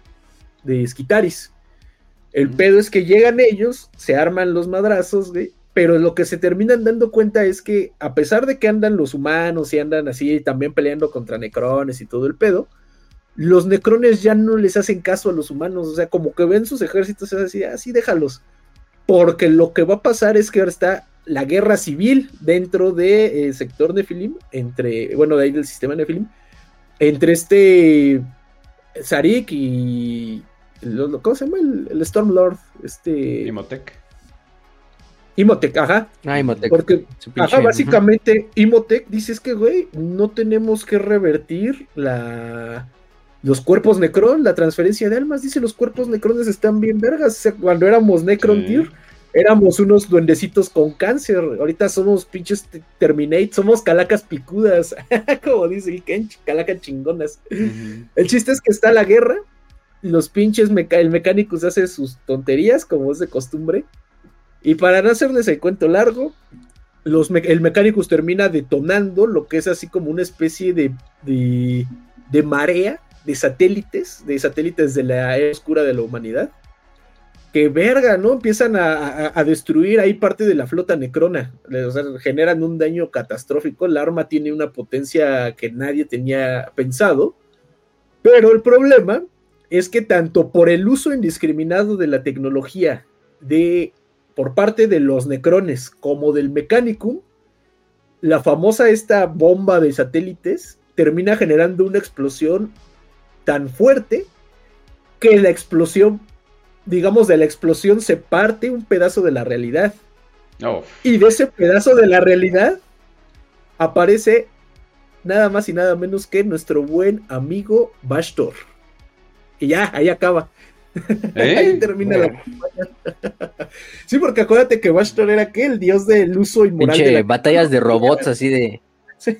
de Skitaris. El pedo es que llegan ellos, se arman los madrazos, güey, pero lo que se terminan dando cuenta es que a pesar de que andan los humanos y andan así también peleando contra necrones y todo el pedo, los necrones ya no les hacen caso a los humanos, o sea, como que ven sus ejércitos y así, así déjalos, porque lo que va a pasar es que ahora está la guerra civil dentro del sector Nefilim, entre, bueno, de ahí del sistema Nefilim, entre este Sarik y, ¿cómo se llama? El, el Stormlord, este... Imhotep. Imotec, ajá. Ah, Imotec. Porque, ajá, básicamente, Imotec dice es que, güey, no tenemos que revertir la los cuerpos Necron, la transferencia de almas. Dice, los cuerpos Necrones están bien vergas. O sea, cuando éramos Necron éramos unos duendecitos con cáncer. Ahorita somos pinches Terminate, somos calacas picudas. Como dice el Kench, calacas chingonas. El chiste es que está la guerra. Los pinches, el mecánico hace sus tonterías, como es de costumbre y para no hacerles el cuento largo, los el Mechanicus termina detonando lo que es así como una especie de, de, marea de satélites, de satélites de la era oscura de la humanidad. Que verga, ¿no? Empiezan a, destruir ahí parte de la flota necrona. Generan un daño catastrófico. El arma tiene una potencia que nadie tenía pensado. Pero el problema es que tanto por el uso indiscriminado de la tecnología de por parte de los Necrones como del Mechanicum, la famosa esta bomba de satélites termina generando una explosión tan fuerte que la explosión, digamos, de la explosión se parte un pedazo de la realidad. Y de ese pedazo de la realidad aparece nada más y nada menos que nuestro buen amigo Bastor. Y ya, ahí acaba. ¿Eh? ahí termina la Sí, porque acuérdate que Bastor era que el dios del uso inmoral Pinche de la batallas de robots así de. Sí.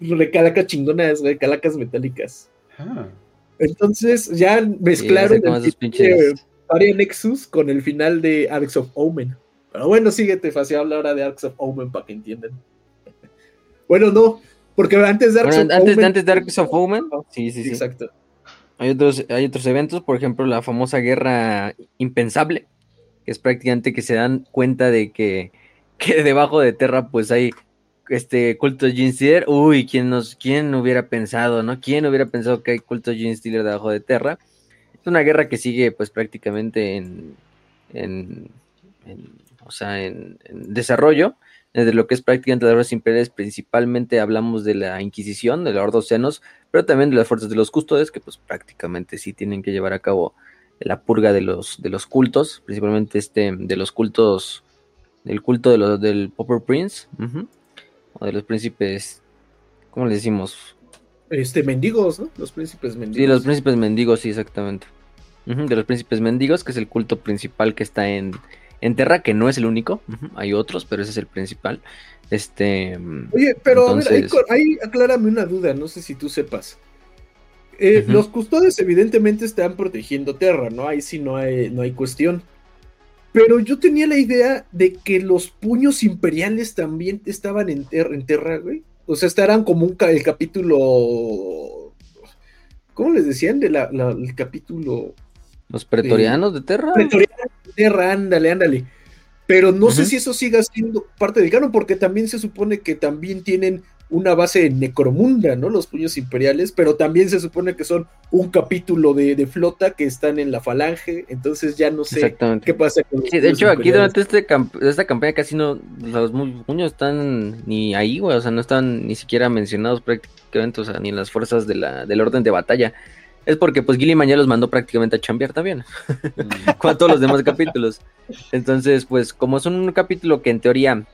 Recalacas chingonas, güey, calacas metálicas. Ah. Entonces ya Sí, mezclaron ya sé cómo el esos pinche pinches- Aria Nexus con el final de Arcs of Omen. Pero bueno, síguete, Facio, habla ahora de Arcs of Omen para que entiendan. Bueno, no, porque antes de Arcs Bueno, of antes, Omen. antes de Arcs of Omen, sí, sí, sí. Exacto. Hay otros, hay otros eventos, por ejemplo, la famosa guerra impensable, que es prácticamente que se dan cuenta de que, que debajo de Terra pues hay este culto Gene Stealer. Uy, ¿quién, nos, ¿quién hubiera pensado, no? ¿Quién hubiera pensado que hay culto Gene Stealer debajo de Terra? Es una guerra que sigue pues prácticamente en, en, o sea, en desarrollo. Desde lo que es prácticamente las guerras imperiales, principalmente hablamos de la Inquisición, de la Horda Oceanos, pero también de las fuerzas de los custodes, que pues prácticamente sí tienen que llevar a cabo la purga de los, de los cultos, principalmente este, de los cultos, del culto de los, del Popper Prince, o de los príncipes, ¿cómo le decimos? Este, mendigos, ¿no? Los príncipes mendigos. Sí, los príncipes mendigos, sí, exactamente. De los príncipes mendigos, que es el culto principal que está en, en Terra, que no es el único, hay otros, pero ese es el principal. Este, Oye, pero a ver, ahí, Entonces- aclárame una duda, no sé si tú sepas. Eh. Los custodes evidentemente están protegiendo Terra, ¿no? Ahí sí no hay, no hay cuestión. Pero yo tenía la idea de que los puños imperiales también estaban en, ter- en Terra, güey. O sea, estarán como un ca- el capítulo... ¿Cómo les decían? De la, la- el capítulo... los pretorianos de Terra. Pretoriano de Terra, ándale, ándale. Pero no sé si eso siga siendo parte del canon, porque también se supone que también tienen una base en Necromunda, ¿no? Los puños imperiales, pero también se supone que son un capítulo de, de flota que están en la falange, entonces ya no sé qué pasa con los Sí, de hecho, aquí durante este camp- esta campaña casi no, los puños están ni ahí, güey, o sea, no están ni siquiera mencionados prácticamente, o sea, ni en las fuerzas de la, del orden de batalla. Es porque pues Gilliman ya los mandó prácticamente a chambear también, con todos los demás capítulos. Entonces, pues como son un capítulo que en teoría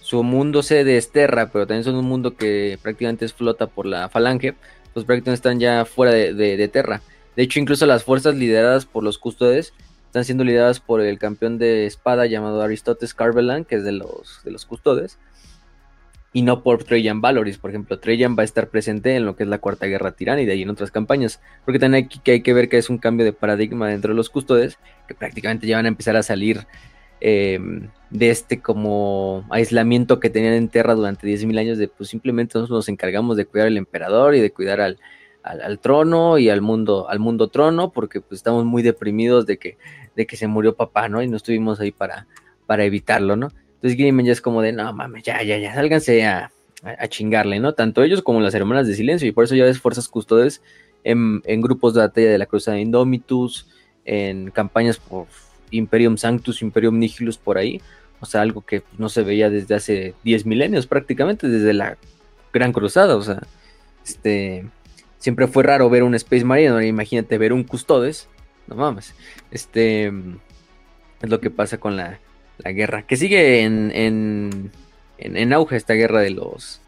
su mundo sede es Terra, pero también son un mundo que prácticamente es flota por la falange, pues prácticamente están ya fuera de, de- de Terra. De hecho, incluso las fuerzas lideradas por los custodes están siendo lideradas por el campeón de espada llamado Aristotes Carvelan, que es de los, de los custodes, y no por Trajan Valoris. Por ejemplo, Trajan va a estar presente en lo que es la Cuarta Guerra Tiránida y en otras campañas, porque también hay que, hay que ver que es un cambio de paradigma dentro de los custodes, que prácticamente ya van a empezar a salir eh, de este como aislamiento que tenían en Terra durante 10.000 años, de pues simplemente nosotros nos encargamos de cuidar al emperador y de cuidar al, al, al trono y al mundo, al mundo trono, porque pues estamos muy deprimidos de que, de que se murió papá, ¿no? Y no estuvimos ahí para, para evitarlo, ¿no? Entonces Gilliman ya es como de, no mames, ya, ya, ya, sálganse a, a, chingarle, ¿no? Tanto ellos como las hermanas de silencio, y por eso ya ves fuerzas custodes en, grupos de batalla de la Cruzada Indomitus, en campañas por Imperium Sanctus, Imperium Nihilus por ahí, o sea, algo que no se veía desde hace 10 milenios prácticamente, desde la Gran Cruzada, o sea, este, siempre fue raro ver un Space Marine, ahora imagínate ver un Custodes, no mames, este, es lo que pasa con la, la guerra, que sigue en, en, en, en auge esta guerra de los,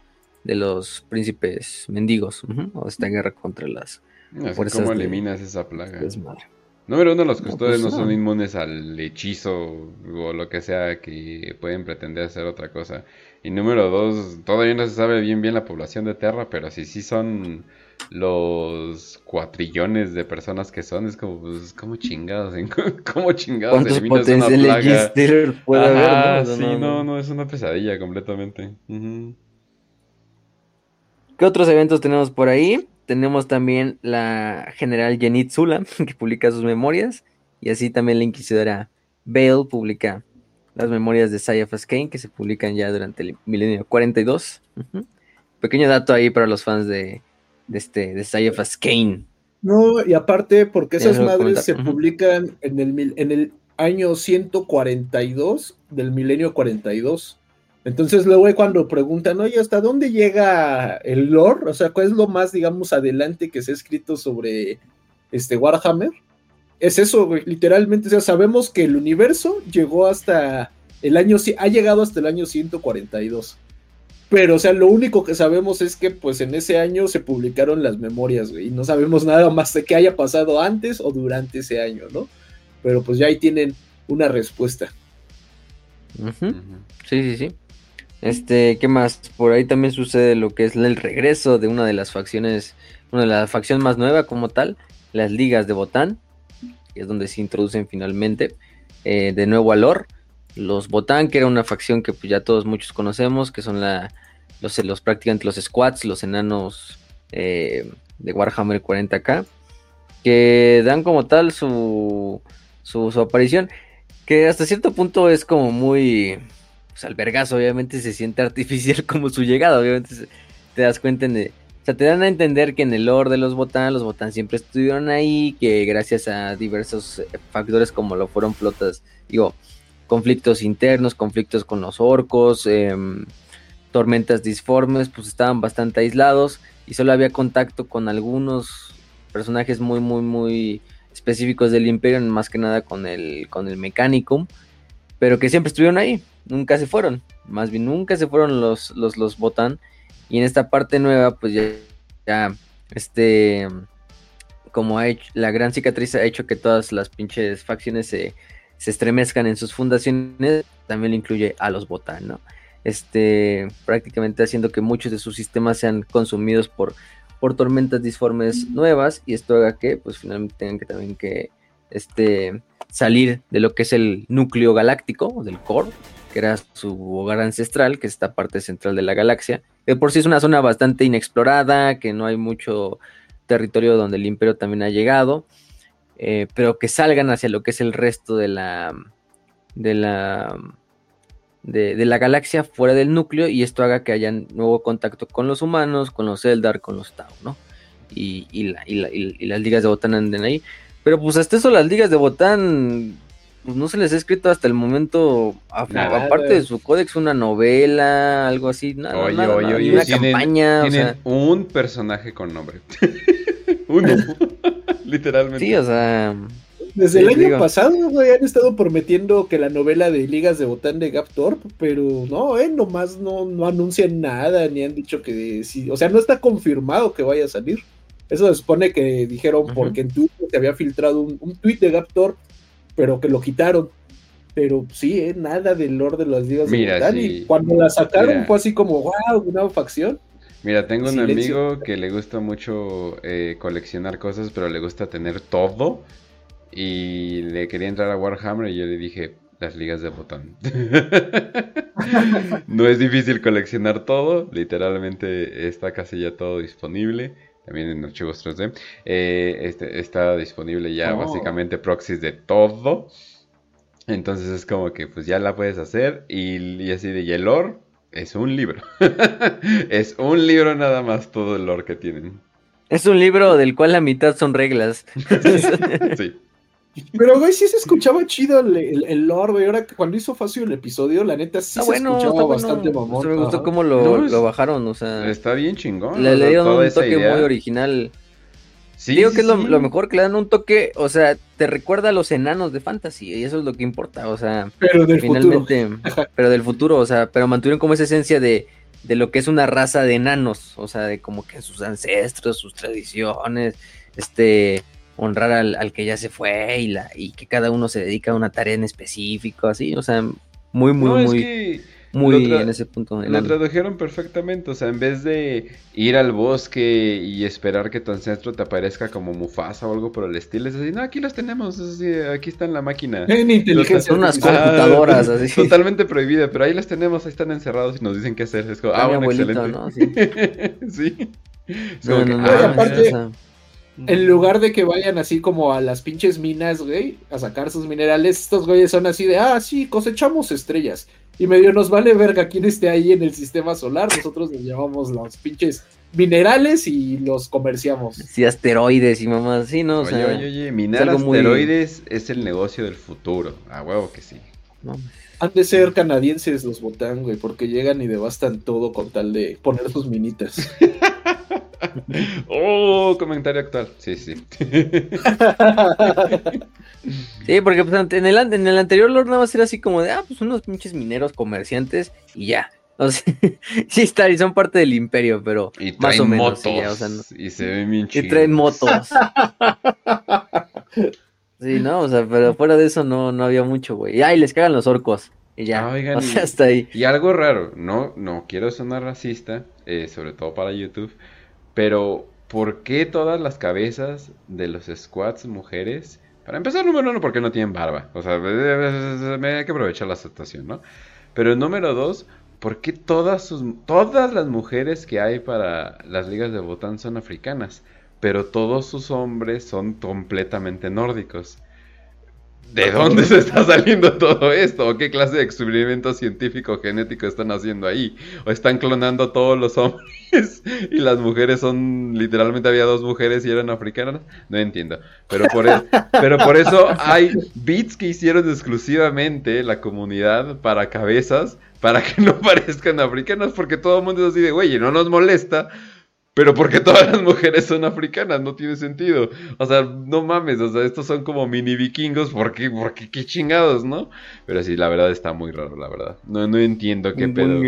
de los príncipes mendigos, o esta guerra contra las Así Fuerzas ¿Cómo de- eliminas esa plaga? desmadre. Número uno, los No, custodios pues, no son no. inmunes al hechizo o lo que sea que pueden pretender hacer otra cosa. Y número dos, todavía no se sabe bien bien la población de Terra, pero si sí son los cuatrillones de personas que son, es como, pues, como chingados, ¿en- ¿cómo chingados ¿Cuántos eliminas una potenciales plaga? Puede Ajá, haber? no? sí, No, no, es una pesadilla completamente. ¿Qué otros eventos tenemos por ahí? Tenemos también la general Jenit Zula, que publica sus memorias, y así también la inquisidora Bale publica las memorias de Sayafas Kane, que se publican ya durante el milenio 42. Ujú. Pequeño dato ahí para los fans de, de este de Sayafas Kane. No, y aparte, porque esas madres se publican en el, mil- en el año 142 del milenio 42. Entonces luego cuando preguntan, oye, ¿hasta dónde llega el lore? O sea, ¿cuál es lo más, digamos, adelante que se ha escrito sobre este Warhammer? Es eso, literalmente, o sea, sabemos que el universo llegó hasta el año, ha llegado hasta el año 142. Pero, o sea, lo único que sabemos es que, pues, en ese año se publicaron las memorias, güey. Y no sabemos nada más de qué haya pasado antes o durante ese año, ¿no? Pero, pues, ya ahí tienen una respuesta. Sí, sí, sí. Este, ¿qué más? Por ahí también sucede lo que es el regreso de una de las facciones, una de las facciones más nuevas como tal, las ligas de Botán, que es donde se introducen finalmente eh, de nuevo a lore. Los Botán, que era una facción que pues, ya todos muchos conocemos, que son la, los, los prácticamente los squats, los enanos eh, de Warhammer 40k, que dan como tal su, su, aparición, que hasta cierto punto es como muy pues albergazo, obviamente se siente artificial como su llegada, obviamente te das cuenta. O sea, te dan a entender que en el lore de los Botán, los Botán siempre estuvieron ahí, que gracias a diversos eh, factores como lo fueron flotas, digo, conflictos internos, conflictos con los orcos, em, tormentas disformes, pues estaban bastante aislados y solo había contacto con algunos personajes muy, muy, muy específicos del imperio, más que nada con el, con el Mechanicum, pero que siempre estuvieron ahí nunca se fueron. Más bien, nunca se fueron los, los, los Botán. Y en esta parte nueva, pues ya, este, como ha hecho, la gran cicatriz ha hecho que todas las pinches facciones se, se estremezcan en sus fundaciones, también le incluye a los Botán, ¿no? Este, prácticamente haciendo que muchos de sus sistemas sean consumidos por, por tormentas disformes nuevas y esto haga que, pues finalmente tengan que también que, este, salir de lo que es el núcleo galáctico, del core, que era su hogar ancestral, que es esta parte central de la galaxia. Que por sí es una zona bastante inexplorada, que no hay mucho territorio donde el imperio también ha llegado, eh, pero que salgan hacia lo que es el resto de la, de la, de, la galaxia fuera del núcleo y esto haga que haya nuevo contacto con los humanos, con los Eldar, con los Tau, ¿no? Y, y, y las ligas de Botán anden ahí. Pero pues hasta eso las ligas de Botán pues no se les ha escrito hasta el momento, aparte de su códex, una novela, algo así, nada, oye, oye, oye, una campaña. Tienen un personaje con nombre. Uno, literalmente. Sí, o sea. Desde el año pasado, güey, han estado prometiendo que la novela de Ligas de Botán de Gaptorp, pero no, eh, nomás no, no anuncian nada, ni han dicho que sí, o sea, no está confirmado que vaya a salir. Eso se supone que dijeron porque en Twitter se había filtrado un, un tweet de Gaptorp pero que lo quitaron. Pero sí, ¿eh? nada del Lord de las Ligas Mira, de Y cuando la sacaron fue así como, wow, una facción. Mira, tengo un amigo que le gusta mucho eh, coleccionar cosas, pero le gusta tener todo. Y le quería entrar a Warhammer y yo le dije, las ligas de botón. no es difícil coleccionar todo, literalmente está casi ya todo disponible también en archivos 3D. Eh, este, está disponible ya oh. básicamente proxies de todo. Entonces es como que pues ya la puedes hacer y, así de Yelor es un libro. es un libro nada más todo el lore que tienen. Es un libro del cual la mitad son reglas. sí. Pero, güey, sí se escuchaba chido el, el, lore, güey. Ahora cuando hizo fácil el episodio, la neta sí ah, se escuchaba bastante mamón. me gustó cómo lo, bajaron, o sea. Está bien chingón. Le, le dieron un toque muy original. Sí, Digo que es lo, mejor que le dan un toque, o sea, te recuerda a los enanos de fantasy, y eso es lo que importa, o sea, pero del finalmente, pero del futuro, o sea, pero mantuvieron como esa esencia de, de lo que es una raza de enanos, o sea, de como que sus ancestros, sus tradiciones, este, honrar al, que ya se fue y, la, y que cada uno se dedica a una tarea en específico, así, o sea, muy, muy, muy, muy en ese punto. Lo tradujeron perfectamente, o sea, en vez de ir al bosque y esperar que tu ancestro te aparezca como Mufasa o algo por el estilo, es así, no, aquí los tenemos, es así, aquí está en la máquina. En inteligencia. Son unas computadoras, así. Totalmente prohibida, pero ahí las tenemos, ahí están encerrados y nos dicen qué hacer. Es como, ah, bueno, excelente. ¿no? Sí. sí. no, no, no, en lugar de que vayan así como a las pinches minas, güey, a sacar sus minerales, estos güeyes son así de, ah, sí, cosechamos estrellas. Y medio nos vale verga quién esté ahí en el sistema solar. Nosotros nos llamamos los pinches minerales y los comerciamos. Sí, asteroides y mamás, sí, ¿no? O oye, oye, oye, minar asteroides es el negocio del futuro. A huevo que sí. Han de ser canadienses los botan, güey, porque llegan y devastan todo con tal de poner sus minitas. oh, comentario actual. Sí, sí. sí, porque pues, en, el, en el anterior Lord nada más era así como de, ah, pues unos pinches mineros comerciantes y ya. O sea, sí, está, y son parte del imperio, pero Y más o menos. motos. sí, ya, o sea, no- Y se ven bien y traen motos. Sí, no, o sea, pero fuera de eso no, no había mucho, güey. Y ay, les cagan los orcos. Y ya. Ah, oigan, o sea, hasta ahí. Y algo raro, no, no quiero sonar racista, eh, sobre todo para YouTube, pero ¿por qué todas las cabezas de los squads mujeres? Para empezar, número uno, porque no tienen barba. O sea, me hay que aprovechar la situación, ¿no? Pero número dos, ¿por qué todas, sus, todas las mujeres que hay para las ligas de botán son africanas? Pero todos sus hombres son completamente nórdicos. ¿De dónde se está saliendo todo esto? ¿O qué clase de experimento científico genético están haciendo ahí? ¿O están clonando a todos los hombres y las mujeres son, literalmente había dos mujeres y eran africanas? No entiendo. Pero por, e- pero por eso hay beats que hicieron exclusivamente la comunidad para cabezas, para que no parezcan africanas, porque todo el mundo es así de, güey, no nos molesta. Pero porque todas las mujeres son africanas, no tiene sentido. O sea, no mames, o sea, estos son como mini vikingos, ¿por qué, por qué, chingados, no? Pero sí, la verdad está muy raro, la verdad. No, no entiendo qué pedo.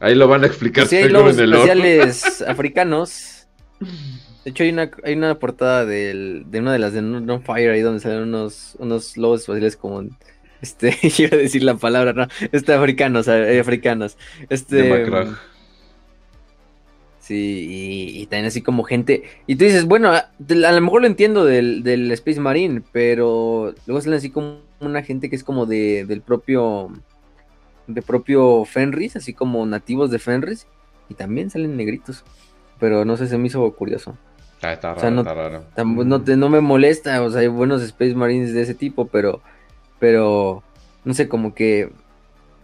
Ahí lo van a explicar sí, hay lobos en el especiales africanos. De hecho, hay una, hay una portada del, de una de las de No Fire ahí donde salen unos, unos lobos espaciales como. Este, iba a decir la palabra, no. Este, africanos, eh, africanos. Este. De. Sí, y, y también así como gente. Y tú dices, bueno, a, lo mejor lo entiendo del, del Space Marine, pero luego salen así como una gente que es como de, del propio. De propio Fenris, así como nativos de Fenris, y también salen negritos. Pero no sé, se me hizo curioso. Ah, está o raro, sea, no- está raro. Tam- no, te- no me molesta, o sea, hay buenos Space Marines de ese tipo, pero. Pero. No sé, como que.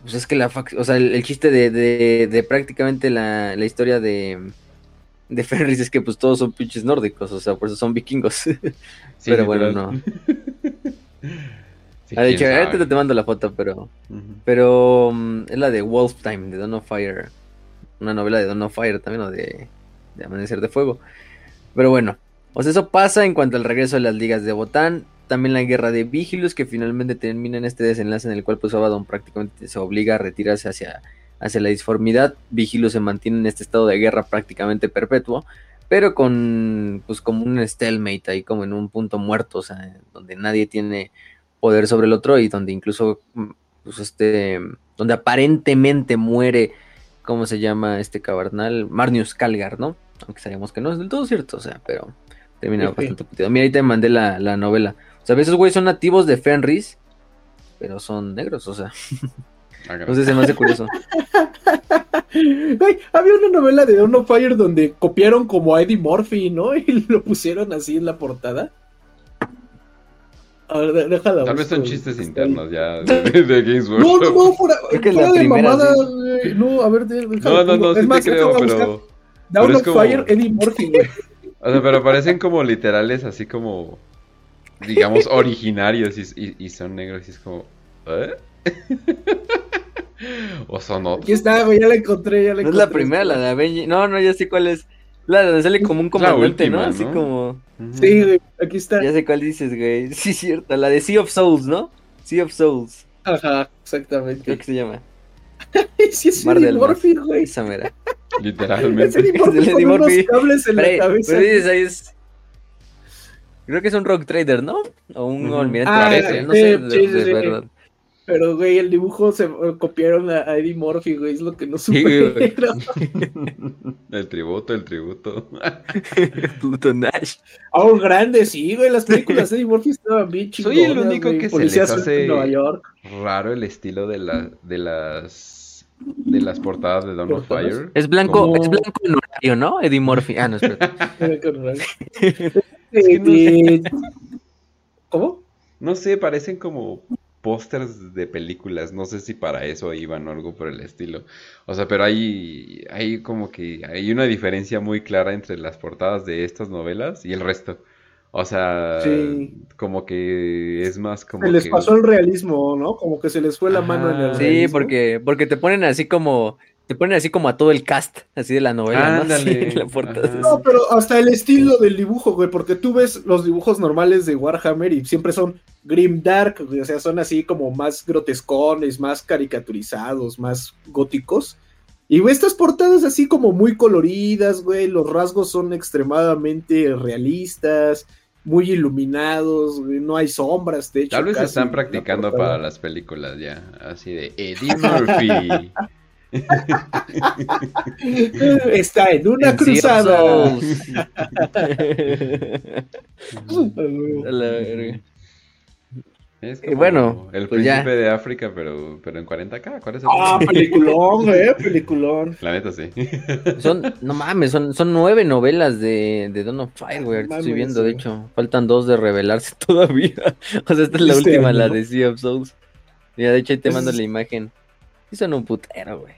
Pues es que la fac- O sea, el, el chiste de, de, de prácticamente la, la historia de. De Fenris es que pues todos son pinches nórdicos, o sea, por eso son vikingos. Sí, pero bueno, no. Sí, Ah, de hecho, ahorita te mando la foto, pero. Pero mm, es la de Wolf Time, de Dawn of Fire. Una novela de Dawn of Fire también, o de, de Amanecer de Fuego. Pero bueno, o sea, eso pasa en cuanto al regreso de las ligas de Botán. También la guerra de Vigilus, que finalmente termina en este desenlace en el cual pues Abaddon prácticamente se obliga a retirarse hacia, hacia la disformidad. Vigilus se mantiene en este estado de guerra prácticamente perpetuo, pero con pues como un stalemate ahí, como en un punto muerto, o sea, donde nadie tiene poder sobre el otro y donde incluso mm, pues este, donde aparentemente muere, ¿cómo se llama este cabernal? Marnius Calgar, ¿no? Aunque sabemos que no es del todo cierto, o sea, pero termina Sí, sí. bastante puteado. Mira, ahí te mandé la, la novela. O sea, esos güeyes son nativos de Fenris, pero son negros, o sea, Ah, entonces se me hace curioso. Güey, había una novela de Dawn of Fire donde copiaron como a Eddie Murphy, ¿no? Y lo pusieron así en la portada. A ver, de- déjala. Tal vez son chistes internos ya de, de Games. No, Workshop. no, fuera, que es fuera la de mamada, sí. No, a ver, déjala No, no, no, sí Es más, te creo, pero... Dawn of como- Fire, Eddie Murphy, güey. O sea, pero parecen como literales, así como, digamos, originarios y, y- y son negros y es como, ¿eh? o son Aquí otros. está, güey, ya la encontré, ya la No es la primera, la de Avengers. No, no, ya sé cuál es. La donde sale como un la comandante, ¿no? última, Así ¿no? como. Ujú. Sí, güey, aquí está. Ya sé cuál dices, güey. Sí, cierto. La de Sea of Souls, ¿no? Sea of Souls, Ajá, creo exactamente. que se llama. Sí, es Mar Eddie güey. Esa mera. Es Literalmente. Eddie Murphy Es el Eddie con unos cables en Pero, la cabeza. pero dices, ahí es. Creo que es un rock trader, ¿no? O un almirante Ah, no sí, sé de, sí, sí, de sí. verdad. Pero, güey, el dibujo se copiaron a, a Eddie Murphy, güey. Es lo que no supieron. El tributo, el tributo. Pluto Nash. A un grande, sí, güey. Las películas de Eddie Murphy estaban bien Soy chingonas, el único güey. que se les hace- en Nueva York. Raro el estilo de, la, de las de las portadas de Dawn of. Fire. Es blanco, es blanco en horario, ¿no? Eddie Murphy. Ah, no, espérate. Que no ¿Cómo? No sé, parecen como pósters de películas. No sé si para eso iban o algo por el estilo. O sea, pero hay, hay como que hay una diferencia muy clara entre las portadas de estas novelas y el resto. O sea, Sí. como que es más como Se les que- pasó el realismo, ¿no? Como que se les fue la mano en el. Sí, realismo. porque, porque te ponen así como. Te ponen así como a todo el cast, así de la novela, ¿no? Ándale, Sí, en la portada. No, pero hasta el estilo del dibujo, güey, porque tú ves los dibujos normales de Warhammer y siempre son grim dark, güey, o sea, son así como más grotescones, más caricaturizados, más góticos. Y güey, estas portadas así como muy coloridas, güey, los rasgos son extremadamente realistas, muy iluminados, güey, no hay sombras, de hecho. Tal vez casi están practicando para las películas ya, así de Eddie Murphy. Está en una cruzada. Es Y como bueno, el pues ya. príncipe de África, pero, pero en 40k. ¿Cuál es el Ah, peliculón, güey, peliculón. La neta sí. Son, no mames, son, son nueve novelas de, de Dawn of Fire, güey. Estoy viendo, de hecho. Faltan dos de revelarse todavía. O sea, esta es la última, año. la de Sea of Souls. Ya, de hecho, ahí te Es- mando la imagen. Sí, son un putero, güey.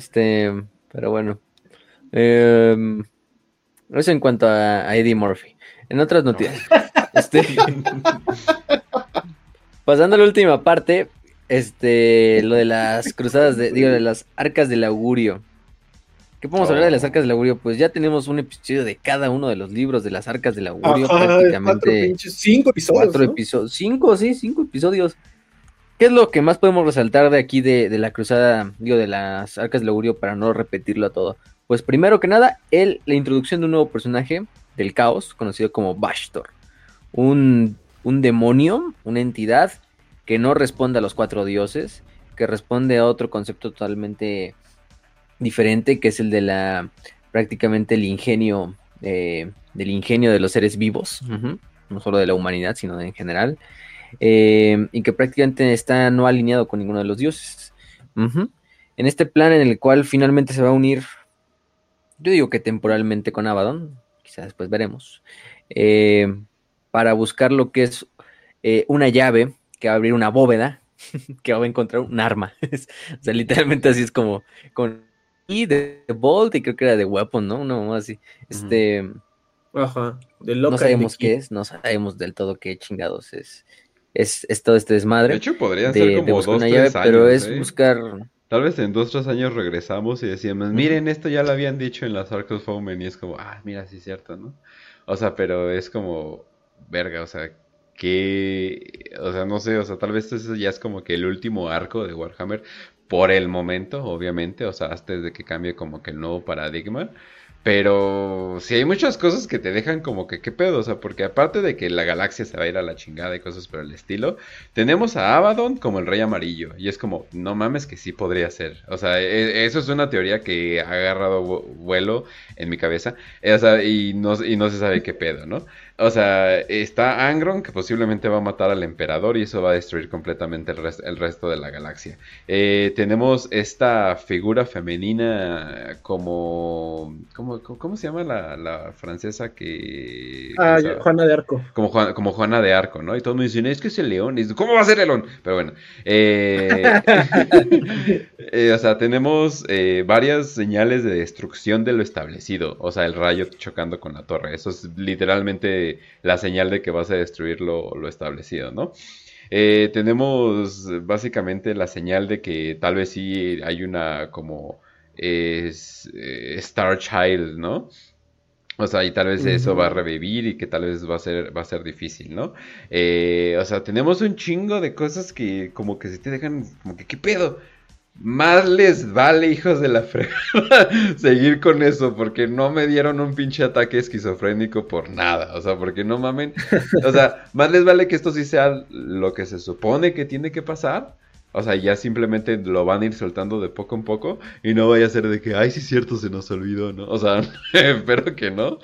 Este, pero bueno. Em, eso en cuanto a, a Eddie Murphy. En otras noticias. Este, pasando a la última parte, este, lo de las cruzadas, de, digo, de las arcas del augurio. ¿Qué podemos hablar de las Oh. arcas del augurio? Pues ya tenemos un episodio de cada uno de los libros de las arcas del augurio, Ajá, cuatro prácticamente pinches, cinco episodios. cuatro ¿no? episodios, cinco, sí, cinco episodios. ¿Qué es lo que más podemos resaltar de aquí de, de la cruzada, digo, de las arcas del augurio para no repetirlo a todo? Pues primero que nada, el, la introducción de un nuevo personaje del caos, conocido como Bashtor. Un, un demonio, una entidad que no responde a los cuatro dioses, que responde a otro concepto totalmente diferente, que es el de la, prácticamente el ingenio, eh, del ingenio de los seres vivos, no solo de la humanidad, sino de en general, eh, y que prácticamente está no alineado con ninguno de los dioses. En este plan en el cual finalmente se va a unir, yo digo que temporalmente con Abaddon, quizás después veremos, eh, para buscar lo que es eh, una llave que va a abrir una bóveda, que va a encontrar un arma. o sea, literalmente así es como con y de Bolt y creo que era de Weapon, ¿no? Mamá así. Este, Ajá, de no sabemos de qué es, no sabemos del todo qué chingados es. Es, es todo este desmadre De hecho, podrían de, ser como dos, una llave, años. pero es ¿eh? buscar. Tal vez en dos, tres años regresamos y decíamos, miren, esto ya lo habían dicho en las Arcos Fomen y es como, ah, mira, sí es cierto, ¿no? O sea, pero es como, verga, o sea, que, o sea, no sé, o sea, tal vez eso ya es como que el último arco de Warhammer por el momento, obviamente, o sea, hasta desde que cambie como que el nuevo paradigma. Pero sí hay muchas cosas que te dejan como que qué pedo, o sea, porque aparte de que la galaxia se va a ir a la chingada y cosas por el estilo, tenemos a Abaddon como el rey amarillo y es como, no mames que sí podría ser. O sea, e- eso es una teoría que ha agarrado vu- vuelo en mi cabeza, y no, y no se sabe qué pedo, ¿no? O sea, está Angron que posiblemente va a matar al emperador y eso va a destruir completamente el, res- el resto de la galaxia. Eh, tenemos esta figura femenina como... ¿Cómo, cómo, se llama la, la francesa que... Ah? Juana de Arco. como, Juan- como Juana de Arco, ¿no? Y todos me dicen, es que es el león. Y ¿cómo va a ser el león? Pero bueno. eh, eh, o sea, tenemos eh, varias señales de destrucción de lo establecido. O sea, el rayo chocando con la torre. Eso es literalmente la señal de que vas a destruir lo, lo establecido, ¿no? Eh, tenemos básicamente la señal de que tal vez sí hay una como es, eh, Star Child, ¿no? O sea, y tal vez eso va a revivir y que tal vez va a ser, va a ser difícil, ¿no? Eh, o sea, tenemos un chingo de cosas que como que se te dejan como que, ¿qué pedo? Más les vale, hijos de la fregada, seguir con eso, porque no me dieron un pinche ataque esquizofrénico por nada, o sea, porque no mamen, o sea, más les vale que esto sí sea lo que se supone que tiene que pasar, o sea, ya simplemente lo van a ir soltando de poco en poco y no vaya a ser de que, ay, sí cierto, se nos olvidó, ¿no? O sea, espero que no.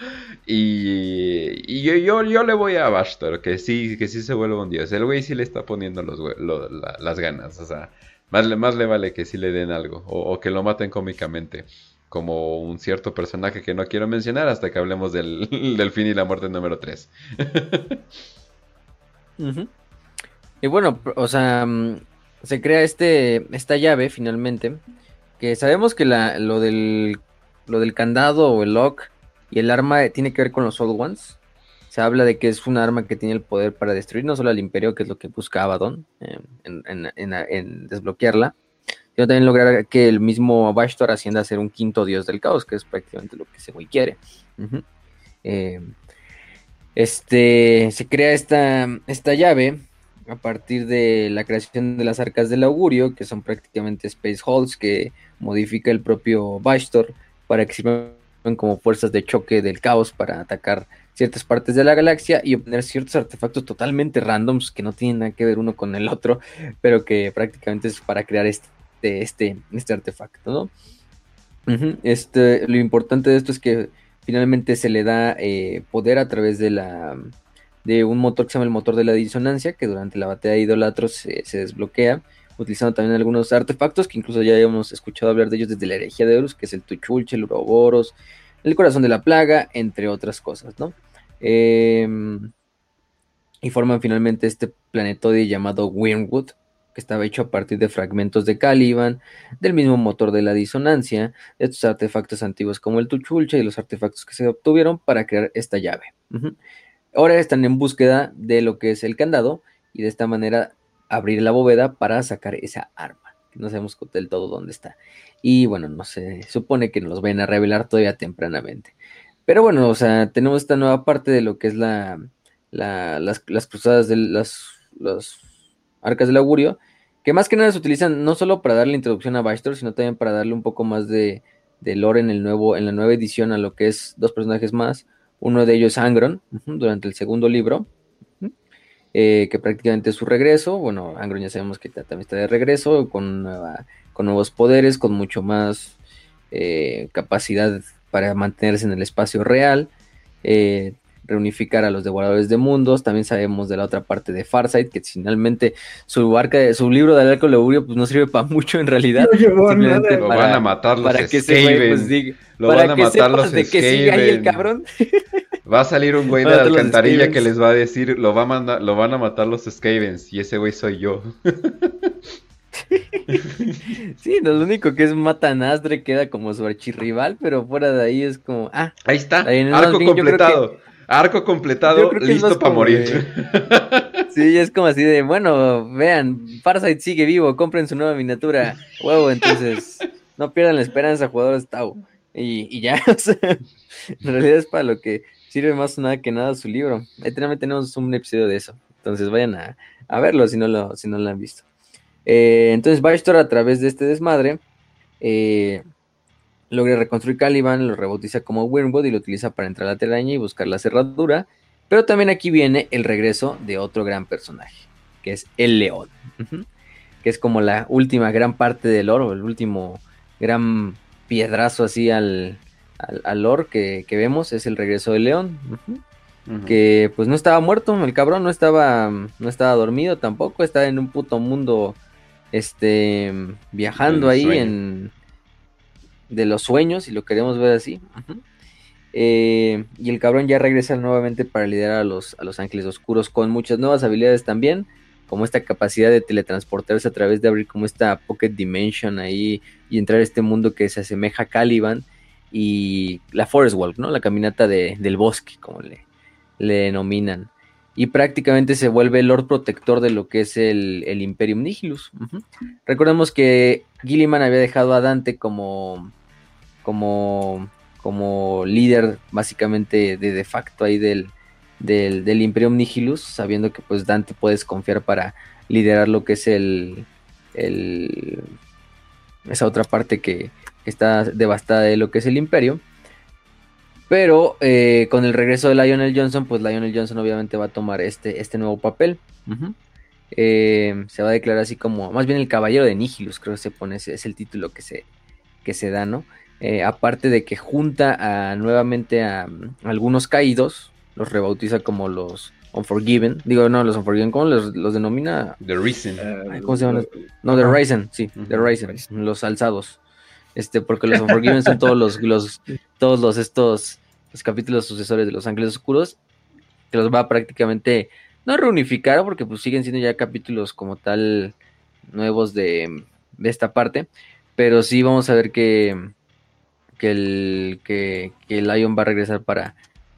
Y, y yo, yo, yo le voy a Bashtor, que sí, que sí se vuelva un dios. El güey sí le está poniendo los, lo- la- las ganas, o sea, más le, más le vale que sí le den algo, o, que lo maten cómicamente. Como un cierto personaje que no quiero mencionar hasta que hablemos del, fin y la muerte número 3. Ujú. Y bueno, o sea, mm, se crea este, esta llave finalmente, que sabemos que la, lo, del, lo del candado o el lock y el arma tiene que ver con los Old Ones. Se habla de que es un arma que tiene el poder para destruir no solo al imperio, que es lo que busca Abaddon, eh, en, desbloquearla, sino también lograr que el mismo Bashtor ascienda a ser un quinto dios del caos, que es prácticamente lo que ese güey quiere. Eh, este, se crea esta, esta llave a partir de la creación de las arcas del augurio, que son prácticamente space holes que modifica el propio Bastor para que sirvan como fuerzas de choque del caos para atacar ciertas partes de la galaxia y obtener ciertos artefactos totalmente randoms que no tienen nada que ver uno con el otro, pero que prácticamente es para crear este, este, este artefacto, ¿no? este, lo importante de esto es que finalmente se le da eh, poder a través de la de un motor que se llama el motor de la disonancia, que durante la batalla de idolatros se, desbloquea, utilizando también algunos artefactos que incluso ya hemos escuchado hablar de ellos desde la herejía de Horus, que es el Tuchulche, el Uroboros, el corazón de la plaga, entre otras cosas, ¿no? Em, y forman finalmente este planetoide llamado Wyrmwood, que estaba hecho a partir de fragmentos de Caliban, del mismo motor de la disonancia, de estos artefactos antiguos como el Tuchulcha y los artefactos que se obtuvieron para crear esta llave. Ahora están en búsqueda de lo que es el candado y de esta manera abrir la bóveda para sacar esa arma. No sabemos del todo dónde está. Y bueno, no se supone que nos los vayan a revelar todavía tempranamente. Pero bueno, o sea, tenemos esta nueva parte de lo que es la, las, cruzadas de las, arcas del augurio, que más que nada se utilizan no solo para darle introducción a Bastor, sino también para darle un poco más de, lore en, el nuevo, en la nueva edición a lo que es dos personajes más. Uno de ellos es Angron, durante el segundo libro, eh, que prácticamente es su regreso. Bueno, Angron ya sabemos que también está de regreso, con, con nuevos poderes, con mucho más eh, capacidad para mantenerse en el espacio real, eh, reunificar a los devoradores de mundos. También sabemos de la otra parte de Farsight, que finalmente su arca, su libro de Arco Leburio, pues no sirve para mucho en realidad. Simplemente lo van a matar los para que se pues, diga, lo van a matar los de que sigue ahí el cabrón. Va a salir un güey de la alcantarilla que les va a decir, lo, va a lo van a matar los Skavens, y ese güey soy yo. sí, lo único que es Mata Nasdre queda como su archirrival, pero fuera de ahí es como. Ah, ahí está. arco completado. Arco completado, listo para morir. Sí, es como así de, bueno, vean, Farsight sigue vivo, compren su nueva miniatura. Huevo, entonces, no pierdan la esperanza, jugadores Tau. Y, y ya, en realidad es para lo que sirve más nada que nada su libro. Ahí también tenemos un episodio de eso. Entonces vayan a, a verlo si no lo, si no lo han visto. Eh, entonces Bastor a través de este desmadre eh, logra reconstruir Caliban, lo rebautiza como Wyrmwood y lo utiliza para entrar a la telaraña y buscar la cerradura. Pero también aquí viene el regreso de otro gran personaje, que es el león, que es como la última gran parte del oro, el último gran piedrazo así al, al, oro que, vemos, es el regreso del león. Que pues no estaba muerto, el cabrón no estaba, no estaba dormido tampoco, estaba en un puto mundo este, viajando ahí en de los sueños, si lo queremos ver así. Eh, y el cabrón ya regresa nuevamente para liderar a los, a los ángeles oscuros con muchas nuevas habilidades también, como esta capacidad de teletransportarse a través de abrir como esta Pocket Dimension ahí y entrar a este mundo que se asemeja a Caliban y la Forest Walk, ¿no? La caminata del bosque, como le, le denominan y prácticamente se vuelve el Lord Protector de lo que es el, Imperium Nihilus. Recordemos que Gilliman había dejado a Dante como, como, como líder básicamente de de facto ahí del, del, Imperium Nihilus, sabiendo que pues Dante puedes confiar para liderar lo que es el, el esa otra parte que está devastada de lo que es el imperio. Pero eh, con el regreso de Lionel Johnson, pues Lionel Johnson obviamente va a tomar este, este nuevo papel. Eh, se va a declarar así como, más bien el caballero de Nihilus, creo que se pone, es el título que se, que se da, ¿no? Eh, aparte de que junta a, nuevamente a, algunos caídos, los rebautiza como los Unforgiven, digo, no, los Unforgiven, ¿cómo los, denomina? The Risen. ¿Cómo se llaman? No, The Risen, sí, The Risen, los alzados. Este, porque los Unforgiven son todos los, los, todos los estos los capítulos sucesores de Los Ángeles Oscuros, que los va prácticamente no reunificar, porque pues siguen siendo ya capítulos como tal nuevos de, de esta parte, pero sí vamos a ver que, que el que, que Lion va a regresar para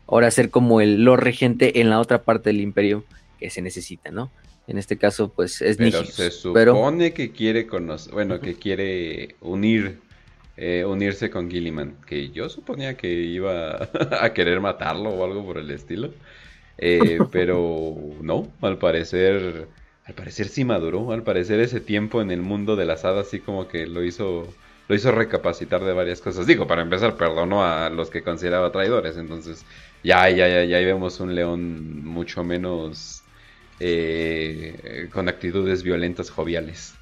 ahora ser como el lo regente en la otra parte del imperio que se necesita, ¿no? En este caso, pues es Pero se supone que quiere conocer, bueno, que quiere unir eh, unirse con Gilliman, que yo suponía que iba a querer matarlo o algo por el estilo. Eh, pero no, al parecer al parecer sí maduró, al parecer ese tiempo en el mundo de las hadas así como que lo hizo lo hizo recapacitar de varias cosas. Digo, para empezar, perdonó a los que consideraba traidores, entonces ya, ya, ya, ya vemos un león mucho menos eh, con actitudes violentas joviales.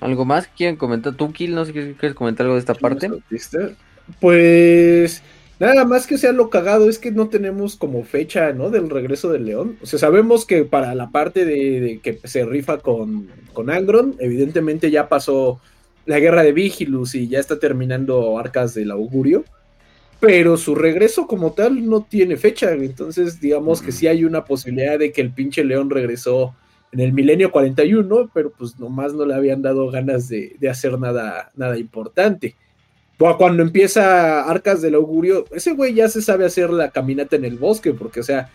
¿Algo más quieren comentar? ¿Tú, Kill? No sé si quieres comentar algo de esta parte. Pues nada más que sea lo cagado es que no tenemos como fecha, ¿no? Del regreso del león. O sea, sabemos que para la parte de, que se rifa con, con Angron, evidentemente ya pasó la guerra de Vigilus y ya está terminando Arcas del Augurio. Pero su regreso como tal no tiene fecha. Entonces, digamos que sí hay una posibilidad de que el pinche león regresó en el milenio 41, pero pues nomás no le habían dado ganas de, hacer nada, nada importante. Cuando empieza Arcas del Augurio, ese güey ya se sabe hacer la caminata en el bosque, porque, o sea,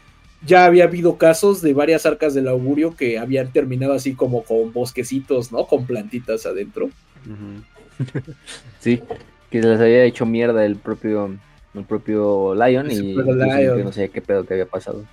ya había habido casos de varias arcas del augurio que habían terminado así como con bosquecitos, ¿no? Con plantitas adentro. sí, que les había hecho mierda el propio, el propio Lion y no sé qué pedo que había pasado.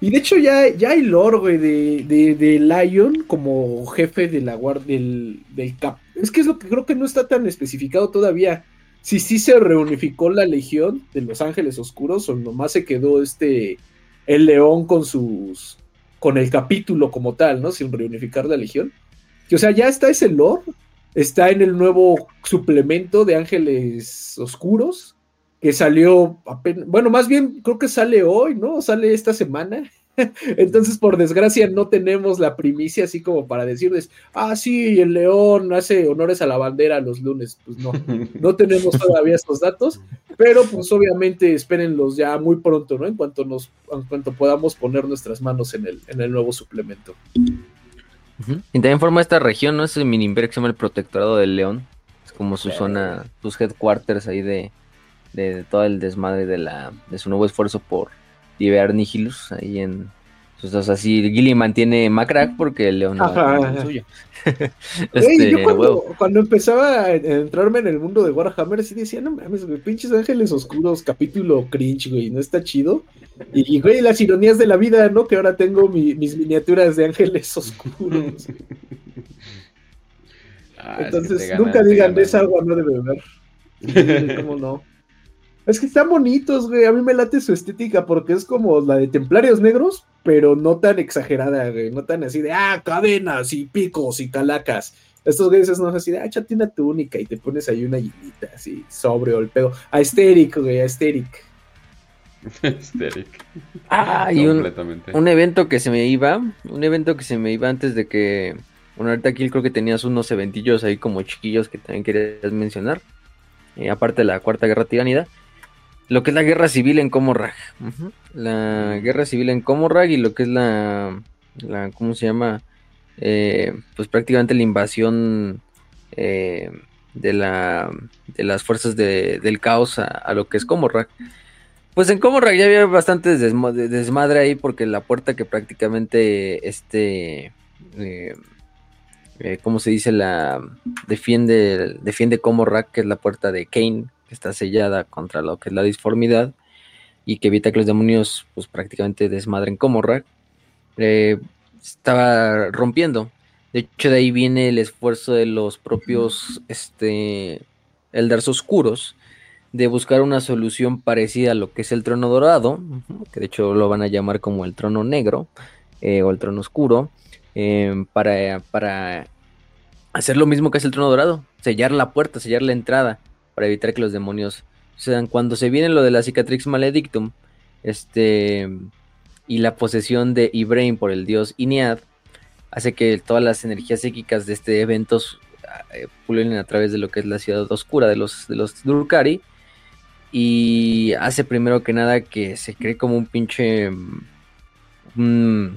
Y de hecho ya, ya hay lore, de, de, Lion como jefe de la guardia del, Cap. Es que es lo que creo que no está tan especificado todavía. Si sí se reunificó la legión de los ángeles oscuros o nomás se quedó este el león con sus con el capítulo como tal, ¿no? Sin reunificar la legión. Que, o sea, ya está ese lore, está en el nuevo suplemento de Ángeles Oscuros, que salió apenas, bueno, más bien creo que sale hoy, ¿no? Sale esta semana. Entonces, por desgracia, no tenemos la primicia así como para decirles, ah, sí, el león hace honores a la bandera los lunes. Pues no, no tenemos todavía estos datos, pero pues obviamente espérenlos ya muy pronto, ¿no? En cuanto nos, en cuanto podamos poner nuestras manos en el, en el nuevo suplemento. Y también forma esta región, ¿no? Ese mini imperio que se llama el Protectorado del León. Es como su zona, sus headquarters ahí de, de todo el desmadre de la de su nuevo esfuerzo por liberar Nihilus ahí en pues, o sea, si Gilly mantiene Macrack porque León no es suyo. este, yo cuando, cuando, empezaba a entrarme en el mundo de Warhammer, sí decía, no mames, güey, pinches ángeles oscuros, capítulo cringe, güey, no está chido. Y, güey, las ironías de la vida, ¿no? Que ahora tengo mis miniaturas de ángeles oscuros. Ah, Entonces, nunca digan, de esa agua no debe beber. ¿Cómo no? Es que están bonitos, güey. A mí me late su estética porque es como la de Templarios Negros, pero no tan exagerada, güey. No tan así de, ah, cadenas y picos y calacas. Estos güeyes no es así de, ah, échate una túnica y te pones ahí una hilita así, sobre o el pedo. Aesthetic, güey, aesthetic. Aesthetic. Ah, y un, un evento que se me iba, un evento que se me iba antes de que, bueno, ahorita aquí creo que tenías unos eventillos ahí como chiquillos que también querías mencionar. Eh, aparte de la Cuarta Guerra Tiránida lo que es la guerra civil en Comorrag. La guerra civil en Comorrag y lo que es la, la ¿cómo se llama? Eh, pues prácticamente la invasión eh, de, la, de las fuerzas del caos a, lo que es Comorrag. Pues en Comorrag ya había bastante desmadre ahí porque la puerta que prácticamente este... Eh, ¿Cómo se dice? La defiende, defiende Comorrag, que es la puerta de Kane, que está sellada contra lo que es la disformidad y que evita que los demonios pues prácticamente desmadren como eh, estaba rompiendo. De hecho, de ahí viene el esfuerzo de los propios este, Eldars oscuros de buscar una solución parecida a lo que es el trono dorado, que de hecho lo van a llamar como el trono negro eh, o el trono oscuro, eh, para, para hacer lo mismo que es el trono dorado, sellar la puerta, sellar la entrada para evitar que los demonios sean cuando se viene lo de la cicatrix maledictum este y la posesión de Ibrahim por el dios Inead hace que todas las energías psíquicas de este evento eh, pulen a través de lo que es la ciudad oscura de los de los Durkari y hace primero que nada que se cree como un pinche mm,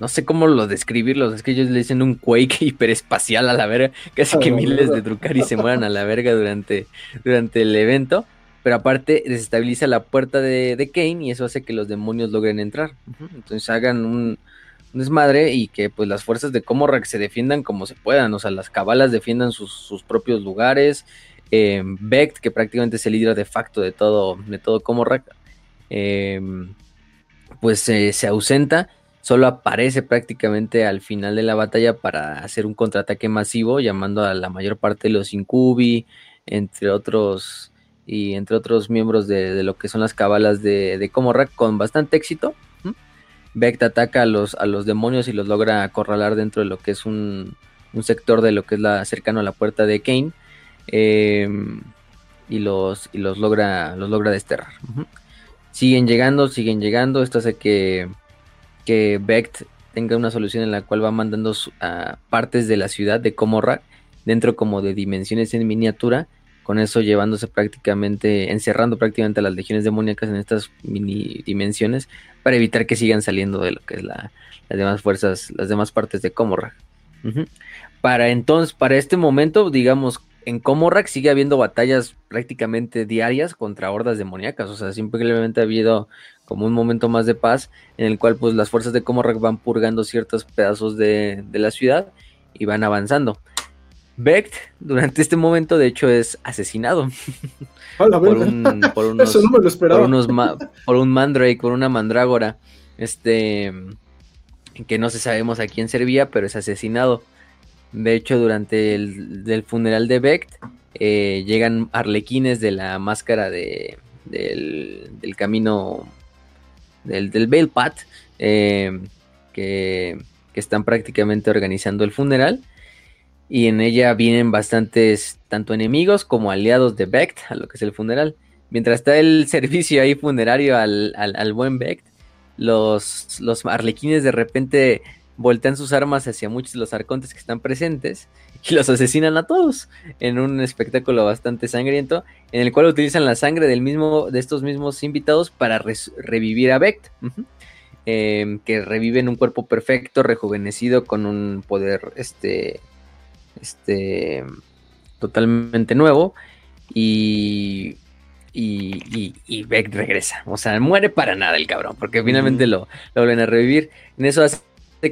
no sé cómo lo describirlos, es que ellos le dicen un quake hiperespacial a la verga, casi que miles de Drukari se mueran a la verga durante, durante el evento, pero aparte desestabiliza la puerta de, de Kane y eso hace que los demonios logren entrar, entonces hagan un, desmadre y que pues las fuerzas de Comorrak se defiendan como se puedan, o sea, las cabalas defiendan sus, propios lugares, eh, Vect, que prácticamente es el líder de facto de todo, de todo Comorrak, eh, pues se ausenta solo aparece prácticamente al final de la batalla para hacer un contraataque masivo, llamando a la mayor parte de los Incubi, entre otros, y entre otros miembros de, lo que son las cabalas de, de con bastante éxito. Vect ataca a los, a los demonios y los logra acorralar dentro de lo que es un, sector de lo que es la cercano a la puerta de Kane. Em, y los, y los logra, los logra desterrar. Siguen llegando, siguen llegando. Esto hace que, que Becht tenga una solución en la cual va mandando a partes de la ciudad de Comorra dentro como de dimensiones en miniatura. Con eso llevándose prácticamente, encerrando prácticamente a las legiones demoníacas en estas mini dimensiones para evitar que sigan saliendo de lo que es la, las demás fuerzas, las demás partes de Comorra. Para entonces, para este momento, digamos, en Comorrak sigue habiendo batallas prácticamente diarias contra hordas demoníacas. O sea, simplemente ha habido como un momento más de paz en el cual pues las fuerzas de Comorrak van purgando ciertos pedazos de, la ciudad y van avanzando. Becht durante este momento de hecho es asesinado por, un, por, unos, por, unos por un mandrake, por una mandrágora, este que no se sabemos a quién servía, pero es asesinado. De hecho, durante el funeral de Becht, eh, llegan arlequines de la máscara de, del, camino del, del Veil eh, que, están prácticamente organizando el funeral. Y en ella vienen bastantes, tanto enemigos como aliados de Becht, a lo que es el funeral. Mientras está el servicio ahí funerario al, al, buen Becht, los, los arlequines de repente voltean sus armas hacia muchos de los arcontes que están presentes y los asesinan a todos en un espectáculo bastante sangriento en el cual utilizan la sangre del mismo de estos mismos invitados para revivir a Vect em, que reviven un cuerpo perfecto rejuvenecido con un poder este este totalmente nuevo y y, y, regresa. O sea, muere para nada el cabrón, porque finalmente lo, lo vuelven a revivir. En eso hace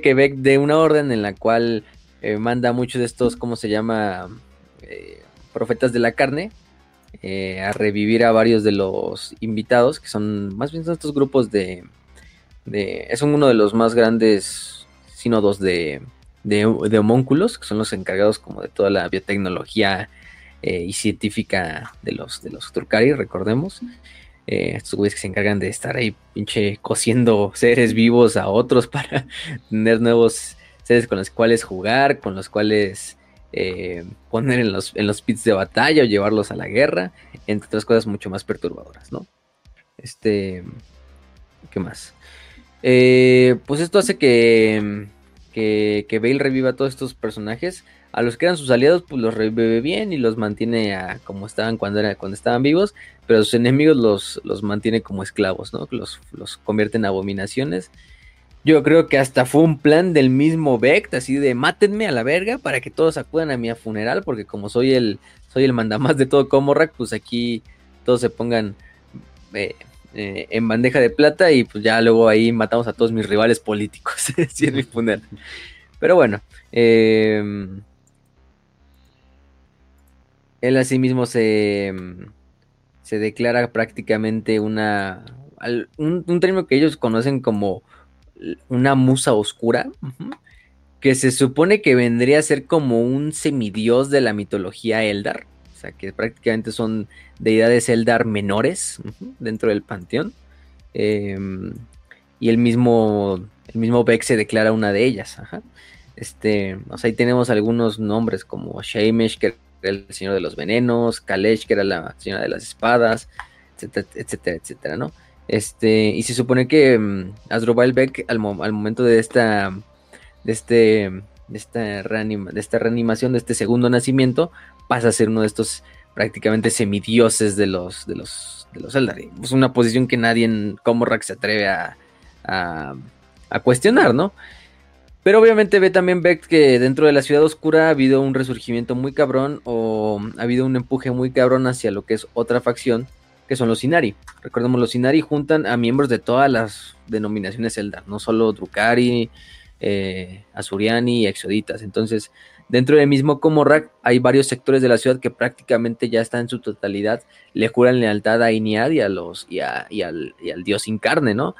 que Beck de una orden en la cual eh, manda muchos de estos, ¿cómo se llama? Eh, profetas de la carne, eh, a revivir a varios de los invitados, que son más bien estos grupos de, es uno de los más grandes sínodos de, de, de, homúnculos, que son los encargados como de toda la biotecnología y científica de los, de los Turcari, recordemos. Estos güeyes que se encargan de estar ahí pinche cosiendo seres vivos a otros para tener nuevos con los cuales jugar, con los cuales eh, poner en los, en los pits de batalla o llevarlos a la guerra, entre otras cosas mucho más perturbadoras, ¿no? Este, ¿qué más? Eh, pues esto hace que, que, que Bale reviva a todos estos personajes a los que eran sus aliados, pues los revive bien y los mantiene a como estaban cuando, era, cuando estaban vivos, pero a sus enemigos los, los mantiene como esclavos, ¿no? Los, los convierte en abominaciones. Yo creo que hasta fue un plan del mismo Beck, así de mátenme a la verga para que todos acudan a mi funeral, porque como soy el, soy el mandamás de todo Comorrak, pues aquí todos se pongan eh, eh, en bandeja de plata y pues ya luego ahí matamos a todos mis rivales políticos en mi funeral. Pero bueno, eh, él asimismo se, se declara prácticamente una, un, término que ellos conocen como una musa oscura, que se supone que vendría a ser como un semidios de la mitología Eldar, o sea que prácticamente son deidades Eldar menores dentro del panteón. Em, y el mismo, el mismo Beck se declara una de ellas. Este, o sea, ahí tenemos algunos nombres como Shemesh, que el Señor de los Venenos, Kalesh, que era la Señora de las Espadas, etcétera, etcétera, etcétera, ¿no? Este, y se supone que um, Beck, al, momento de esta, de este, de esta, de esta reanimación, de este segundo nacimiento, pasa a ser uno de estos prácticamente semidioses de los, de los, de los Eldar. Es una posición que nadie en Comorrak se atreve a, a, a cuestionar, ¿no? Pero obviamente ve también Beck que dentro de la ciudad oscura ha habido un resurgimiento muy cabrón o ha habido un empuje muy cabrón hacia lo que es otra facción, que son los Inari. Recordemos, los Inari juntan a miembros de todas las denominaciones Eldar, no solo Drukari, eh, Azuriani y Exoditas. Entonces, dentro del mismo Comorrak hay varios sectores de la ciudad que prácticamente ya están en su totalidad, le juran lealtad a Iniad y, a los, y, al, y al dios sin carne, ¿no?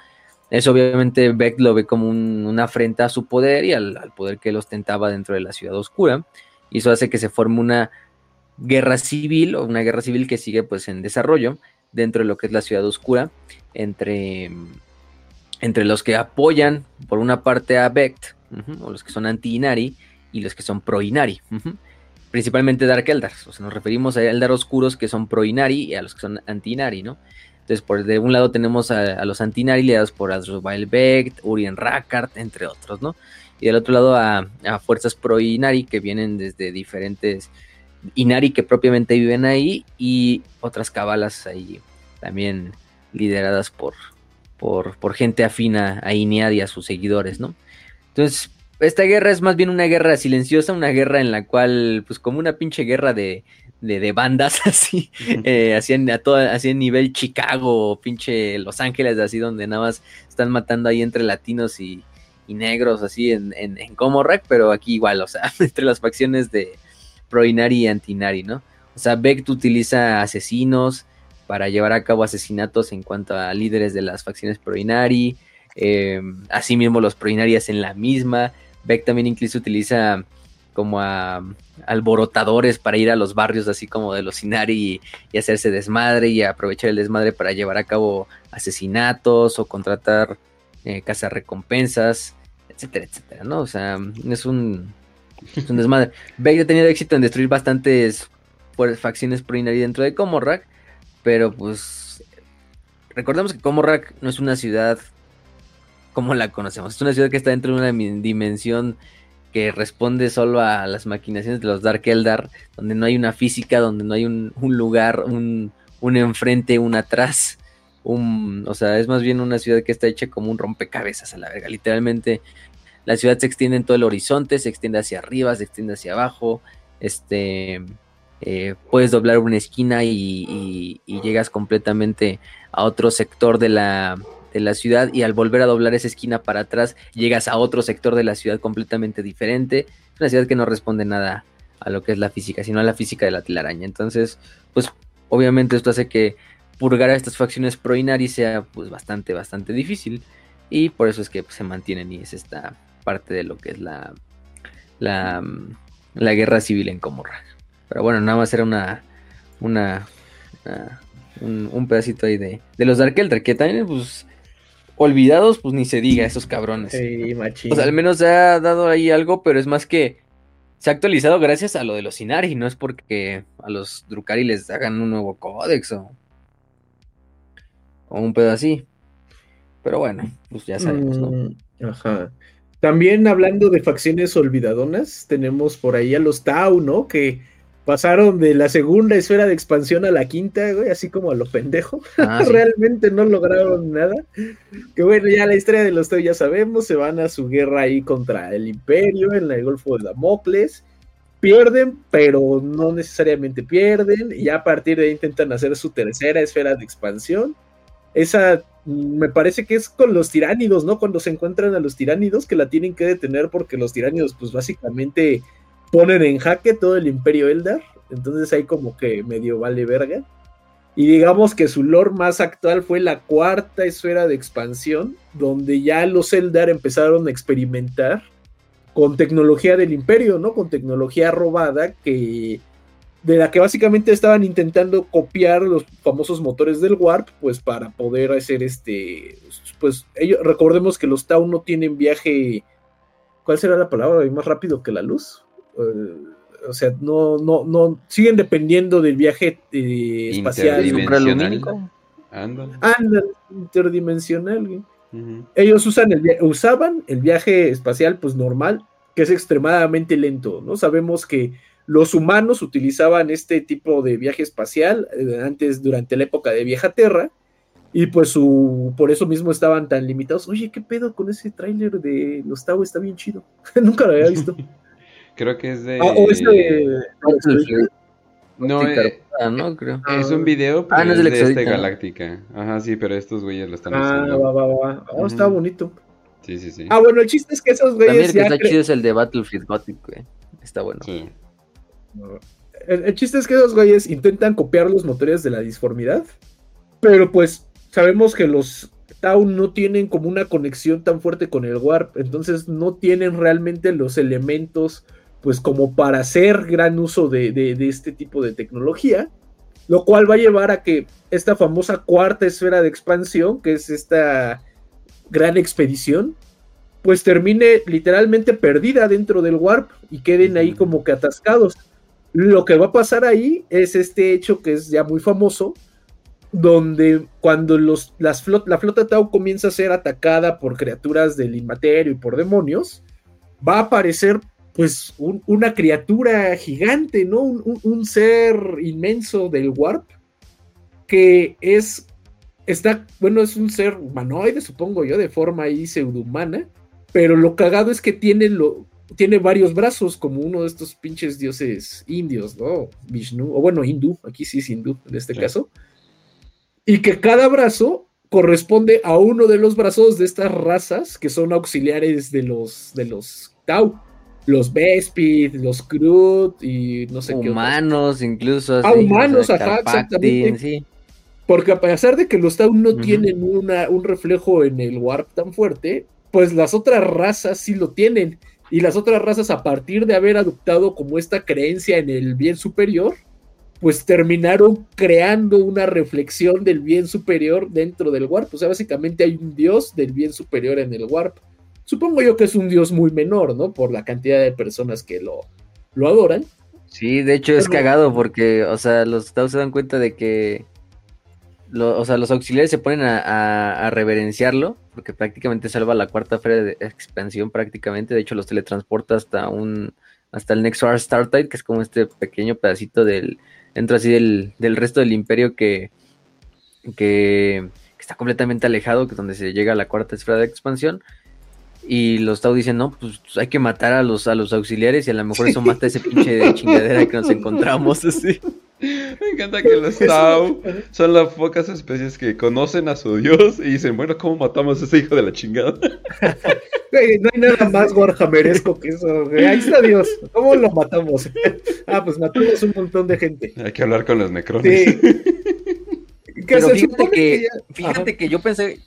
Eso obviamente Beck lo ve como una afrenta a su poder y al, al, poder que él ostentaba dentro de la ciudad oscura. Y eso hace que se forme una guerra civil o una guerra civil que sigue pues en desarrollo dentro de lo que es la ciudad oscura entre, entre los que apoyan por una parte a Beck o los que son anti-Inari y los que son pro-Inari. Principalmente Dark Eldar. O sea, nos referimos a Eldar oscuros que son pro-Inari y a los que son anti-Inari, ¿no? Entonces, por de un lado tenemos a, los anti-Inari lidados por Azrael Becht, Urien Rakart, entre otros, ¿no? Y del otro lado a, fuerzas pro-Inari que vienen desde diferentes Inari que propiamente viven ahí y otras cabalas ahí también lideradas por, por, por gente afina a Inead y a sus seguidores, ¿no? Entonces, esta guerra es más bien una guerra silenciosa, una guerra en la cual, pues como una pinche guerra de, de, bandas, así, eh, así, en, a todo, así en nivel Chicago, pinche Los Ángeles, así donde nada más están matando ahí entre latinos y, negros, así en, en, en pero aquí igual, o sea, entre las facciones de Proinari y Antinari, ¿no? O sea, Beck utiliza asesinos para llevar a cabo asesinatos en cuanto a líderes de las facciones Proinari, eh, asimismo los Proinari hacen la misma, Beck también incluso utiliza como a alborotadores para ir a los barrios así como de los Inari y, hacerse desmadre y aprovechar el desmadre para llevar a cabo asesinatos o contratar eh, recompensas, etcétera, etcétera, ¿no? O sea, es un, es un desmadre. Beck ha tenido éxito en destruir bastantes facciones Inari dentro de Comorrak, pero pues recordemos que Comorrak no es una ciudad como la conocemos. Es una ciudad que está dentro de una dimensión que responde solo a las maquinaciones de los Dark Eldar, donde no hay una física, donde no hay un, lugar, un, enfrente, un atrás. Un, o sea, es más bien una ciudad que está hecha como un rompecabezas a la verga. Literalmente, la ciudad se extiende en todo el horizonte, se extiende hacia arriba, se extiende hacia abajo. Este, eh, puedes doblar una esquina y llegas completamente a otro sector de la, de la ciudad y al volver a doblar esa esquina para atrás llegas a otro sector de la ciudad completamente diferente. Es una ciudad que no responde nada a lo que es la física, sino a la física de la telaraña. Entonces, pues obviamente esto hace que purgar a estas facciones pro Inari sea pues bastante, bastante difícil. Y por eso es que pues, se mantienen y es esta parte de lo que es la, la, la guerra civil en Comorra. Pero bueno, nada más era una, una, un, pedacito ahí de, de los Dark Elder, que también pues olvidados, pues ni se diga, esos cabrones. O sea, al menos se ha dado ahí algo, pero es más que se ha actualizado gracias a lo de los Inari, no es porque a los Drukari les hagan un nuevo códex o, o un pedo así. Pero bueno, pues ya sabemos, ¿no? Mm, ajá. También hablando de facciones olvidadonas, tenemos por ahí a los Tau, ¿no? Que pasaron de la segunda esfera de expansión a la quinta, güey, así como a lo pendejo. Ah, Realmente no lograron nada. Que bueno, ya la historia de los Tau ya sabemos, se van a su guerra ahí contra el Imperio en el Golfo de Damocles. Pierden, pero no necesariamente pierden. Y ya a partir de ahí intentan hacer su tercera esfera de expansión. Esa me parece que es con los tiránidos, ¿no? Cuando se encuentran a los tiránidos que la tienen que detener porque los tiránidos, pues básicamente ponen en jaque todo el imperio Eldar, entonces ahí como que medio vale verga. Y digamos que su lore más actual fue la cuarta esfera de expansión, donde ya los Eldar empezaron a experimentar con tecnología del imperio, ¿no? Con tecnología robada que de la que básicamente estaban intentando copiar los famosos motores del Warp, pues para poder hacer este, pues ellos, recordemos que los Tau no tienen viaje, ¿cuál será la palabra? Más rápido que la luz o sea, no, no, no, siguen dependiendo del viaje eh, espacial. Interdimensional. Andan. interdimensional. Ellos usan el, usaban el viaje espacial, pues normal, que es extremadamente lento, ¿no? Sabemos que los humanos utilizaban este tipo de viaje espacial eh, antes, durante la época de Vieja Tierra, y pues su, por eso mismo estaban tan limitados. Oye, ¿qué pedo con ese tráiler de los Tau? Está bien chido. Nunca lo había visto. Creo que es de. Ah, o es de. No, eh, no, creo. Es un video, pero ah, no es, de, este Galáctica. Ajá, sí, pero estos güeyes lo están ah, Ah, va, va, va. Oh, está bonito. Sí, sí, sí. Ah, bueno, el chiste es que esos güeyes. También el que está chido es el de Battlefield Gothic, güey. Está bueno. Sí. El, el, chiste es que esos güeyes intentan copiar los motores de la disformidad. Pero pues sabemos que los Tau no tienen como una conexión tan fuerte con el Warp, entonces no tienen realmente los elementos pues como para hacer gran uso de, de, este tipo de tecnología, lo cual va a llevar a que esta famosa cuarta esfera de expansión, que es esta gran expedición, pues termine literalmente perdida dentro del warp y queden ahí como que atascados. Lo que va a pasar ahí es este hecho que es ya muy famoso, donde cuando los, las la flota Tau comienza a ser atacada por criaturas del inmaterio y por demonios, va a aparecer pues una criatura gigante, ¿no? Un, ser inmenso del Warp, que es, está, bueno, es un ser humanoide, supongo yo, de forma ahí pseudohumana, pero lo cagado es que tiene, lo, tiene varios brazos, como uno de estos pinches dioses indios, ¿no? Vishnu, o bueno, hindú, aquí sí es hindú en este caso, y que cada brazo corresponde a uno de los brazos de estas razas que son auxiliares de los, de los Tau los Bespid, los Krut y no sé qué. Humanos, incluso. Ah, humanos, ajá, exactamente. Porque a pesar de que los Tau no tienen una, un reflejo en el Warp tan fuerte, pues las otras razas sí lo tienen. Y las otras razas, a partir de haber adoptado como esta creencia en el bien superior, pues terminaron creando una reflexión del bien superior dentro del Warp. O sea, básicamente hay un dios del bien superior en el Warp. Supongo yo que es un dios muy menor, ¿no? Por la cantidad de personas que lo, lo adoran. Sí, de hecho es cagado porque, o sea, los estados se dan cuenta de que, o sea, los auxiliares se ponen a, reverenciarlo porque prácticamente salva la cuarta feria de expansión prácticamente. De hecho, los teletransporta hasta un, hasta el Next Star Tide, que es como este pequeño pedacito del, dentro así del, del resto del imperio que, que, que, está completamente alejado, que es donde se llega a la cuarta esfera de expansión. Y los Tau dicen, no, pues hay que matar a los, a los auxiliares y a lo mejor eso mata ese pinche de chingadera que nos encontramos así. Me encanta que los Tau son las pocas especies que conocen a su dios y dicen, bueno, ¿cómo matamos a ese hijo de la chingada? no hay nada más warhammeresco que eso. Ahí está Dios. ¿Cómo lo matamos? ah, pues matamos un montón de gente. Hay que hablar con los necrones. Sí. Pero fíjate que, fíjate que yo pensé...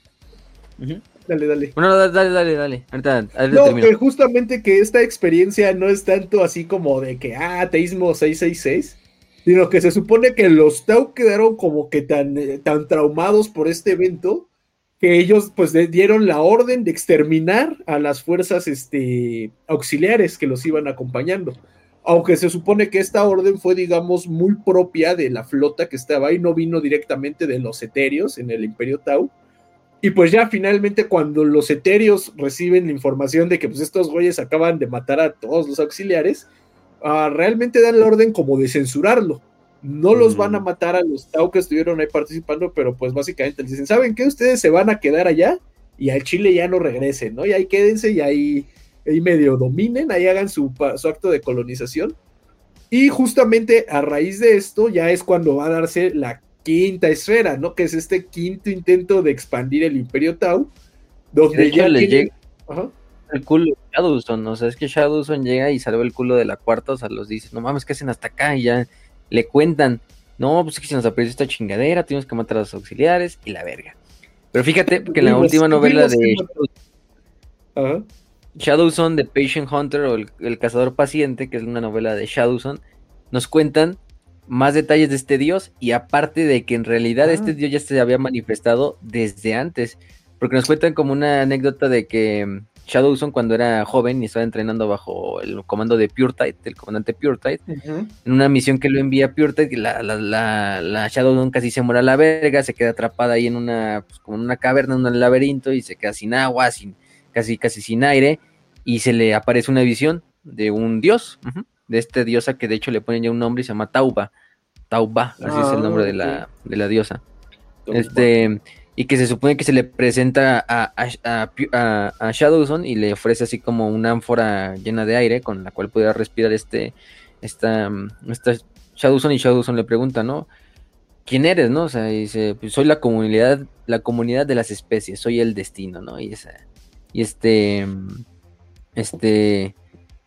Dale, dale. Bueno, dale, dale, dale. Ahorita, no, que justamente que esta experiencia no es tanto así como de que, ah, teísmo 666, sino que se supone que los Tau quedaron como que tan, eh, tan traumados por este evento que ellos pues dieron la orden de exterminar a las fuerzas este, auxiliares que los iban acompañando. Aunque se supone que esta orden fue, digamos, muy propia de la flota que estaba ahí, no vino directamente de los etéreos en el Imperio Tau, y pues ya finalmente cuando los etéreos reciben la información de que pues estos güeyes acaban de matar a todos los auxiliares, uh, realmente dan la orden como de censurarlo. No los van a mm. matar a los Tau que estuvieron ahí participando, pero pues básicamente les dicen, ¿saben qué? Ustedes se van a quedar allá y al Chile ya no regresen, ¿no? Y ahí quédense y ahí, ahí medio dominen, ahí hagan su, su acto de colonización. Y justamente a raíz de esto ya es cuando va a darse la quinta esfera, ¿no? Que es este quinto intento de expandir el Imperio Tau, donde ya le llega el culo de Shadowson, o sea, es que Shadowson llega y salva el culo de la cuarta, o sea, los dice, no mames, ¿qué hacen hasta acá? Y ya le cuentan, no, pues es que se nos apareció esta chingadera, tuvimos que matar a los auxiliares y la verga. Pero fíjate que en la última novela de Shadowson, de Patient Hunter o el, el, Cazador Paciente, que es una novela de Shadowson, nos cuentan más detalles de este dios y aparte de que en realidad ah. este dios ya se había manifestado desde antes, porque nos cuentan como una anécdota de que mm, Shadowson cuando era joven y estaba entrenando bajo el comando de Pure el comandante Pure en una misión que lo envía Pure la, la, la, la, Shadowson casi se muere a la verga, se queda atrapada ahí en una, pues, como en una caverna, en un laberinto y se queda sin agua, sin, casi, casi sin aire y se le aparece una visión de un dios, de este diosa que de hecho le ponen ya un nombre y se llama Tauba. Tauba, así es el nombre de la, ah, de la diosa. Este, y que se supone que se le presenta a, a, a, Shadowson y le ofrece así como una ánfora llena de aire con la cual pudiera respirar este, esta, esta Shadowson y Shadowson le pregunta, ¿no? ¿Quién eres, no? O sea, dice, pues soy la comunidad, la comunidad de las especies, soy el destino, ¿no? Y esa, y este, este,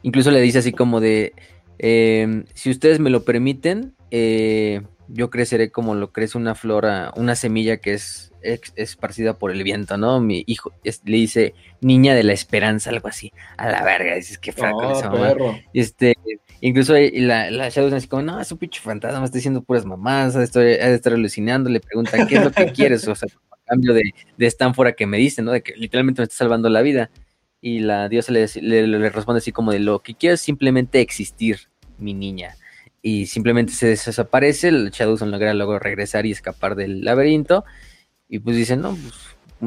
incluso le dice así como de, Em, si ustedes me lo permiten, eh, yo creceré como lo crece una flora, una semilla que es esparcida por el viento, ¿no? Mi hijo le dice niña de la esperanza, algo así. A la verga, dices que fraco Ah, esa mamá. Este, incluso la, la Shadow así como, no, es un pinche fantasma, está diciendo puras mamás, ha de, estar, ha de estar alucinando, le pregunta, ¿qué es lo que quieres? O sea, a cambio de, de esta ánfora que me dice, ¿no? De que literalmente me está salvando la vida. Y la diosa le, le, le responde así como de, lo que quiero es simplemente existir, mi niña. Y simplemente se desaparece, el Shadowson logra luego regresar y escapar del laberinto. Y pues dice, no, pues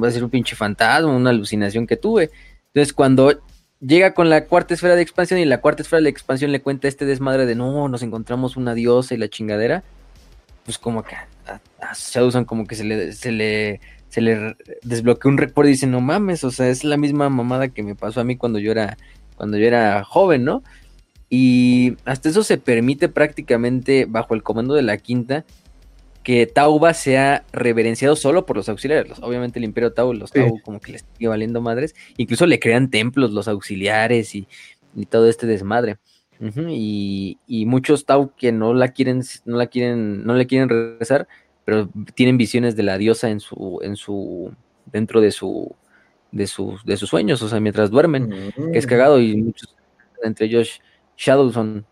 va a ser un pinche fantasma, una alucinación que tuve. Entonces cuando llega con la cuarta esfera de expansión y la cuarta esfera de expansión le cuenta este desmadre de no, nos encontramos una diosa y la chingadera, pues como que a, Shadowson como que se le, se le, se le desbloquea un recuerdo y dice, no mames, o sea, es la misma mamada que me pasó a mí cuando yo era, cuando yo era joven, ¿no? Y hasta eso se permite prácticamente bajo el comando de la quinta que Tauba sea reverenciado solo por los auxiliares. Obviamente el Imperio Tau, los Sí. Tau como que les sigue valiendo madres. Incluso le crean templos los auxiliares y, y todo este desmadre. Y, y muchos Tau que no la quieren, no la quieren, no le quieren rezar, pero tienen visiones de la diosa en su, en su, dentro de su, de sus, de sus sueños, o sea, mientras duermen que es Mm. cagado y muchos, entre ellos Shadowson.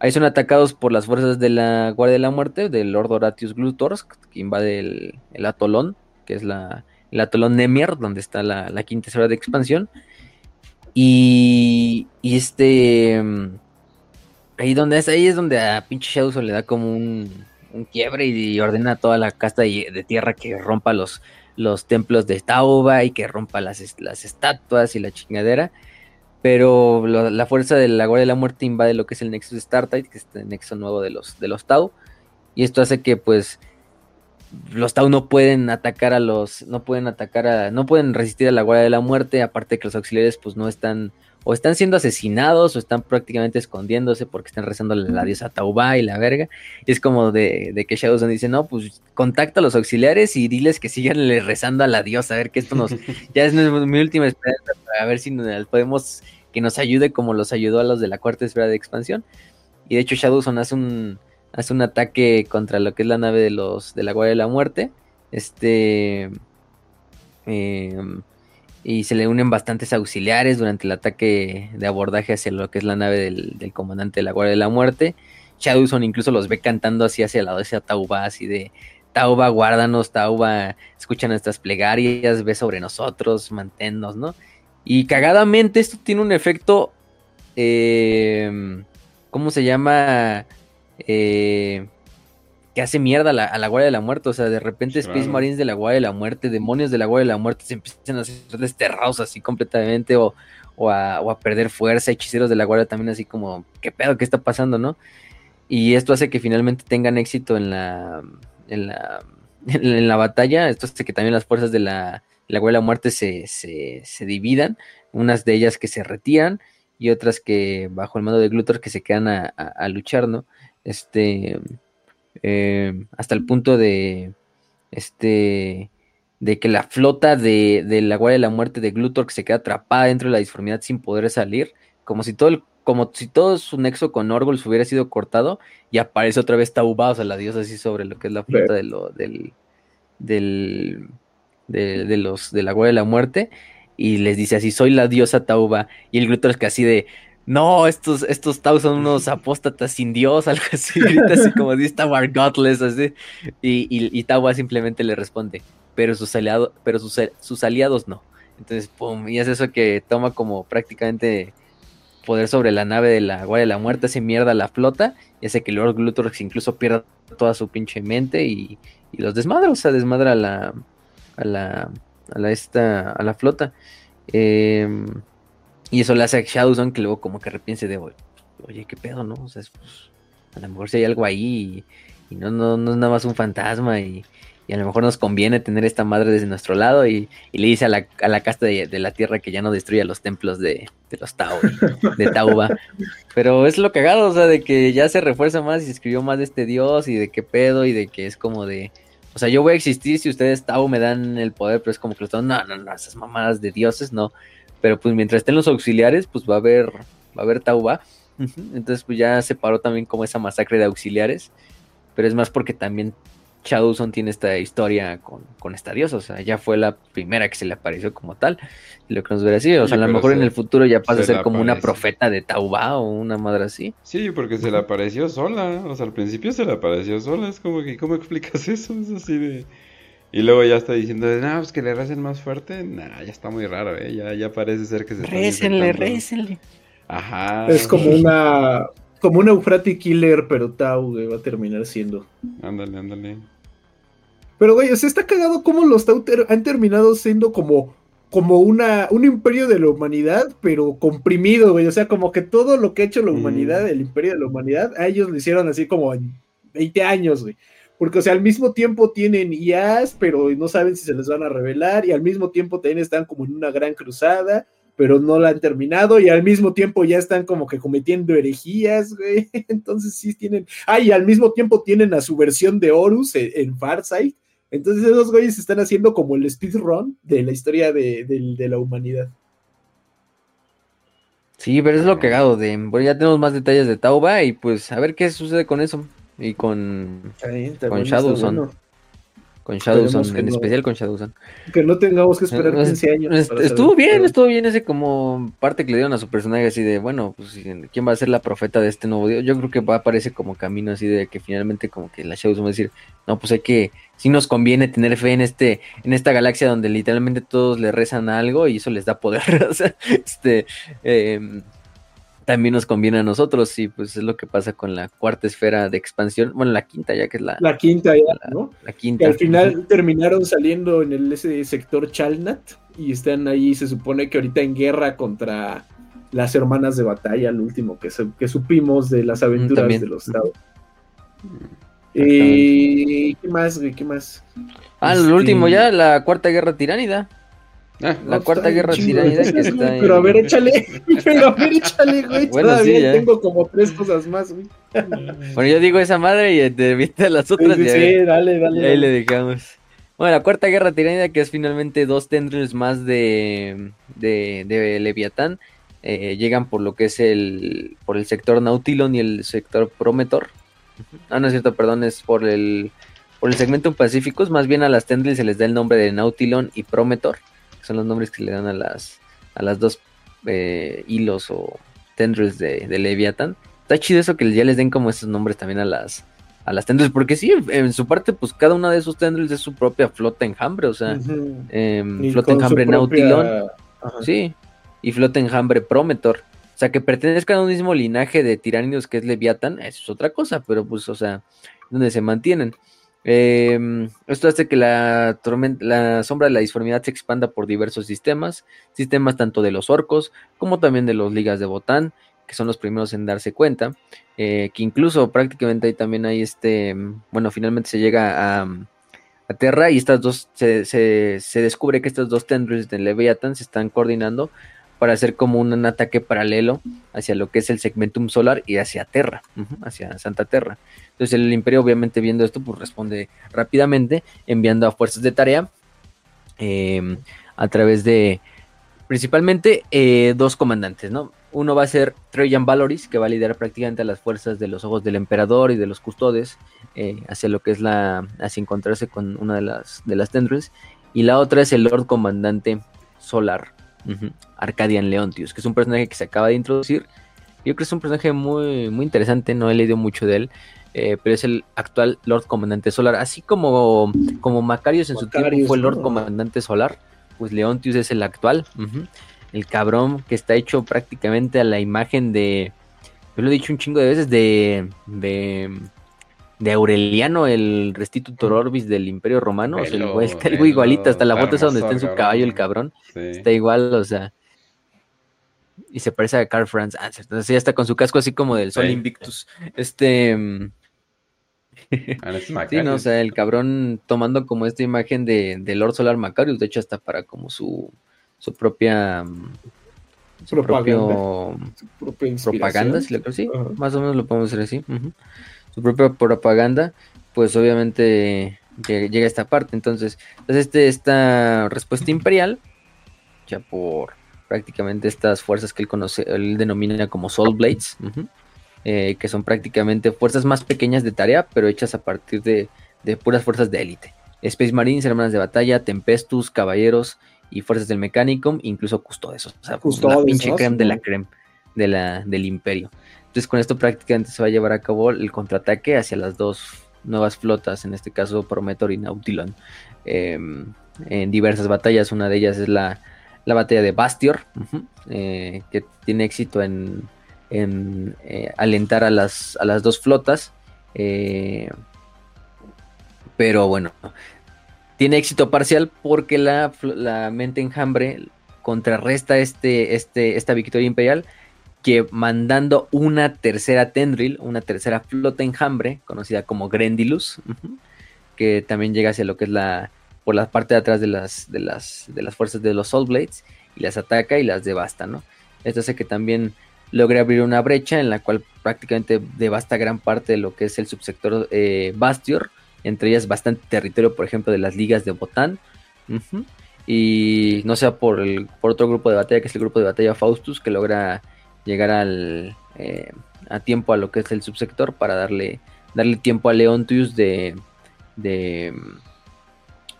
Ahí son atacados por las fuerzas de la Guardia de la Muerte, del Lord Horatius Glutors, que invade el, el atolón, que es la, el atolón Nemir, donde está la, la quinta esfera de expansión. Y, y este... mm, Ahí, donde es, ahí es donde a pinche Shadowson le da como un, un quiebre y, ordena a toda la casta de, tierra que rompa los, los templos de Tauba y que rompa las, las estatuas y la chingadera. Pero lo- la fuerza de la Guardia de la Muerte invade lo que es el Nexus de Startide, que es el nexo nuevo de los, de los Tau. Y esto hace que pues los Tau no pueden atacar a los, no pueden atacar a, no pueden resistir a la Guardia de la Muerte, aparte que los auxiliares pues no están, o están siendo asesinados, o están prácticamente escondiéndose porque están rezando a la diosa Tauba y la verga. Y es como de, de que Shadowson dice, no, pues contacta a los auxiliares y diles que sigan rezando a la diosa, a ver que esto nos, ya es mi última esperanza para ver si nos podemos que nos ayude como los ayudó a los de la cuarta esfera de expansión. Y de hecho Shadowson hace un hace un ataque contra lo que es la nave de los de la Guardia de la Muerte. Este em, y se le unen bastantes auxiliares durante el ataque de abordaje hacia lo que es la nave del, comandante de la Guardia de la Muerte. Shadowson incluso los ve cantando así hacia la hacia Tauba, así de Tauba, guárdanos, Tauba, escucha nuestras plegarias, ve sobre nosotros, manténnos, ¿no? Y cagadamente esto tiene un efecto, eh, ¿cómo se llama? Eh, que hace mierda a la, a la Guardia de la Muerte, o sea, de repente Space Claro. Marines de la Guardia de la Muerte, demonios de la Guardia de la Muerte se empiezan a ser desterrados así completamente o, o, a, o a perder fuerza, hechiceros de la Guardia también así como, ¿qué pedo? ¿Qué está pasando, no? Y esto hace que finalmente tengan éxito en la, en la, en la batalla. Esto hace que también las fuerzas de la, la Guardia de la Muerte se, se, se dividan. Unas de ellas que se retiran y otras que bajo el mando de Glutor que se quedan a, a- a luchar, ¿no? Este, eh, hasta el punto de, este, de que la flota de, la Guardia de la Muerte de Glutor que se queda atrapada dentro de la disformidad sin poder salir, como si todo el, como si todo su nexo con Orgol hubiera sido cortado y aparece otra vez Tauba, o sea, la diosa así sobre lo que es la flota de lo, del, del, de, de los, de la Guardia de la Muerte, y les dice así, soy la diosa Tauba, y el Glutor es que así de, no, estos, estos Tau son unos apóstatas sin Dios, algo así, grita así como dice Tauba Godless, así, y, y, y Tauba simplemente le responde, pero sus aliados, pero sus, sus aliados no. Entonces, pum, y es eso que toma como prácticamente poder sobre la nave de la Guardia de la Muerte, hace mierda a la flota, y hace que Lord Glutorx incluso pierda toda su pinche mente y, y los desmadra, o sea, desmadra a la, a la, a la, esta, a la flota. Eh, y eso le hace a Shadowson que luego como que repiense de, oye, qué pedo, ¿no? O sea, es, pues, a lo mejor si hay algo ahí y, y no, no, no es nada más un fantasma y, y, a lo mejor nos conviene tener esta madre desde nuestro lado y, y le dice a la, a la casta de, de, la tierra que ya no destruya los templos de, de los Tau, de Tauba. Pero es lo cagado, o sea, de que ya se refuerza más y se escribió más de este dios y de qué pedo y de que es como de... O sea, yo voy a existir si ustedes Tau me dan el poder, pero es como que los Tau, no, no, no, esas mamadas de dioses, no. Pero pues mientras estén los auxiliares, pues va a haber, va a haber Tauba. Entonces pues ya se paró también como esa masacre de auxiliares. Pero es más porque también Shadowson tiene esta historia con, con esta diosa, o sea, ya fue la primera que se le apareció como tal, lo que nos verá así, o sea, a lo mejor en el futuro ya pasa a ser como una profeta de Tauba o una madre así. Sí, porque se le apareció sola, o sea, al principio se le apareció sola, es como que, ¿cómo explicas eso? Es así de... Y luego ya está diciendo, no, pues que le recen más fuerte, nah, ya está muy raro, ¿eh? Ya, ya parece ser que se Récenle, récenle. Ajá. Es como una como un Eufrati Killer, pero Tau, va a terminar siendo. Ándale, ándale. Pero, güey, se está cagado como los Tau han terminado siendo como, como una, un imperio de la humanidad, pero comprimido, güey. O sea, como que todo lo que ha hecho la humanidad, el imperio de la humanidad, a ellos lo hicieron así como en 20 años, güey. Porque, o sea, al mismo tiempo tienen IAs, pero no saben si se les van a revelar, y al mismo tiempo también están como en una gran cruzada pero no la han terminado y al mismo tiempo ya están como que cometiendo herejías, güey. Entonces sí tienen. Ah, y al mismo tiempo tienen a su versión de Horus en, Farsight. Entonces esos güeyes están haciendo como el speedrun de la historia de, la humanidad. Sí, pero es lo cagado de. Bueno, ya tenemos más detalles de Tauba y pues a ver qué sucede con eso. Y con, con Shadowson. Con Shadowson, en especial con Shadowson. Que no tengamos que esperar 15 años. estuvo bien, estuvo bien ese como parte que le dieron a su personaje así de, bueno, pues quién va a ser la profeta de este nuevo dios. Yo creo que va a aparecer como camino así de que finalmente como que la Shadowson va a decir, no, pues hay que, sí nos conviene tener fe en este, en esta galaxia donde literalmente todos le rezan algo y eso les da poder. o sea, este, eh, también nos conviene a nosotros y pues es lo que pasa con la cuarta esfera de expansión, bueno, la quinta ya que es la... La quinta ya, ¿no? La quinta. Que al final terminaron saliendo en el, ese sector Chalnat y están ahí, se supone que ahorita en guerra contra las hermanas de batalla, lo último que, que supimos de las aventuras de los estados. ¿Y qué más, ¿Qué más? Ah, lo último este, ya, la cuarta guerra tiránida. Ah, la cuarta guerra tiránida que está Pero a ver, échale, pero a ver, échale, güey. Bueno, Todavía tengo como tres cosas más, güey. Bueno, yo digo esa madre y te viste las otras. Sí, sí, dale, dale. ahí le dejamos. Bueno, la cuarta guerra tiránida, que es finalmente dos tendrils más de, de, de Leviatán, eh, llegan por lo que es el, por el sector Nautilon y el sector Prometor. Ah, no es cierto, perdón, es por el, por el segmento Pacíficos, más bien a las tendrils se les da el nombre de Nautilon y Prometor son los nombres que le dan a las, a las dos eh, hilos o tendrils de, de, Leviathan. Está chido eso que ya les den como esos nombres también a las, a las tendrils, porque sí, en, su parte, pues cada una de esos tendrils es su propia flota enjambre, o sea, em, flota enjambre Nautilon, sí, y flota enjambre Prometor. O sea, que pertenezcan a un mismo linaje de tiránidos que es Leviathan, eso es otra cosa, pero pues, o sea, donde se mantienen. Em, esto hace que la, sombra de la disformidad se expanda por diversos sistemas, sistemas tanto de los orcos como también de los ligas de botán, que son los primeros en darse cuenta, eh, que incluso prácticamente ahí también hay este, bueno, finalmente se llega a, a Terra y estas dos, se, se, descubre que estos dos tendrils de Leviathan se están coordinando para hacer como un ataque paralelo hacia lo que es el segmentum solar y hacia Terra, hacia Santa Terra. Entonces el imperio obviamente viendo esto pues responde rápidamente enviando a fuerzas de tarea em, a través de principalmente eh, dos comandantes, ¿no? Uno va a ser Trojan Valoris, que va a liderar prácticamente a las fuerzas de los ojos del emperador y de los custodes eh, hacia lo que es la, hacia encontrarse con una de las, de las tendrils. Y la otra es el Lord Comandante Solar, Arcadian Leontius, que es un personaje que se acaba de introducir. Yo creo que es un personaje muy, muy interesante, no he leído mucho de él, eh, pero es el actual Lord Comandante Solar. Así como, como Macarius en su tiempo fue el Lord Comandante Solar, pues Leontius es el actual. El cabrón que está hecho prácticamente a la imagen de. Yo lo he dicho un chingo de veces, de. de de Aureliano, el Restitutor Orbis del Imperio Romano. o sea, está igualito, hasta la foto es donde está en su caballo el cabrón. Está igual, o sea. Y se parece a Carl Franz Entonces ah, ya está con su casco así como del Sol Invictus. Este. Mm, ah, sí, no, o sea, el cabrón tomando como esta imagen de, Lord Solar Macarius, de hecho hasta para como su, su propia mm, su propio propaganda, si lo creo, sí, más o menos lo podemos decir así su propia propaganda, pues obviamente llega a esta parte. Entonces, entonces este, esta respuesta imperial, ya por prácticamente estas fuerzas que él conoce, él denomina como Soul Blades, eh, que son prácticamente fuerzas más pequeñas de tarea, pero hechas a partir de, de puras fuerzas de élite. Space Marines, hermanas de batalla, Tempestus, caballeros y fuerzas del Mechanicum, incluso custodes. O sea, pues, la pinche creme de la creme de la, del imperio. Entonces con esto prácticamente se va a llevar a cabo el contraataque hacia las dos nuevas flotas, en este caso Prometor y Nautilon, em, en diversas batallas. Una de ellas es la, la batalla de Bastior, eh, que tiene éxito en, en eh, alentar a las, a las dos flotas. Eh, pero bueno, tiene éxito parcial porque la, la mente enjambre contrarresta este, este, esta victoria imperial que mandando una tercera tendril, una tercera flota enjambre, conocida como Grendilus, que también llega hacia lo que es la por la parte de atrás de las, de las, de las fuerzas de los Soul Blades y las ataca y las devasta, ¿no? Esto hace que también logre abrir una brecha en la cual prácticamente devasta gran parte de lo que es el subsector eh, Bastior, entre ellas bastante territorio, por ejemplo, de las ligas de Botán. Y no sea por, el, por otro grupo de batalla, que es el grupo de batalla Faustus, que logra llegar al, eh, a tiempo a lo que es el subsector para darle, darle tiempo a Leontius de, de,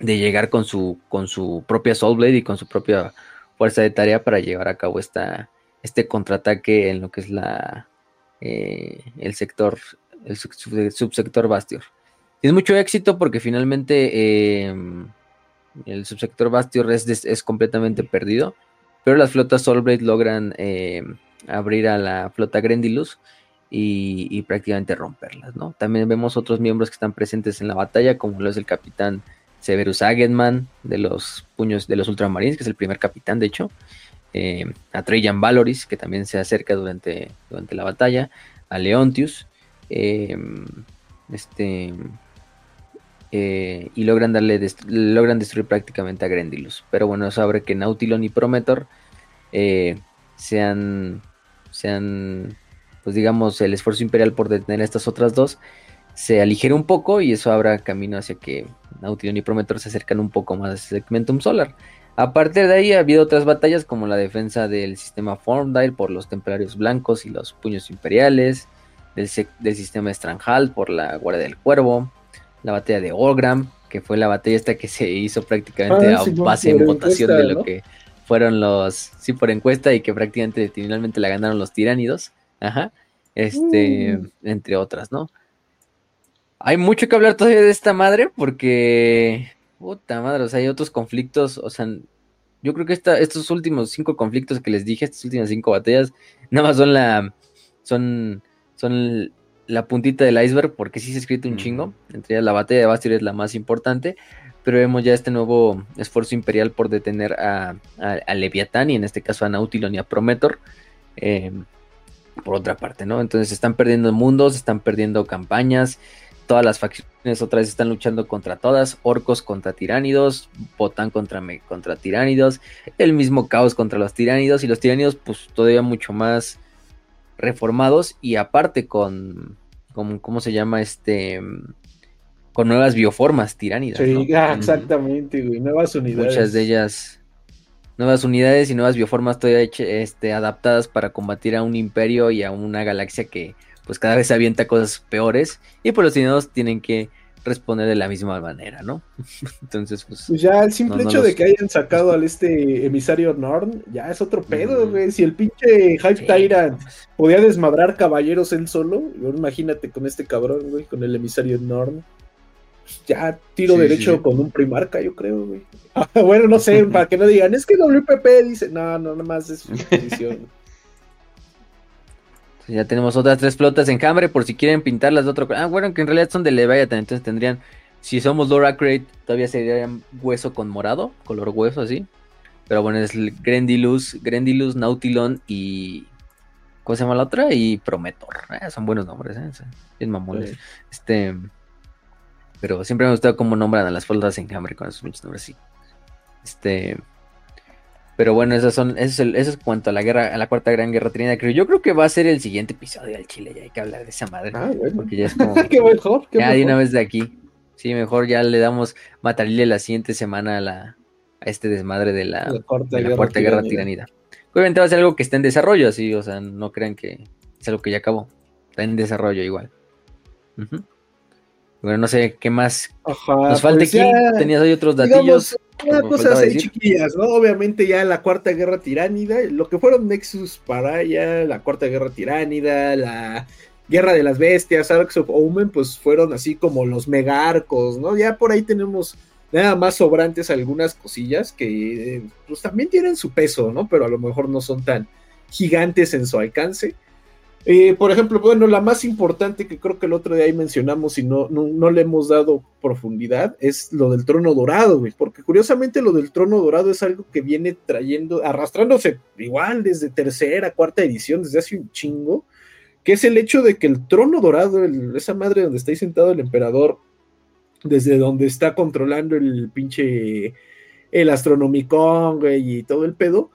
de llegar con su, con su propia Soulblade y con su propia fuerza de tarea para llevar a cabo esta, este contraataque en lo que es la, eh, el sector, el subsector Bastior. Tiene mucho éxito porque finalmente em, el subsector Bastior es, es, completamente perdido, pero las flotas Soulblade logran abrir a la flota Grendilus y, prácticamente romperlas, ¿no? También vemos otros miembros que están presentes en la batalla, como lo es el capitán Severus Agedman de los puños de los ultramarines, que es el primer capitán, de hecho, eh, a Trajan Valoris, que también se acerca durante, durante la batalla, a Leontius, em, este, eh, y logran darle logran destruir prácticamente a Grendilus. Pero bueno, eso abre que Nautilon y Prometor eh, sean, sean, pues digamos, el esfuerzo imperial por detener a estas otras dos se aligere un poco y eso abra camino hacia que Nautilon y Prometor se acercan un poco más a Segmentum Solar. A partir de ahí ha habido otras batallas como la defensa del sistema Formdale por los templarios blancos y los puños imperiales, del, sistema Stranghal por la Guardia del Cuervo, la batalla de Orgram, que fue la batalla esta que se hizo prácticamente ah, a base en votación de lo que fueron los, sí, por encuesta y que prácticamente finalmente la ganaron los tiránidos, ajá, este, mm. entre otras, ¿no? Hay mucho que hablar todavía de esta madre porque Puta madre, o sea, hay otros conflictos, o sea, yo creo que esta, estos últimos cinco conflictos que les dije, estas últimas cinco batallas, nada más son la, son, son la puntita del iceberg, porque sí se ha escrito un chingo, entre ellas la batalla de Bastir es la más importante, pero vemos ya este nuevo esfuerzo imperial por detener a, a, Leviatán y en este caso a Nautilon y a Prometor, eh, por otra parte, ¿no? Entonces están perdiendo mundos, están perdiendo campañas, todas las facciones otra vez están luchando contra todas, orcos contra tiránidos, Botán contra, contra tiránidos, el mismo caos contra los tiránidos y los tiránidos pues todavía mucho más reformados y aparte con, con ¿cómo se llama? Este, con nuevas bioformas tiránidas. Sí, ah, exactamente, güey, nuevas unidades. Muchas de ellas, nuevas unidades y nuevas bioformas todavía este, adaptadas para combatir a un imperio y a una galaxia que pues cada vez se avienta cosas peores y pues los ciudadanos tienen que responder de la misma manera, ¿no? Entonces, pues, pues... ya el simple hecho de que hayan sacado al este emisario Norn, ya es otro pedo, güey. Si el pinche Hype Tyrant podía desmadrar caballeros él solo, imagínate con este cabrón, güey, con el emisario Norn. Ya tiro derecho con un primarca, yo creo, güey. bueno, no sé, para que no digan, es que WPP dice, no, no, nada más es una edición. Ya tenemos otras tres flotas en Cambre por si quieren pintarlas de otro Ah, bueno, que en realidad son de Leviathan, entonces tendrían, si somos Laura Crate, todavía serían hueso con morado, color hueso así. Pero bueno, es Grendilus, Grendilus, Nautilon y... ¿Cómo se llama la otra? Y Prometor. Eh, son buenos nombres, ¿eh? Es mamones. Este... Pero siempre me ha gustado cómo nombran a las flotas en Cambre con esos muchos nombres así. Este... Pero bueno, esas son, eso es, eso es cuanto a la guerra, a la cuarta gran guerra trinidad. Creo, yo creo que va a ser el siguiente episodio del Chile, ya hay que hablar de esa madre. Ah, Porque ya es como. qué mejor, ya de una vez de aquí. Sí, mejor ya le damos matarile la siguiente semana a la a este desmadre de la, cuarta, guerra, tiranida. Obviamente va a ser algo que está en desarrollo, así, o sea, no crean que es algo que ya acabó. Está en desarrollo igual. Bueno, no sé qué más nos falta pues aquí. Tenías ahí otros datillos. cosas chiquillas, ¿no? Obviamente ya la Cuarta Guerra Tiránida, lo que fueron Nexus para ya la Cuarta Guerra Tiránida, la Guerra de las Bestias, Arcs of Omen, pues fueron así como los megarcos, ¿no? Ya por ahí tenemos nada más sobrantes algunas cosillas que pues también tienen su peso, ¿no? Pero a lo mejor no son tan gigantes en su alcance. Eh, por ejemplo, bueno, la más importante que creo que el otro día ahí mencionamos y no, no, le hemos dado profundidad es lo del trono dorado, güey, porque curiosamente lo del trono dorado es algo que viene trayendo, arrastrándose igual desde tercera, cuarta edición, desde hace un chingo, que es el hecho de que el trono dorado, esa madre donde está ahí sentado el emperador, desde donde está controlando el pinche, el astronomicón, güey, y todo el pedo,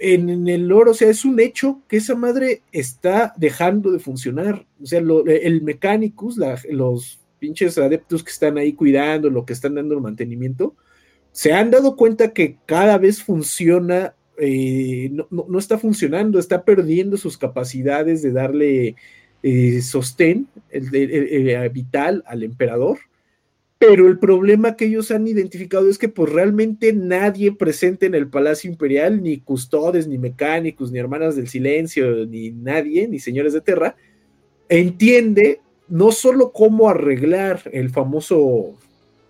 en, el oro, o sea, es un hecho que esa madre está dejando de funcionar. O sea, el Mechanicus, los pinches adeptos que están ahí cuidando, lo que están dando el mantenimiento, se han dado cuenta que cada vez funciona, eh, no, está funcionando, está perdiendo sus capacidades de darle eh, sostén el, vital al emperador pero el problema que ellos han identificado es que pues realmente nadie presente en el Palacio Imperial, ni custodes, ni mecánicos, ni hermanas del silencio, ni nadie, ni señores de Terra, entiende no solo cómo arreglar el famoso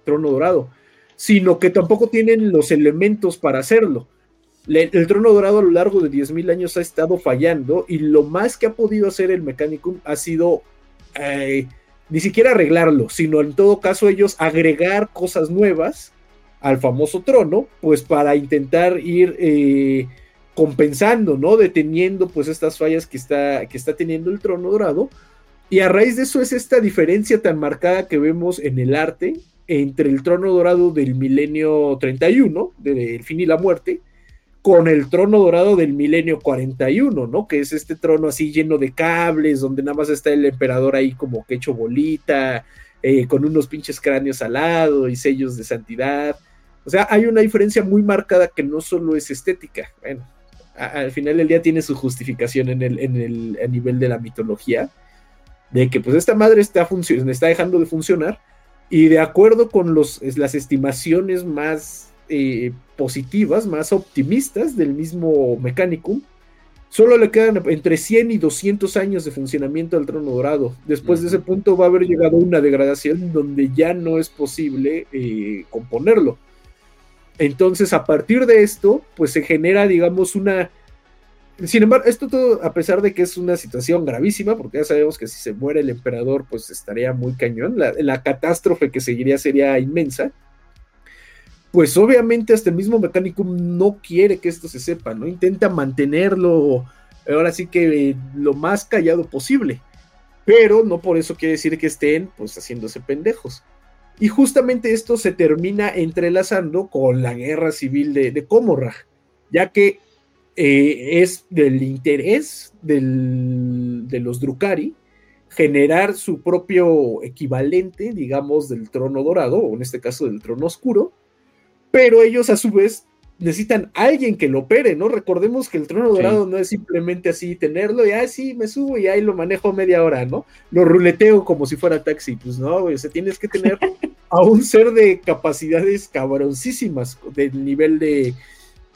trono dorado, sino que tampoco tienen los elementos para hacerlo. el trono dorado a lo largo de 10.000 años ha estado fallando y lo más que ha podido hacer el Mechanicum ha sido... Eh, ni siquiera arreglarlo, sino en todo caso ellos agregar cosas nuevas al famoso trono, pues para intentar ir eh, compensando, ¿no? Deteniendo pues estas fallas que está, que está teniendo el trono dorado. Y a raíz de eso es esta diferencia tan marcada que vemos en el arte entre el trono dorado del milenio 31, del fin y la muerte, con el trono dorado del milenio 41, ¿no? Que es este trono así lleno de cables, donde nada más está el emperador ahí como que hecho bolita, eh, con unos pinches cráneos al lado y sellos de santidad. O sea, hay una diferencia muy marcada que no solo es estética. Bueno, al final del día tiene su justificación en el, en el a nivel de la mitología, de que pues esta madre está, está dejando de funcionar y de acuerdo con los, las estimaciones más eh, positivas, más optimistas del mismo Mechanicum, solo le quedan entre 100 y 200 años de funcionamiento del trono dorado. Después de ese punto va a haber llegado una degradación donde ya no es posible eh, componerlo. Entonces, a partir de esto, pues se genera, digamos, una... Sin embargo, esto todo, a pesar de que es una situación gravísima, porque ya sabemos que si se muere el emperador, pues estaría muy cañón, la catástrofe que seguiría sería inmensa pues obviamente hasta el mismo mecánico no quiere que esto se sepa, ¿no? Intenta mantenerlo ahora sí que lo más callado posible, pero no por eso quiere decir que estén pues haciéndose pendejos. Y justamente esto se termina entrelazando con la guerra civil de, de ya que eh, es del interés de los Drukari generar su propio equivalente, digamos, del trono dorado, o en este caso del trono oscuro, pero ellos a su vez necesitan alguien que lo opere, ¿no? Recordemos que el trono dorado no es simplemente así tenerlo y, ah, sí, me subo y ahí lo manejo media hora, ¿no? Lo ruleteo como si fuera taxi, pues no, güey, o sea, tienes que tener a un ser de capacidades cabroncísimas del nivel de,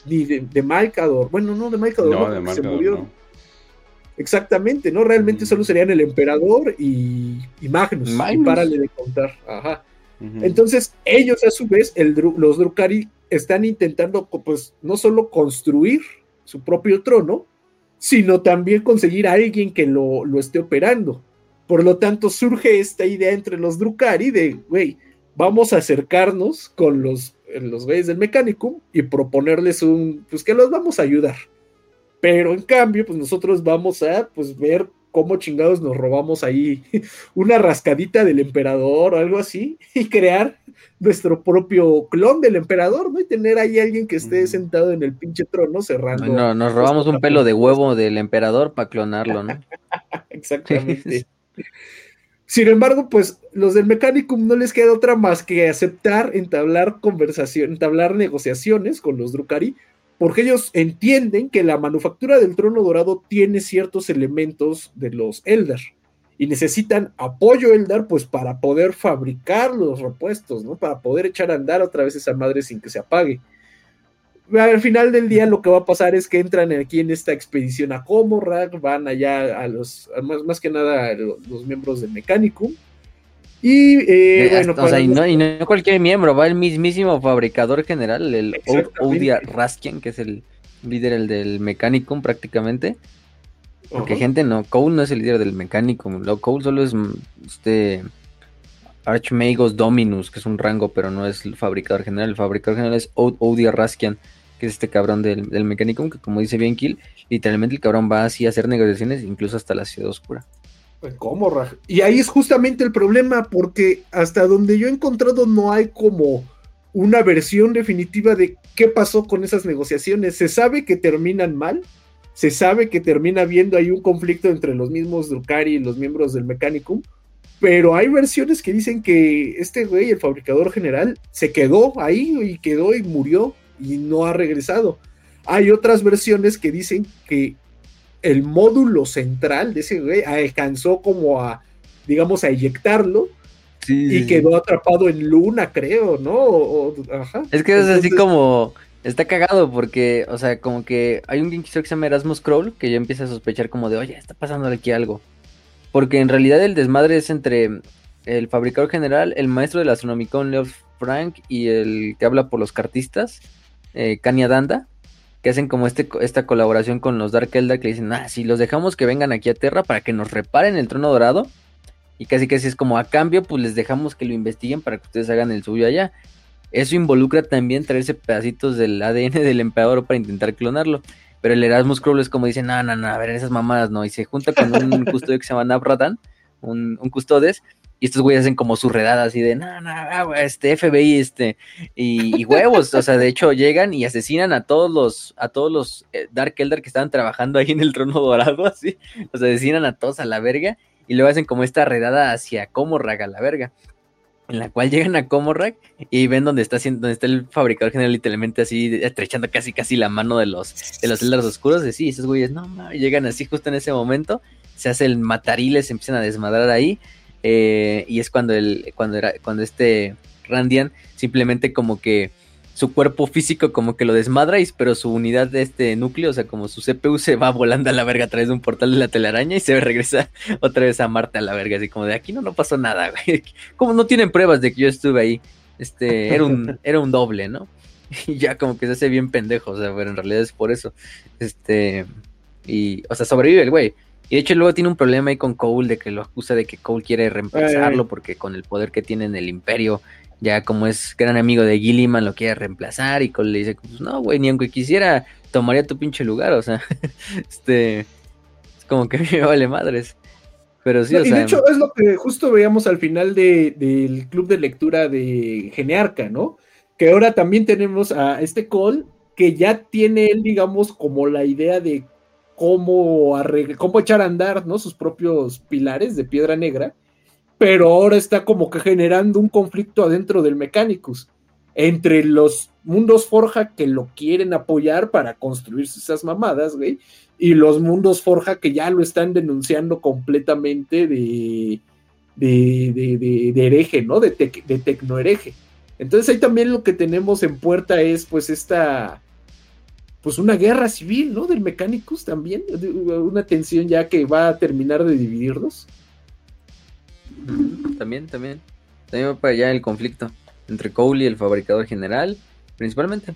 de, de Malcador, bueno, no de Malcador, no, de se murió. Exactamente, ¿no? Realmente solo serían el emperador y, y Magnus, Magnus. Y párale de contar, ajá. Entonces, ellos a su vez, los Drukari, están intentando, pues, no solo construir su propio trono, sino también conseguir a alguien que lo, esté operando. Por lo tanto, surge esta idea entre los Drukari de, güey, vamos a acercarnos con los, los güeyes del Mechanicum y proponerles un, pues que los vamos a ayudar. Pero en cambio, pues nosotros vamos a, pues, ver cómo chingados nos robamos ahí una rascadita del emperador o algo así y crear nuestro propio clon del emperador, ¿no? Y tener ahí alguien que esté sentado en el pinche trono cerrando. No, nos robamos un pelo de huevo del emperador para clonarlo, ¿no? Exactamente. Sin embargo, pues los del Mechanicum no les queda otra más que aceptar entablar conversación, entablar negociaciones con los Drukari porque ellos entienden que la manufactura del trono dorado tiene ciertos elementos de los Elder y necesitan apoyo Eldar pues para poder fabricar los repuestos, ¿no? Para poder echar a andar otra vez esa madre sin que se apague. Al final del día lo que va a pasar es que entran aquí en esta expedición a Comorrag, van allá a los, más, que nada los, miembros del Mechanicum. Y, eh, bueno, o sea, y, no, cualquier miembro, va el mismísimo fabricador general, el Oudia Raskian, que es el líder el del Mechanicum prácticamente. Porque gente no, Cole no es el líder del Mechanicum, Cole solo es mm, este Archmagos Dominus, que es un rango, pero no es el fabricador general. El fabricador general es Oudia Raskian, que es este cabrón del, del Mechanicum, que como dice bien Kill, literalmente el cabrón va así a hacer negociaciones, incluso hasta la ciudad oscura. Pues, ¿Cómo, Y ahí es justamente el problema, porque hasta donde yo he encontrado no hay como una versión definitiva de qué pasó con esas negociaciones. Se sabe que terminan mal, se sabe que termina habiendo ahí un conflicto entre los mismos Drukari y los miembros del Mechanicum, pero hay versiones que dicen que este güey, el fabricador general, se quedó ahí y quedó y murió y no ha regresado. Hay otras versiones que dicen que el módulo central de ese güey alcanzó como a, digamos, a eyectarlo y quedó atrapado en Luna, creo, ¿no? Es que es así como... Está cagado porque, o sea, como que hay un que se llama Erasmus Crawl que ya empieza a sospechar como de, oye, está pasando aquí algo. Porque en realidad el desmadre es entre el fabricador general, el maestro del Astronomicon, Leo Frank, y el que habla por los cartistas, eh, Kanya Danda, que hacen como este, esta colaboración con los Dark Eldar, que dicen, ah, si los dejamos que vengan aquí a Tierra para que nos reparen el trono dorado, y casi casi es como a cambio, pues les dejamos que lo investiguen para que ustedes hagan el suyo allá. Eso involucra también traerse pedacitos del ADN del emperador para intentar clonarlo. Pero el Erasmus Crawl es como dice, no, no, no, a ver, esas mamadas no. Y se junta con un custodio que se llama Nabratan, un, un custodes, y estos güeyes hacen como su redada así de, no, no, ah, este FBI, este, y, huevos, o sea, de hecho llegan y asesinan a todos los, a todos los eh, Dark Elder que estaban trabajando ahí en el trono dorado, así, sea, asesinan a todos a la verga, y luego hacen como esta redada hacia Comorrag a la verga en la cual llegan a Comorrag y ven donde está haciendo, donde está el fabricador general literalmente así estrechando casi casi la mano de los de los celdas oscuros, de sí, esos güeyes no llegan así justo en ese momento, se hace el matariles, se empiezan a desmadrar ahí eh, y es cuando el cuando era cuando este Randian simplemente como que su cuerpo físico como que lo desmadra, pero su unidad de este núcleo, o sea, como su CPU se va volando a la verga a través de un portal de la telaraña y se regresa otra vez a Marte a la verga, así como de aquí no, no pasó nada, güey. Como no tienen pruebas de que yo estuve ahí, este, era un, era un doble, ¿no? Y ya como que se hace bien pendejo, o sea, pero en realidad es por eso. Este, y, o sea, sobrevive el güey. Y de hecho luego tiene un problema ahí con Cole de que lo acusa de que Cole quiere reemplazarlo porque con el poder que tiene en el imperio ya como es gran amigo de Gilliman, lo quiere reemplazar y Cole le dice, pues no, güey, ni aunque quisiera, tomaría tu pinche lugar, o sea, este, es como que me vale madres. Pero sí, o y de hecho es lo que justo veíamos al final del club de lectura de Genearca, ¿no? Que ahora también tenemos a este Cole que ya tiene él, digamos, como la idea de cómo, cómo echar a andar, ¿no? Sus propios pilares de piedra negra pero ahora está como que generando un conflicto adentro del Mechanicus entre los mundos Forja que lo quieren apoyar para construir esas mamadas, güey, y los mundos Forja que ya lo están denunciando completamente de, de, de, hereje, ¿no? De, de tecno hereje. Entonces ahí también lo que tenemos en puerta es pues esta, pues una guerra civil, ¿no? Del Mechanicus también, una tensión ya que va a terminar de dividirnos. También, también. También va para allá el conflicto entre Cole y el fabricador general, principalmente.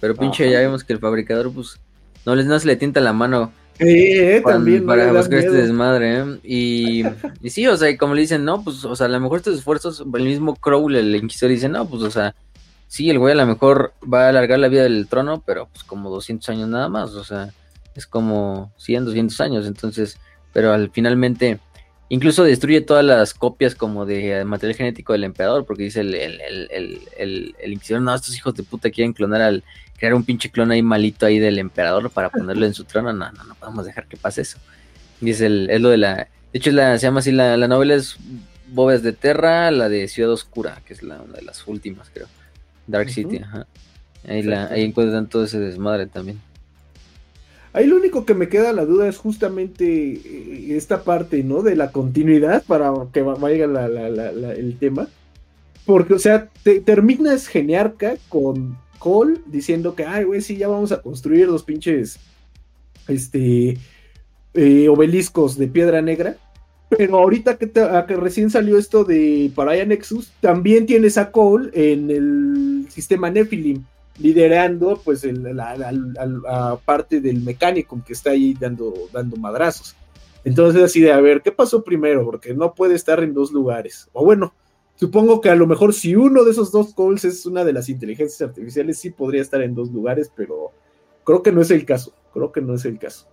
Pero pinche, ya vemos que el fabricador, pues, no, les, no se le tienta la mano. Eh, también. Para buscar este desmadre, ¿eh? Y, y sí, o sea, como le dicen, no, pues, o sea, a lo mejor estos esfuerzos, el mismo Crowley, el inquisidor, dice, no, pues, o sea, sí, el güey a lo mejor va a alargar la vida del trono, pero pues como 200 años nada más, o sea, es como 100, 200 años, entonces, pero al finalmente Incluso destruye todas las copias como de material genético del emperador, porque dice el, el, inquisidor, no, estos hijos de puta quieren clonar al, crear un pinche clon ahí malito ahí del emperador para ponerlo en su trono. No, no, no podemos dejar que pase eso. Dice el, es lo de la, de hecho la, se llama así, la, la novela es Bóvedas de Terra, la de Ciudad Oscura, que es la, una de las últimas, creo. Dark City, ajá. Ahí, la, ahí encuentran todo ese desmadre también. Ahí lo único que me queda la duda es justamente eh, esta parte, ¿no? De la continuidad para que vaya el tema. Porque, o sea, te, terminas Geniarca con Cole diciendo que, ay, güey, sí, ya vamos a construir los pinches este, eh, obeliscos de piedra negra. Pero ahorita que, recién salió esto de Paraya Nexus, también tienes a Cole en el sistema Nephilim liderando pues la, parte del mecánico que está ahí dando, dando madrazos. Entonces así de, a ver, ¿qué pasó primero? Porque no puede estar en dos lugares. O bueno, supongo que a lo mejor si uno de esos dos calls es una de las inteligencias artificiales, sí podría estar en dos lugares, pero creo que no es el caso. Creo que no es el caso.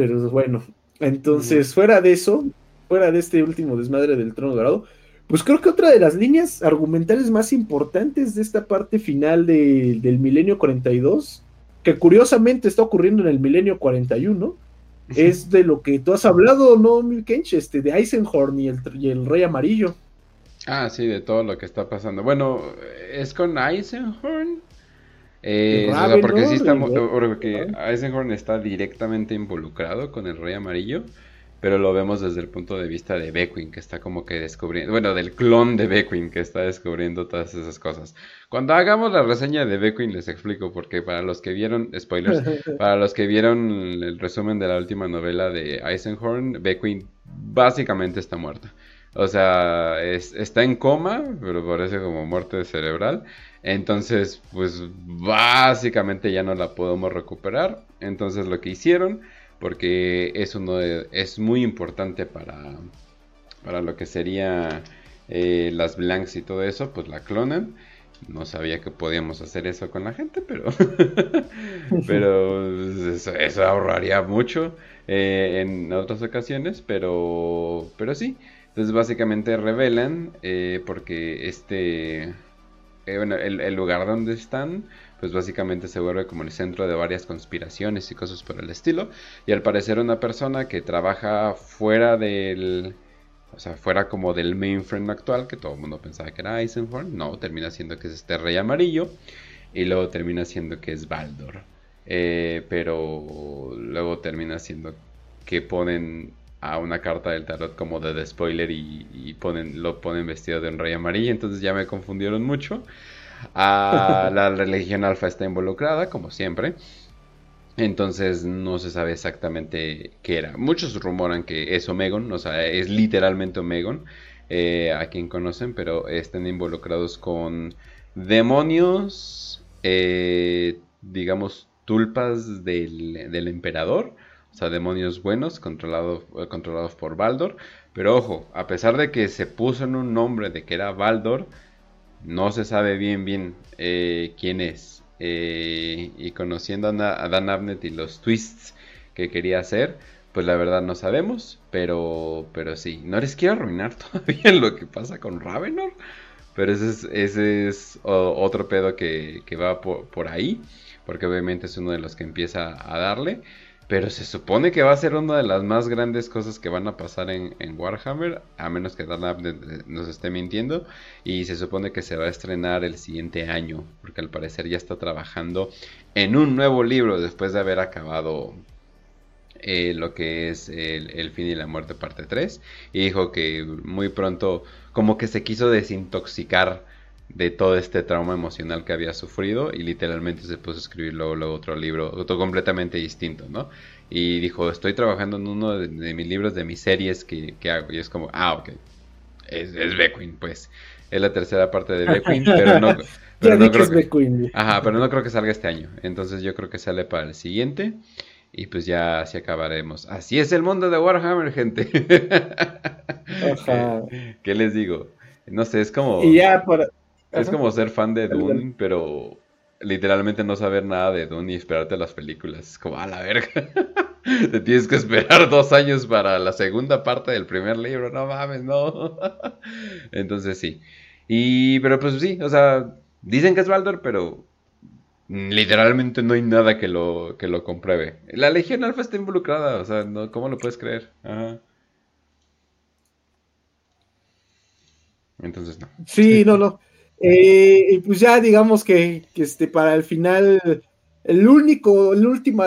Pero bueno, entonces fuera de eso, fuera de este último desmadre del trono dorado, pues creo que otra de las líneas argumentales más importantes de esta parte final del milenio 42, que curiosamente está ocurriendo en el milenio 41, es de lo que tú has hablado, ¿no, Milkench? Este, de Eisenhorn y el, y el Rey Amarillo. Ah, sí, de todo lo que está pasando. Bueno, ¿es con Eisenhorn? Eh, porque sí está, porque Eisenhorn está directamente involucrado con el Rey Amarillo pero lo vemos desde el punto de vista de Beckwin, que está como que descubriendo, bueno, del clon de Beckwin, que está descubriendo todas esas cosas. Cuando hagamos la reseña de Beckwin les explico, porque para los que vieron, spoilers, para los que vieron el resumen de la última novela de Eisenhorn, Beckwin básicamente está muerta. O sea, está en coma, pero parece como muerte cerebral. Entonces, pues básicamente ya no la podemos recuperar. Entonces lo que hicieron porque eso no es, muy importante para, para lo que sería eh, las blanks y todo eso, pues la clonan. No sabía que podíamos hacer eso con la gente, pero, pero eso, ahorraría mucho eh, en otras ocasiones, pero, pero sí. Entonces básicamente revelan eh, porque este, bueno, el lugar donde están pues básicamente se vuelve como el centro de varias conspiraciones y cosas por el estilo. Y al parecer una persona que trabaja fuera del... O sea, fuera como del mainframe actual, que todo el mundo pensaba que era Eisenhorn. No, termina siendo que es este rey amarillo. Y luego termina siendo que es Baldor. Eh, pero luego termina siendo que ponen a una carta del tarot como de, spoiler y, ponen, lo ponen vestido de un rey amarillo. Entonces ya me confundieron mucho. Ah, la religión alfa está involucrada, como siempre. Entonces no se sabe exactamente qué era. Muchos rumoran que es Omegon, o sea, es literalmente Omegon, eh, a quien conocen, pero están involucrados con demonios, eh, digamos, tulpas del, del, emperador, o sea, demonios buenos controlados controlados por Baldor. Pero ojo, a pesar de que se puso en un nombre de que era Baldor, no se sabe bien bien eh, quién es. Eh, y conociendo a, Dan Abnett y los twists que quería hacer, pues la verdad no sabemos, pero, pero sí. No les quiero arruinar todavía lo que pasa con Ravenor, pero ese es, ese es otro pedo que, va por, por, ahí, porque obviamente es uno de los que empieza a darle. Pero se supone que va a ser una de las más grandes cosas que van a pasar en, Warhammer, a menos que Dan nos esté mintiendo. Y se supone que se va a estrenar el siguiente año, porque al parecer ya está trabajando en un nuevo libro después de haber acabado eh, lo que es el, el, fin y la muerte parte 3. Y dijo que muy pronto como que se quiso desintoxicar de todo este trauma emocional que había sufrido y literalmente se puso a escribir luego, otro libro, otro completamente distinto, ¿no? Y dijo, estoy trabajando en uno de, mis libros, de mis series que, hago. Y es como, ah, ok, es, es Beckwin, pues. Es la tercera parte de Beckwin, pero no... Pero no creo que, ajá, pero no creo que salga este año. Entonces yo creo que sale para el siguiente. Y pues ya así acabaremos. Así es el mundo de Warhammer, gente. Ajá. ¿Qué les digo? No sé, es como... Y ya, para, es como ser fan de Dune, pero literalmente no saber nada de Dune y esperarte las películas. Es como, a la verga. Te tienes que esperar dos años para la segunda parte del primer libro. No mames, no. Entonces sí. Y, pero pues sí, o sea, dicen que es Baldor, pero literalmente no hay nada que lo, que lo compruebe. La Legión Alfa está involucrada, o sea, ¿cómo lo puedes creer? Ajá. Entonces no. Sí, no, no. Eh, y pues ya digamos que, este, para el final el único, la última,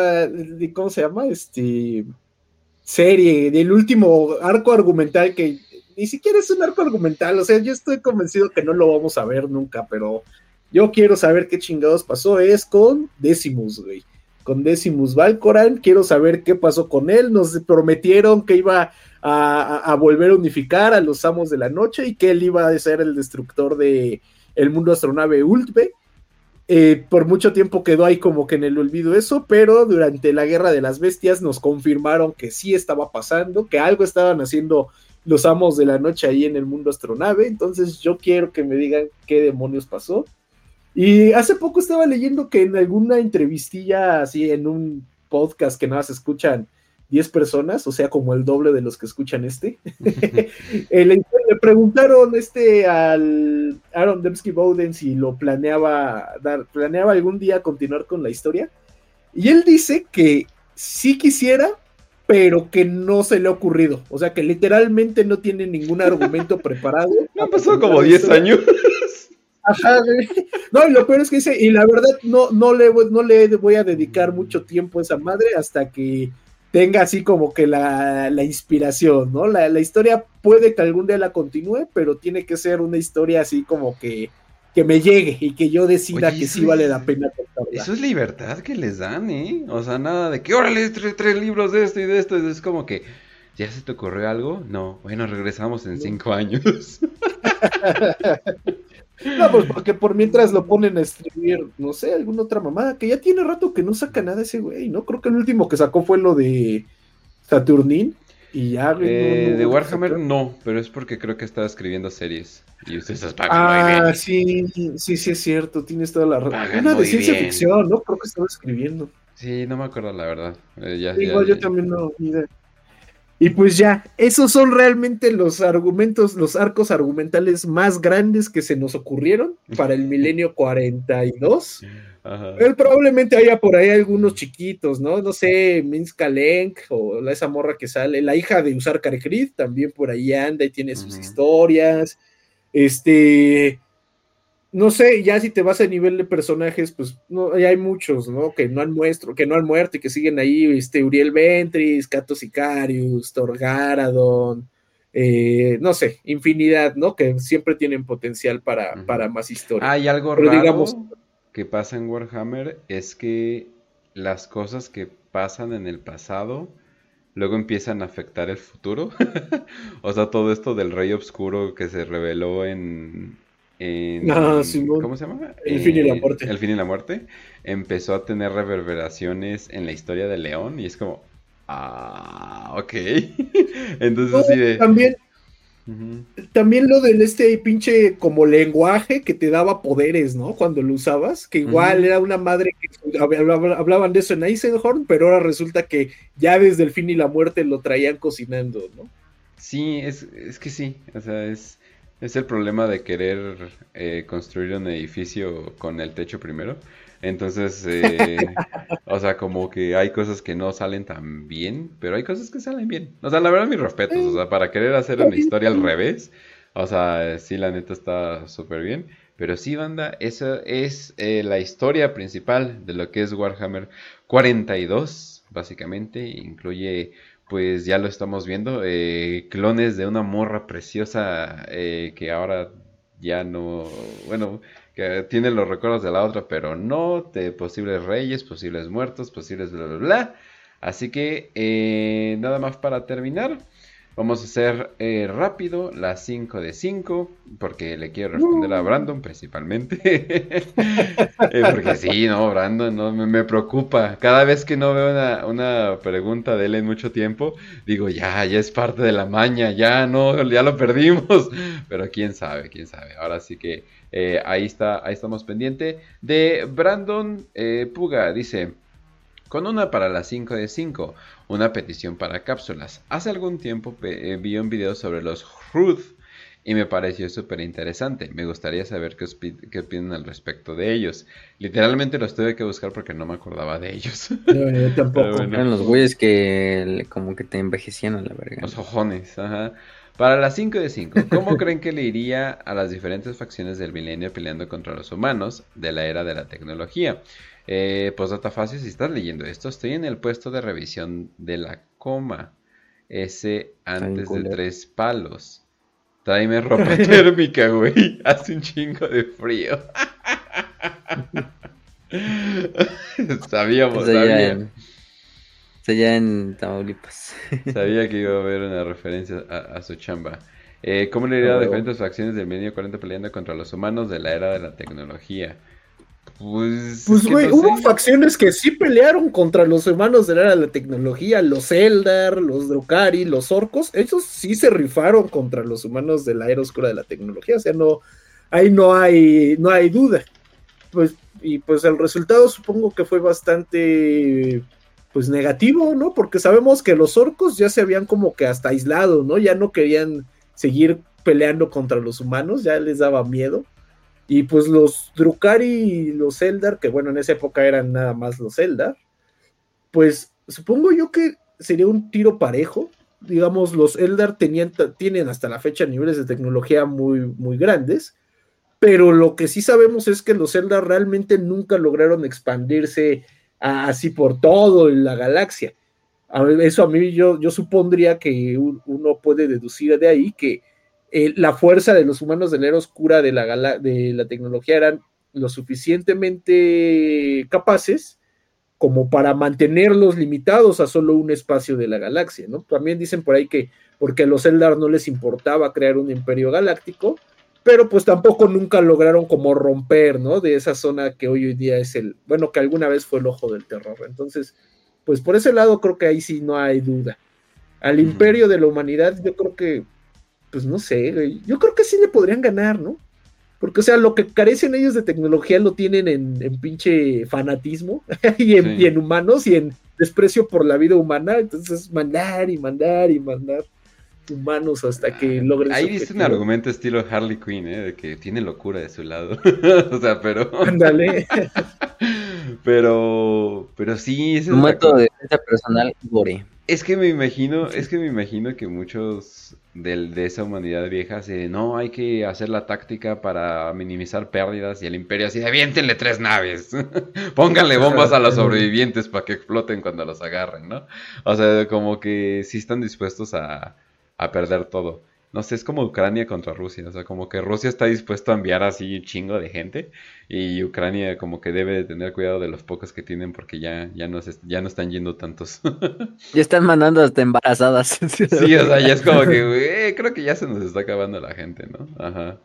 ¿cómo se llama? Este serie, del último arco argumental que ni siquiera es un arco argumental, o sea, yo estoy convencido que no lo vamos a ver nunca, pero yo quiero saber qué chingados pasó, es con Decimus, güey. Con Decimus Valcoran, quiero saber qué pasó con él, nos prometieron que iba a, volver a unificar a los amos de la noche y que él iba a ser el destructor de el mundo astronave Ultve. Eh, por mucho tiempo quedó ahí como que en el olvido eso, pero durante la guerra de las bestias nos confirmaron que sí estaba pasando, que algo estaban haciendo los amos de la noche ahí en el mundo astronave. Entonces yo quiero que me digan qué demonios pasó. Y hace poco estaba leyendo que en alguna entrevistilla así en un podcast que nada más escuchan 10 personas, o sea, como el doble de los que escuchan este. Eh, le, preguntaron este al Aaron Dembski Bowden si lo planeaba dar, planeaba algún día continuar con la historia. Y él dice que sí quisiera, pero que no se le ha ocurrido. O sea, que literalmente no tiene ningún argumento preparado. Han pasado como 10 años. Ajá, No, y lo peor es que dice, y la verdad no, no, le, no le voy a dedicar mucho tiempo a esa madre hasta que tenga así como que la, inspiración, ¿no? La, historia puede que algún día la continúe, pero tiene que ser una historia así como que, que me llegue y que yo decida que sí vale la pena contarla. Eso es libertad que les dan, ¿eh? O sea, nada de que, órale, tres, tres libros de esto y de esto. Es como que, ¿ya se te ocurrió algo? No, bueno, regresamos en cinco años. No, pues porque por mientras lo ponen a escribir, no sé, alguna otra mamada, que ya tiene rato que no saca nada ese güey, ¿no? Creo que el último que sacó fue lo de Saturnin y ya. Eh, de Warhammer no, pero es porque creo que estaba escribiendo series. Y ustedes Ah, sí, sí, sí es cierto, tienes toda la razón. Una de ciencia ficción, ¿no? Creo que estaba escribiendo. Sí, no me acuerdo la verdad. Eh, Igual yo también no, ni idea. Y pues ya, esos son realmente los argumentos, los arcos argumentales más grandes que se nos ocurrieron para el milenio 42. Ajá. Él probablemente haya por ahí algunos chiquitos, ¿no? No sé, Minska Lenk o la, esa morra que sale, la hija de Usar Karekrid también por ahí anda y tiene sus historias. Este, no sé, ya si te vas a nivel de personajes, pues no, hay muchos, ¿no? Que no han muerto, que no han muerto y que siguen ahí, este, Uriel Ventris, Cato Sicarius, Torgaradon, eh, no sé, infinidad, ¿no? Que siempre tienen potencial para, para más historia. Hay algo raro que pasa en Warhammer, es que las cosas que pasan en el pasado luego empiezan a afectar el futuro. o sea, todo esto del Rey Oscuro que se reveló en Ah, ¿Cómo se llama? El fin y la muerte. El fin y la muerte. Empezó a tener reverberaciones en la historia de León y es como, ah, ok. Entonces sí de... También, también lo del este pinche como lenguaje que te daba poderes, ¿no? Cuando lo usabas, que igual era una madre que hablaban de eso en Eisenhorn, pero ahora resulta que ya desde el fin y la muerte lo traían cocinando, ¿no? Sí, es, es que sí, o sea, es es el problema de querer eh, construir un edificio con el techo primero. Entonces, eh, o sea, como que hay cosas que no salen tan bien, pero hay cosas que salen bien. O sea, la verdad, mis respetos. O sea, para querer hacer una historia al revés, o sea, sí, la neta está súper bien. Pero sí, banda, esa es eh, la historia principal de lo que es Warhammer 42, básicamente. Incluye pues ya lo estamos viendo, eh, clones de una morra preciosa eh, que ahora ya no, bueno, que tiene los recuerdos de la otra, pero no, de posibles reyes, posibles muertos, posibles bla, bla, bla. Así que eh, nada más para terminar. Vamos a hacer eh, rápido las 5 de 5, porque le quiero responder a Brandon principalmente. Eh, porque sí, no, Brandon, no, me, preocupa. Cada vez que no veo una, una, pregunta de él en mucho tiempo, digo, ya, ya es parte de la maña, ya no, ya lo perdimos. Pero quién sabe, quién sabe. Ahora sí que eh, ahí está, ahí estamos pendiente. De Brandon Puga, dice con una para las 5 de 5, una petición para cápsulas. Hace algún tiempo eh, vi un video sobre los Ruth y me pareció súper interesante. Me gustaría saber qué, qué, opinan al respecto de ellos. Literalmente los tuve que buscar porque no me acordaba de ellos. yo tampoco. Eran los güeyes que como que te envejecían a la verga. Los ojones, ajá. Para las 5 de 5, ¿cómo creen que le iría a las diferentes facciones del milenio peleando contra los humanos de la era de la tecnología? Eh, pues data fácil, si estás leyendo esto, estoy en el puesto de revisión de la coma. Ese antes de tres palos. Tráeme ropa térmica, güey. Hace un chingo de frío. Sabíamos, sabía. Ya en, Tamaulipas. sabía que iba a haber una referencia a, su chamba. Eh, ¿Cómo le iría a diferentes facciones del medio 40 peleando contra los humanos de la era de la tecnología? Pues, pues güey, hubo facciones que sí pelearon contra los humanos de la era de la tecnología, los Eldar, los Drukari, los orcos, esos sí se rifaron contra los humanos de la era oscura de la tecnología, o sea, no, ahí no hay, no hay duda. Pues, y pues el resultado supongo que fue bastante pues negativo, ¿no? Porque sabemos que los orcos ya se habían como que hasta aislado, ¿no? Ya no querían seguir peleando contra los humanos, ya les daba miedo. Y pues los Drukari y los Eldar, que bueno, en esa época eran nada más los Eldar, pues supongo yo que sería un tiro parejo. Digamos, los Eldar tenían, tienen hasta la fecha niveles de tecnología muy, muy grandes, pero lo que sí sabemos es que los Eldar realmente nunca lograron expandirse así por todo en la galaxia. eso a mí yo, yo supondría que uno puede deducir de ahí que eh, la fuerza de los humanos de la era oscura de la, de la tecnología eran lo suficientemente capaces como para mantenerlos limitados a solo un espacio de la galaxia, ¿no? También dicen por ahí que porque a los Eldar no les importaba crear un imperio galáctico, pero pues tampoco nunca lograron como romper, ¿no? De esa zona que hoy en día es el, bueno, que alguna vez fue el ojo del terror. Entonces, pues por ese lado creo que ahí sí no hay duda. Al imperio de la humanidad yo creo que pues no sé, Yo creo que sí le podrían ganar, ¿no? Porque, o sea, lo que carecen ellos de tecnología lo tienen en, pinche fanatismo y, en, humanos y en desprecio por la vida humana. Entonces, mandar y mandar y mandar humanos hasta que ah, logren. Ahí dice un argumento estilo Harley Quinn, ¿eh? De que tiene locura de su lado. o sea, pero. Ándale. pero. Pero sí. Un método de defensa personal, gore. Es que me imagino, es que me imagino que muchos de esa humanidad vieja se no, hay que hacer la táctica para minimizar pérdidas y el imperio así, aviéntenle tres naves, pónganle bombas a los sobrevivientes para que exploten cuando los agarren, ¿no? O sea, como que sí están dispuestos a, a perder todo no sé, es como Ucrania contra Rusia, o sea, como que Rusia está dispuesto a enviar así un chingo de gente y Ucrania como que debe de tener cuidado de los pocos que tienen porque ya, ya, no, ya no están yendo tantos. ya están mandando hasta embarazadas. sí, o sea, ya es como que, güey, creo que ya se nos está acabando la gente, ¿no? Ajá.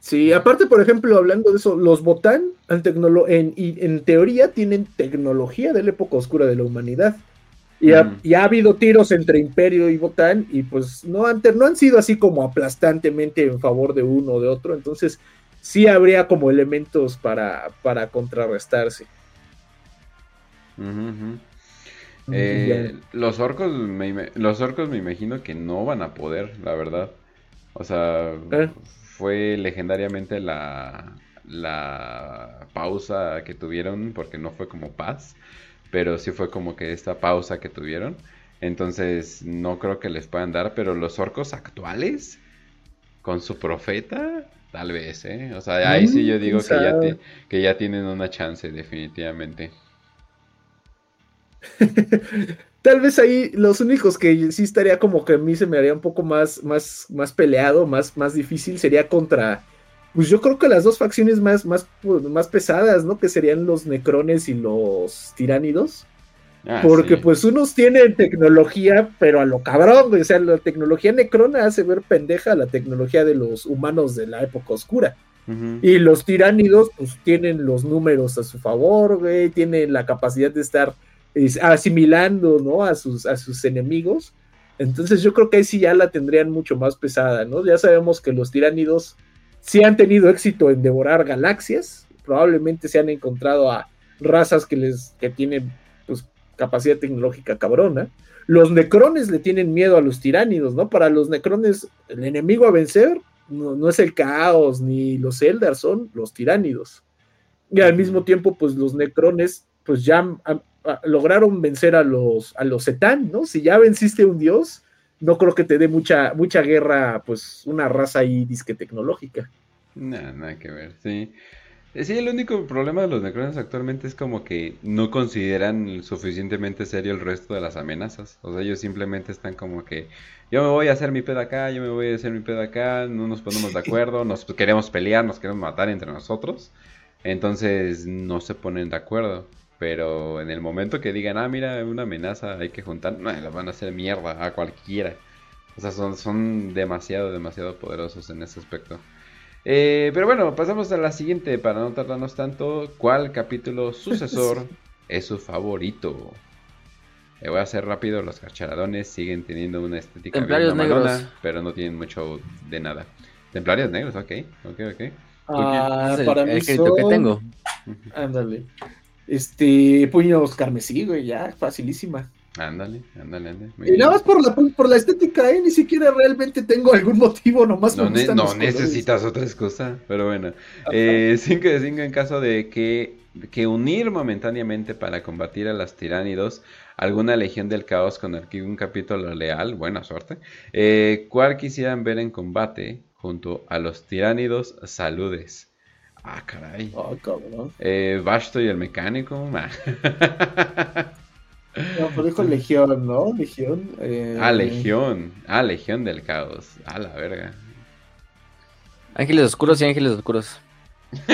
Sí, aparte, por ejemplo, hablando de eso, los Botán en, en teoría tienen tecnología de la época oscura de la humanidad. Y, ha, ha, habido tiros entre Imperio y Botán y pues no han, no han sido así como aplastantemente en favor de uno o de otro, entonces sí habría como elementos para, para contrarrestarse. Eh, los orcos me, los orcos me imagino que no van a poder, la verdad. O sea, eh. fue legendariamente la, la pausa que tuvieron porque no fue como paz pero sí fue como que esta pausa que tuvieron. Entonces no creo que les puedan dar, pero los orcos actuales, con su profeta, tal vez, ¿eh? O sea, ahí sí yo digo que ya, que ya tienen una chance, definitivamente. tal vez ahí los únicos que sí estaría como que a mí se me haría un poco más, más, más peleado, más, más difícil, sería contra pues yo creo que las dos facciones más, más, más pesadas, ¿no? Que serían los necrones y los tiránidos. Ah, porque pues unos tienen tecnología, pero a lo cabrón, güey. O sea, la tecnología necrona hace ver pendeja la tecnología de los humanos de la época oscura. Y los tiránidos, pues tienen los números a su favor, güey. Tienen la capacidad de estar asimilando, ¿no? A sus, a sus enemigos. Entonces yo creo que ahí sí ya la tendrían mucho más pesada, ¿no? Ya sabemos que los tiránidos si han tenido éxito en devorar galaxias, probablemente se han encontrado a razas que les que tienen pues, capacidad tecnológica cabrona. Los necrones le tienen miedo a los tiránidos, ¿no? Para los necrones, el enemigo a vencer no, es el caos ni los Eldar, son los tiránidos. Y al mismo tiempo, pues los necrones, pues ya lograron vencer a los, a los ¿no? Si ya venciste a un dios, no creo que te dé mucha, mucha guerra, pues una raza ahí disque tecnológica. Nada, nada que ver, sí. Eh, Sí, el único problema de los necrones actualmente es como que no consideran suficientemente serio el resto de las amenazas. O sea, ellos simplemente están como que yo me voy a hacer mi pedo acá, yo me voy a hacer mi pedo acá, no nos ponemos de acuerdo, nos queremos pelear, nos queremos matar entre nosotros. Entonces no se ponen de acuerdo. Pero en el momento que digan, ah, mira, una amenaza, hay que juntar, no, la van a hacer mierda a cualquiera. O sea, son, son demasiado, demasiado poderosos en ese aspecto. Eh, pero bueno, pasamos a la siguiente para no tardarnos tanto. ¿Cuál capítulo sucesor es su favorito? Le voy a hacer rápido. Los cacharadones siguen teniendo una estética bien Templarios negros. pero no tienen mucho de nada. Templarios negros, ok, ok, ok. Ah, Es el, para el mí escrito que son- tengo. Ándale. Este, puños carmesí, güey, ya, facilísima. Ándale, ándale, ándale. Y nada más por la, por la estética, ¿eh? Ni siquiera realmente tengo algún motivo, nomás me No, ne- gustan no necesitas otra excusa, pero bueno. 5 de 5 en caso de que, que unir momentáneamente para combatir a las tiránidos alguna legión del caos con algún capítulo leal, buena suerte. Eh, ¿Cuál quisieran ver en combate junto a los tiránidos saludes? Ah, caray. Ah, cabrón. Eh, Basto y el mecánico. Ah. No, pero dijo Legión, ¿no? Legión. eh, Ah, Legión. Ah, Legión del caos. A la verga. Ángeles oscuros y ángeles oscuros.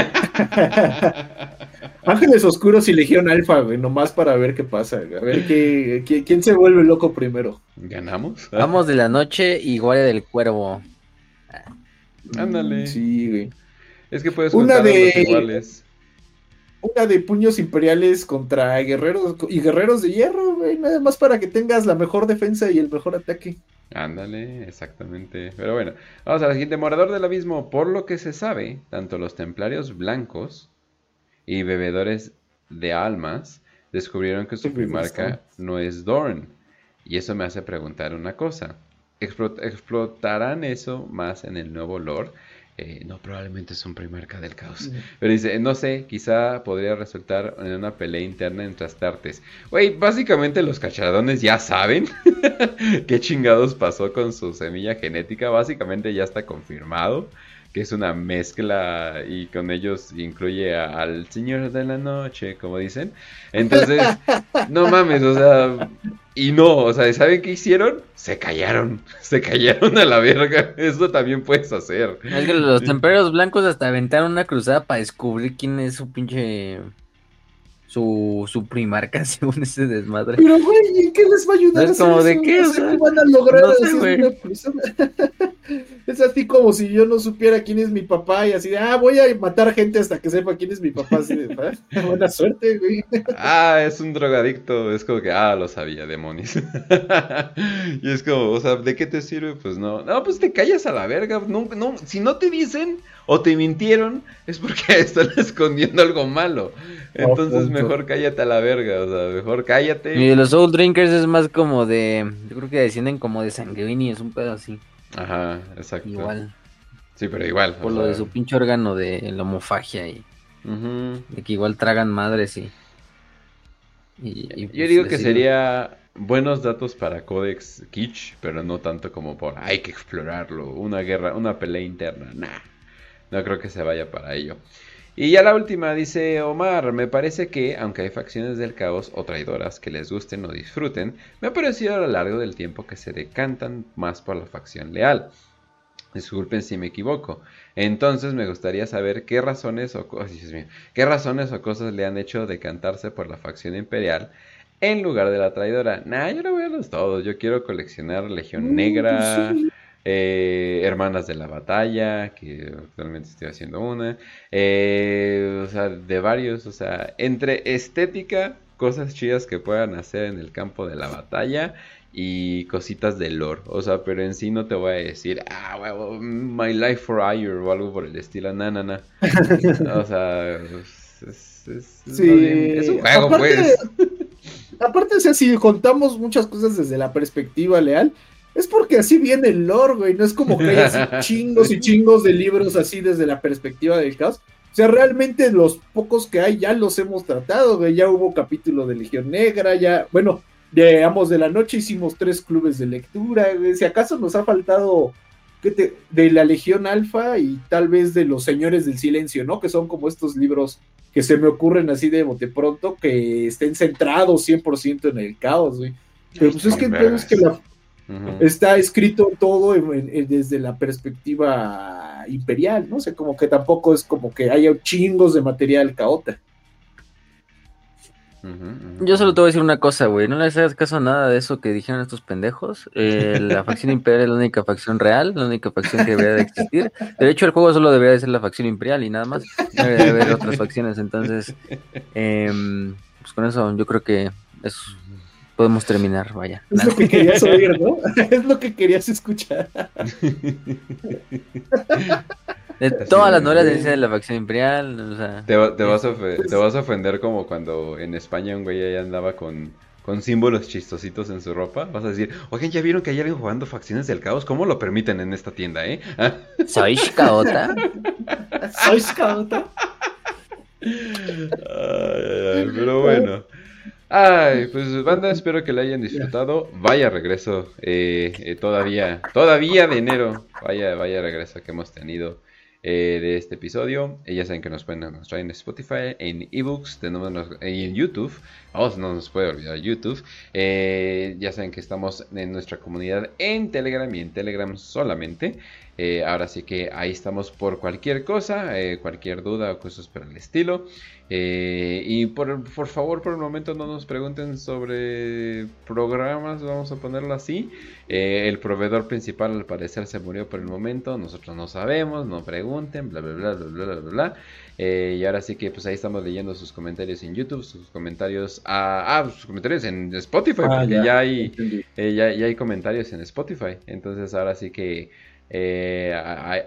Ángeles Oscuros y Legión Alfa, güey, nomás para ver qué pasa. güey. A ver qué, qué- quién se vuelve loco primero. ¿Ganamos? Vamos de la noche y guardia del cuervo. Ándale. Sí, güey. Es que puedes Una juntar a los de- iguales. Una de puños imperiales contra guerreros y guerreros de hierro, güey. Nada más para que tengas la mejor defensa y el mejor ataque. Ándale, exactamente. Pero bueno, vamos a la siguiente. Morador del abismo. Por lo que se sabe, tanto los templarios blancos y bebedores de almas descubrieron que su primarca no es Dorn. Y eso me hace preguntar una cosa. Explot- ¿Explotarán eso más en el nuevo lore? Eh, no, probablemente es un primarca del caos. Pero dice, no sé, quizá podría resultar en una pelea interna entre Astartes. Güey, básicamente los cacharadones ya saben qué chingados pasó con su semilla genética. Básicamente ya está confirmado que es una mezcla y con ellos incluye a- al Señor de la Noche, como dicen. Entonces, no mames, o sea, y no, o sea, ¿saben qué hicieron? Se callaron, se callaron a la verga. Eso también puedes hacer. Es que los templarios blancos hasta aventaron una cruzada para descubrir quién es su pinche. Su, su primarca, según ese desmadre. Pero, güey, ¿en qué les va a ayudar? No es como de qué, No o sé sea, qué van a lograr no sé, hacer güey. una persona. es así como si yo no supiera quién es mi papá y así de, ah, voy a matar gente hasta que sepa quién es mi papá. Así de, "Ah, buena suerte, güey. Ah, es un drogadicto. Es como que, ah, lo sabía, demonios. y es como, o sea, ¿de qué te sirve? Pues no. No, pues te callas a la verga. No, no, si no te dicen o te mintieron, es porque están escondiendo algo malo. Entonces, mejor cállate a la verga. O sea, mejor cállate. Y de los Soul Drinkers es más como de. Yo creo que descienden como de sanguíneos, un pedo así. Ajá, exacto. Igual. Sí, pero igual. Por lo sea, de su pinche órgano de la homofagia y ujú. de que igual tragan madres y. y- y, Yo pues, digo que sirve. sería buenos datos para Codex Kitsch, pero no tanto como por hay que explorarlo, una guerra, una pelea interna. Nah, no creo que se vaya para ello. Y ya la última dice Omar, me parece que, aunque hay facciones del caos o traidoras que les gusten o disfruten, me ha parecido a lo largo del tiempo que se decantan más por la facción leal. Disculpen si me equivoco. Entonces me gustaría saber qué razones o Dios mío, qué razones o cosas le han hecho decantarse por la facción imperial en lugar de la traidora. Nah, yo no voy a los todos. Yo quiero coleccionar Legión Negra, Sí. Eh, Hermanas de la Batalla, que actualmente estoy haciendo una. eh, o sea, de varios. O sea, entre estética, cosas chidas que puedan hacer en el campo de la batalla y cositas de lore. O sea, pero en sí no te voy a decir, ah, huevo, My Life for Hire o algo por el estilo. Na, na, na. O sea, es, es- es- es Sí. más bien- es un juego, Aparte- pues. Aparte, o sea, si contamos muchas cosas desde la perspectiva leal, es porque así viene el lore, güey. No es como que haya así chingos y chingos de libros así desde la perspectiva del caos. O sea, realmente los pocos que hay ya los hemos tratado, güey. Ya hubo capítulo de Legión Negra, ya, bueno, de Amos de la Noche hicimos tres clubes de lectura, güey. Si acaso nos ha faltado de la Legión Alfa y tal vez de los Señores del Silencio, ¿no? Que son como estos libros que se me ocurren así de bote pronto, que estén centrados 100% en el caos, güey. Pero pues es que, es que está escrito todo desde la perspectiva imperial, ¿no? sé, como que tampoco es como que haya chingos de material caota. Yo solo te voy a decir una cosa, güey. No le hagas caso a nada de eso que dijeron estos pendejos. Eh, la facción imperial es la única facción real, la única facción que debería de existir. De hecho, el juego solo debería de ser la facción imperial y nada más. Debería de haber otras facciones. Entonces, em, pues con eso yo creo que es, podemos terminar, vaya. Es lo que querías oír, ¿no? es lo que querías escuchar. De todas las novelas de la facción imperial, o sea... Te, vas a te vas a ofender como cuando en España un güey ahí andaba con, con símbolos chistositos en su ropa. Vas a decir, oigan, ¿ya vieron que hay alguien jugando facciones del caos? ¿Cómo lo permiten en esta tienda, eh? ¿Sois caota? ¿Sois caota? pero bueno. Ay, pues banda, espero que la hayan disfrutado. Vaya regreso, eh, eh, todavía, todavía de enero. Vaya, vaya regreso que hemos tenido. Eh, de este episodio. Ya saben que nos pueden encontrar en Spotify, en ebooks, y en YouTube. Vamos, no nos puede olvidar YouTube. Eh, ya saben que estamos en nuestra comunidad en Telegram y en Telegram solamente. ahora sí que ahí estamos por cualquier cosa, cualquier duda o cosas por el estilo. y por, por, favor, por el momento no nos pregunten sobre programas, vamos a ponerlo así. el proveedor principal al parecer se murió por el momento, nosotros no sabemos, no pregunten, bla, bla, bla, bla, bla, bla, bla. Eh, y ahora sí que pues ahí estamos leyendo sus comentarios en YouTube, sus comentarios, ah, ah sus comentarios en Spotify, ah, porque ya, hay, eh, ya, hay comentarios en Spotify. Entonces ahora sí que eh,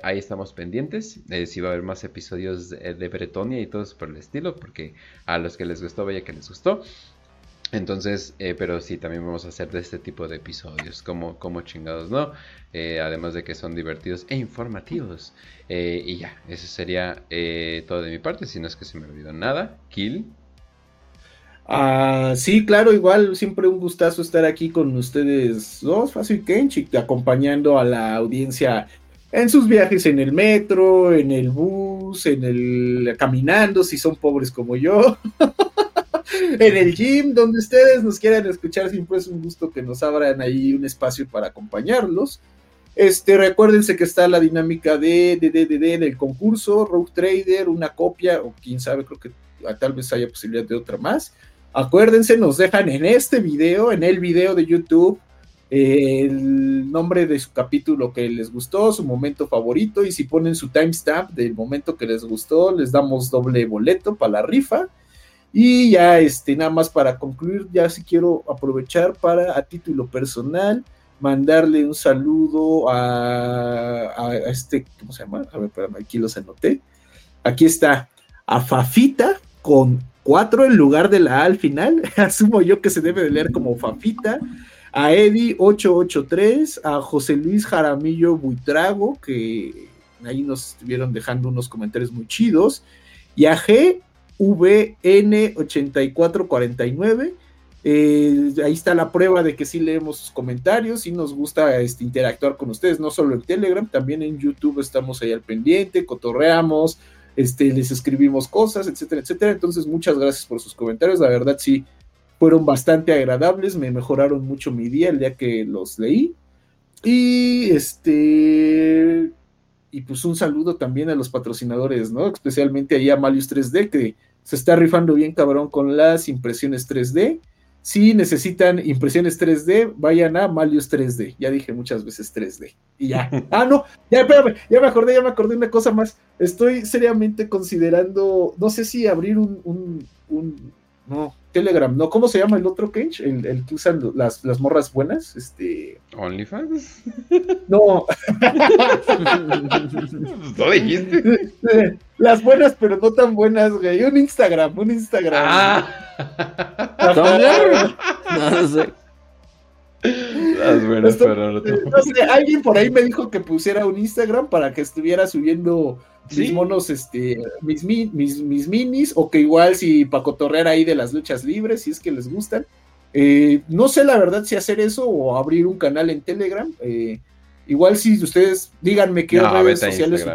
ahí, estamos pendientes. si va a haber más episodios de, de Bretonia y todo por el estilo, porque a los que les gustó, vaya que les gustó. Entonces, eh, pero sí, también vamos a hacer de este tipo de episodios, como, como chingados, ¿no? Eh, además de que son divertidos e informativos. Eh, y ya, eso sería todo de mi parte, si no es que se me olvidó nada. Kill. Ah, sí, claro, igual, siempre un gustazo estar aquí con ustedes dos, Fácil Kenchik, acompañando a la audiencia en sus viajes en el metro, en el bus, en el caminando, si son pobres como yo. en el gym, donde ustedes nos quieran escuchar, siempre es un gusto que nos abran ahí un espacio para acompañarlos. Este, recuérdense que está la dinámica de, de, de, de, del concurso, Rogue Trader, una copia, o quién sabe, creo que tal vez haya posibilidad de otra más. Acuérdense, nos dejan en este video, en el video de YouTube, el nombre de su capítulo que les gustó, su momento favorito, y si ponen su timestamp del momento que les gustó, les damos doble boleto para la rifa. Y ya, este, nada más para concluir, ya sí quiero aprovechar para, a título personal, mandarle un saludo a, este, ¿cómo se llama? A ver, espérame, aquí los anoté. Aquí está, a Fafita con cuatro en lugar de la A al final. Asumo yo que se debe de leer como Fafita. A Eddie883, a José Luis Jaramillo Buitrago, que ahí nos estuvieron dejando unos comentarios muy chidos. Y a G VN8449. Eh, ahí está la prueba de que sí leemos sus comentarios, y nos gusta este, interactuar con ustedes, no solo en Telegram, también en YouTube estamos ahí al pendiente, cotorreamos, este, les escribimos cosas, etcétera, etcétera. Entonces, muchas gracias por sus comentarios, la verdad sí fueron bastante agradables, me mejoraron mucho mi día el día que los leí. Y este y pues un saludo también a los patrocinadores, ¿no? Especialmente ahí a Malius 3D, que se está rifando bien cabrón con las impresiones 3D. Si necesitan impresiones 3D, vayan a Malius 3D. Ya dije muchas veces 3D. Y ya. Ah, no, ya, espérame, ya me acordé, ya me acordé una cosa más. Estoy seriamente considerando, no sé si abrir un, un, un no, Telegram, ¿no? ¿Cómo se llama el otro Cage? El, el que usan las, las morras buenas, este... ¿OnlyFans? No. ¿No dijiste? Las buenas, pero no tan buenas, güey. Un Instagram, un Instagram. Ah. no, no sé. No, no sé, alguien por ahí me dijo que pusiera un Instagram para que estuviera subiendo mis monos, este, mis, mis, mis, minis, o que igual si para cotorrear ahí de las luchas libres, si es que les gustan. Eh, no sé la verdad si hacer eso o abrir un canal en Telegram. Eh, Igual si ustedes díganme qué redes sociales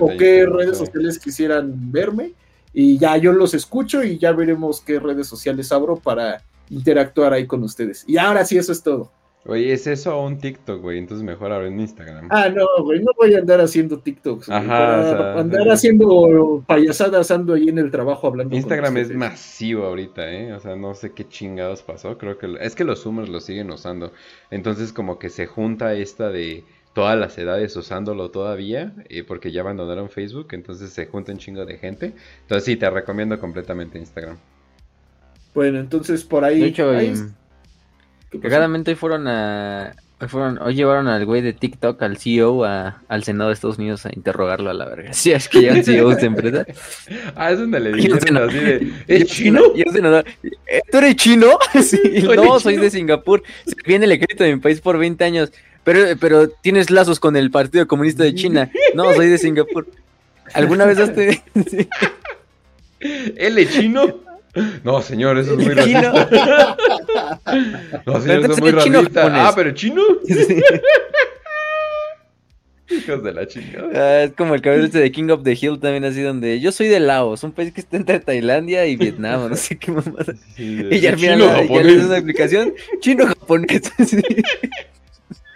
o qué redes sociales quisieran verme y ya yo los escucho y ya veremos qué redes sociales abro para interactuar ahí con ustedes. Y ahora sí, eso es todo. Oye, es eso un TikTok, güey, entonces mejor ahora en Instagram. Ah, no, güey, no voy a andar haciendo TikToks. Ajá, andar haciendo payasadas ando ahí en el trabajo hablando. Instagram es masivo ahorita, ¿eh? O sea, no sé qué chingados pasó, creo que es que los Zoomers lo siguen usando. Entonces como que se junta esta de todas las edades usándolo todavía, eh, porque ya abandonaron Facebook, entonces se junta un chingo de gente. Entonces sí, te recomiendo completamente Instagram. Bueno, entonces por ahí... De hecho, cagadamente hoy fueron a... Hoy, fueron, hoy llevaron al güey de TikTok, al CEO, al Senado de Estados Unidos a interrogarlo a la verga. Si es que llegan CEOs de empresa. ah, es donde le dijeron así de, ¿es chino? ¿Eh, ¿Tú eres chino? sí, no, soy de Singapur. Se viene el ejército de mi país por 20 años. Pero, pero tienes lazos con el Partido Comunista de China. No, soy de Singapur. ¿Alguna vez has tenido... ¿Él es chino? No, señor, eso es muy racista. No, señor, eso es muy racista. Ah, pero chino. Hijos de la chingada. Ah, es como el cabello este de King of the Hill también así donde yo soy de Laos, un país que está entre Tailandia y Vietnam, no sé qué mamada. y ya al final ya le una explicación chino japonés.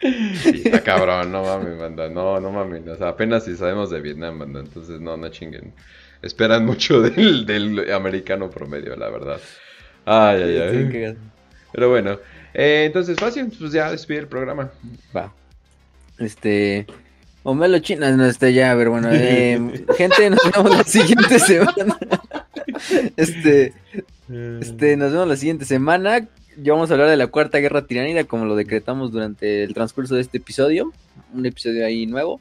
Sí, está cabrón, no mames, banda, no, no mames, o sea, apenas si sabemos de Vietnam, banda, entonces no, no chinguen. Esperan mucho del, del americano promedio, la verdad. Ay, ay, ay. Pero bueno, eh, entonces fácil, pues ya despide el programa. Va. Este, Omelo China, no este ya, a ver, bueno, eh, gente, nos vemos la siguiente semana. Este, este, nos vemos la siguiente semana ya vamos a hablar de la cuarta guerra tiranida, como lo decretamos durante el transcurso de este episodio. Un episodio ahí nuevo.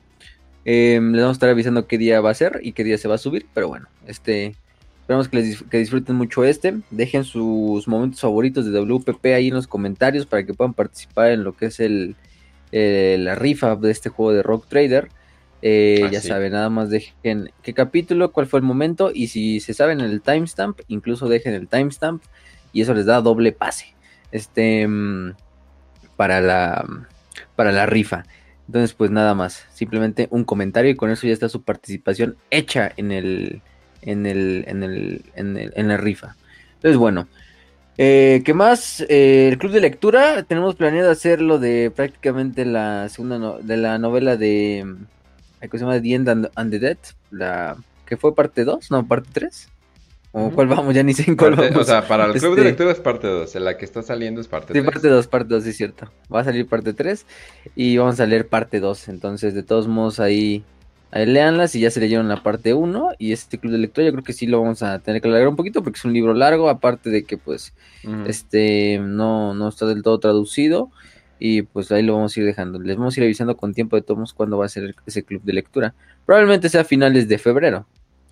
Em, les vamos a estar avisando qué día va a ser y qué día se va a subir. Pero bueno, este. Esperamos que, les, que disfruten mucho este. Dejen sus momentos favoritos de WPP ahí en los comentarios para que puedan participar en lo que es el, la rifa de este juego de Rock Trader. Eh, ah, ya saben, nada más dejen qué capítulo, cuál fue el momento y si se saben el timestamp, incluso dejen el timestamp y eso les da doble pase este, mm, para la, para la rifa. Entonces, pues nada más, simplemente un comentario y con eso ya está su participación hecha en el, en el, en el, en, la rifa. Entonces, bueno, eh, ¿qué más? Eh, el club de lectura, tenemos planeado hacerlo de prácticamente la segunda de la novela de, ¿cómo se llama? The End and, the Dead, la que fue parte 2, no, parte 3. ¿O cuál vamos? Ya ni sé en cuál vamos. O sea, para el club de este, lectura es parte 2. La que está saliendo es parte 3. Sí, parte 2, parte 2, es cierto. Va a salir parte 3 y vamos a leer parte 2. Entonces, de todos modos, ahí, ahí leanlas y ya se leyeron la parte 1. Y este club de lectura yo creo que sí lo vamos a tener que alargar un poquito porque es un libro largo. Aparte de que, pues, este no, no está del todo traducido. Y pues ahí lo vamos a ir dejando. Les vamos a ir avisando con tiempo de todos cuándo va a ser ese club de lectura. Probablemente sea a finales de febrero.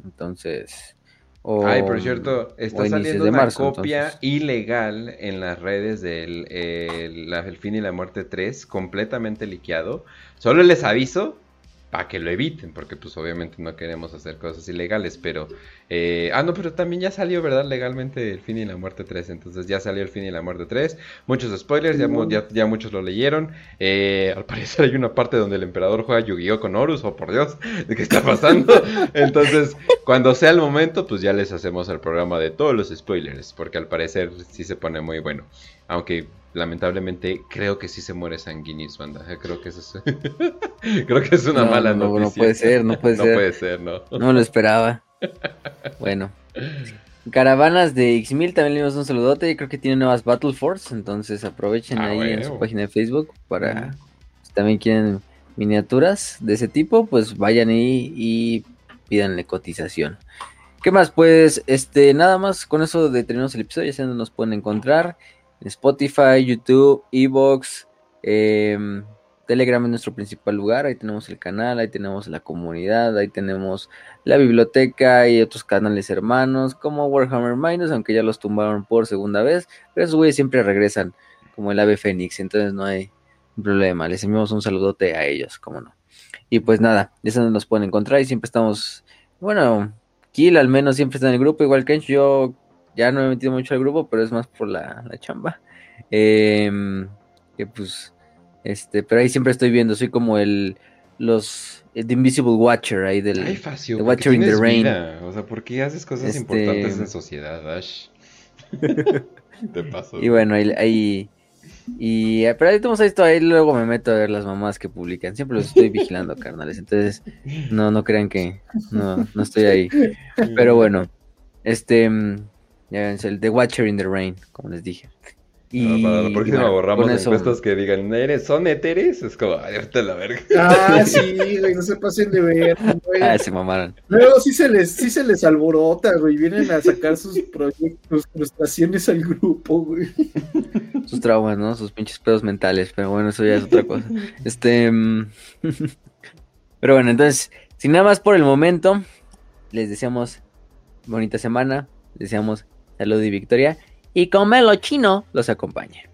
Entonces Ay, por cierto, está saliendo una copia ilegal en las redes del el, Fin y la Muerte 3, completamente liqueado. Solo les aviso para que lo eviten, porque pues obviamente no queremos hacer cosas ilegales, pero... Eh, ah, no, pero también ya salió, ¿verdad? Legalmente el fin y la muerte 3, entonces ya salió el fin y la muerte 3. Muchos spoilers, ya, ya, muchos lo leyeron. Eh, al parecer hay una parte donde el emperador juega Yu-Gi-Oh con Horus, oh por Dios, ¿de qué está pasando? entonces, cuando sea el momento, pues ya les hacemos el programa de todos los spoilers, porque al parecer sí se pone muy bueno. Aunque lamentablemente creo que sí se muere Sanguinis, banda. Creo que es creo que es una mala noticia. No puede ser, no puede ser. No puede ser, no. No lo esperaba. Bueno. Caravanas de X1000 también le dimos un saludote. Creo que tiene nuevas Battle Force. Entonces aprovechen ah, ahí en su página de Facebook para. Si también quieren miniaturas de ese tipo, pues vayan ahí y pídanle cotización. ¿Qué más? Pues, este, nada más con eso detenemos el episodio. Ya dónde nos pueden encontrar. Spotify, YouTube, Evox, em, Telegram es nuestro principal lugar. Ahí tenemos el canal, ahí tenemos la comunidad, ahí tenemos la biblioteca y otros canales hermanos como Warhammer Minus, aunque ya los tumbaron por segunda vez. Pero esos güeyes siempre regresan como el ave fénix, entonces no hay problema. Les enviamos un saludote a ellos, como no. Y pues nada, saben nos pueden encontrar y siempre estamos, bueno, Kill al menos siempre está en el grupo, igual que yo ya no me he metido mucho al grupo, pero es más por la, chamba. Em, que pues Este, pero ahí siempre estoy viendo, soy como el los The Invisible Watcher ahí del Ay, Facio, The ¿por qué Watcher in the Rain. vida? O sea, ¿por qué haces cosas Este- importantes en sociedad, Ash? Te paso. Y bueno, ahí, ahí- y pero ahí tenemos esto, ahí luego me meto a ver las mamás que publican. Siempre los estoy vigilando, carnales. Entonces, no, no crean que no, no estoy ahí. Pero bueno, este ya ven, es el The Watcher in the Rain, como les dije. Ah, para la y próxima bueno, borramos con eso- encuestas que digan, ¿eres, ¿son éteres? Es como, ay, vete a la verga. Ah, sí, güey, no se pasen de ver, güey. Ah, se mamaron. Luego sí se les, sí se les alborota, güey. Vienen a sacar sus proyectos, sus frustraciones al grupo, güey. Sus traumas, ¿no? Sus pinches pedos mentales, pero bueno, eso ya es otra cosa. Este. mm, pero bueno, entonces, sin nada más por el momento, les deseamos bonita semana, les deseamos salud y victoria, y con Melo Chino los acompañe.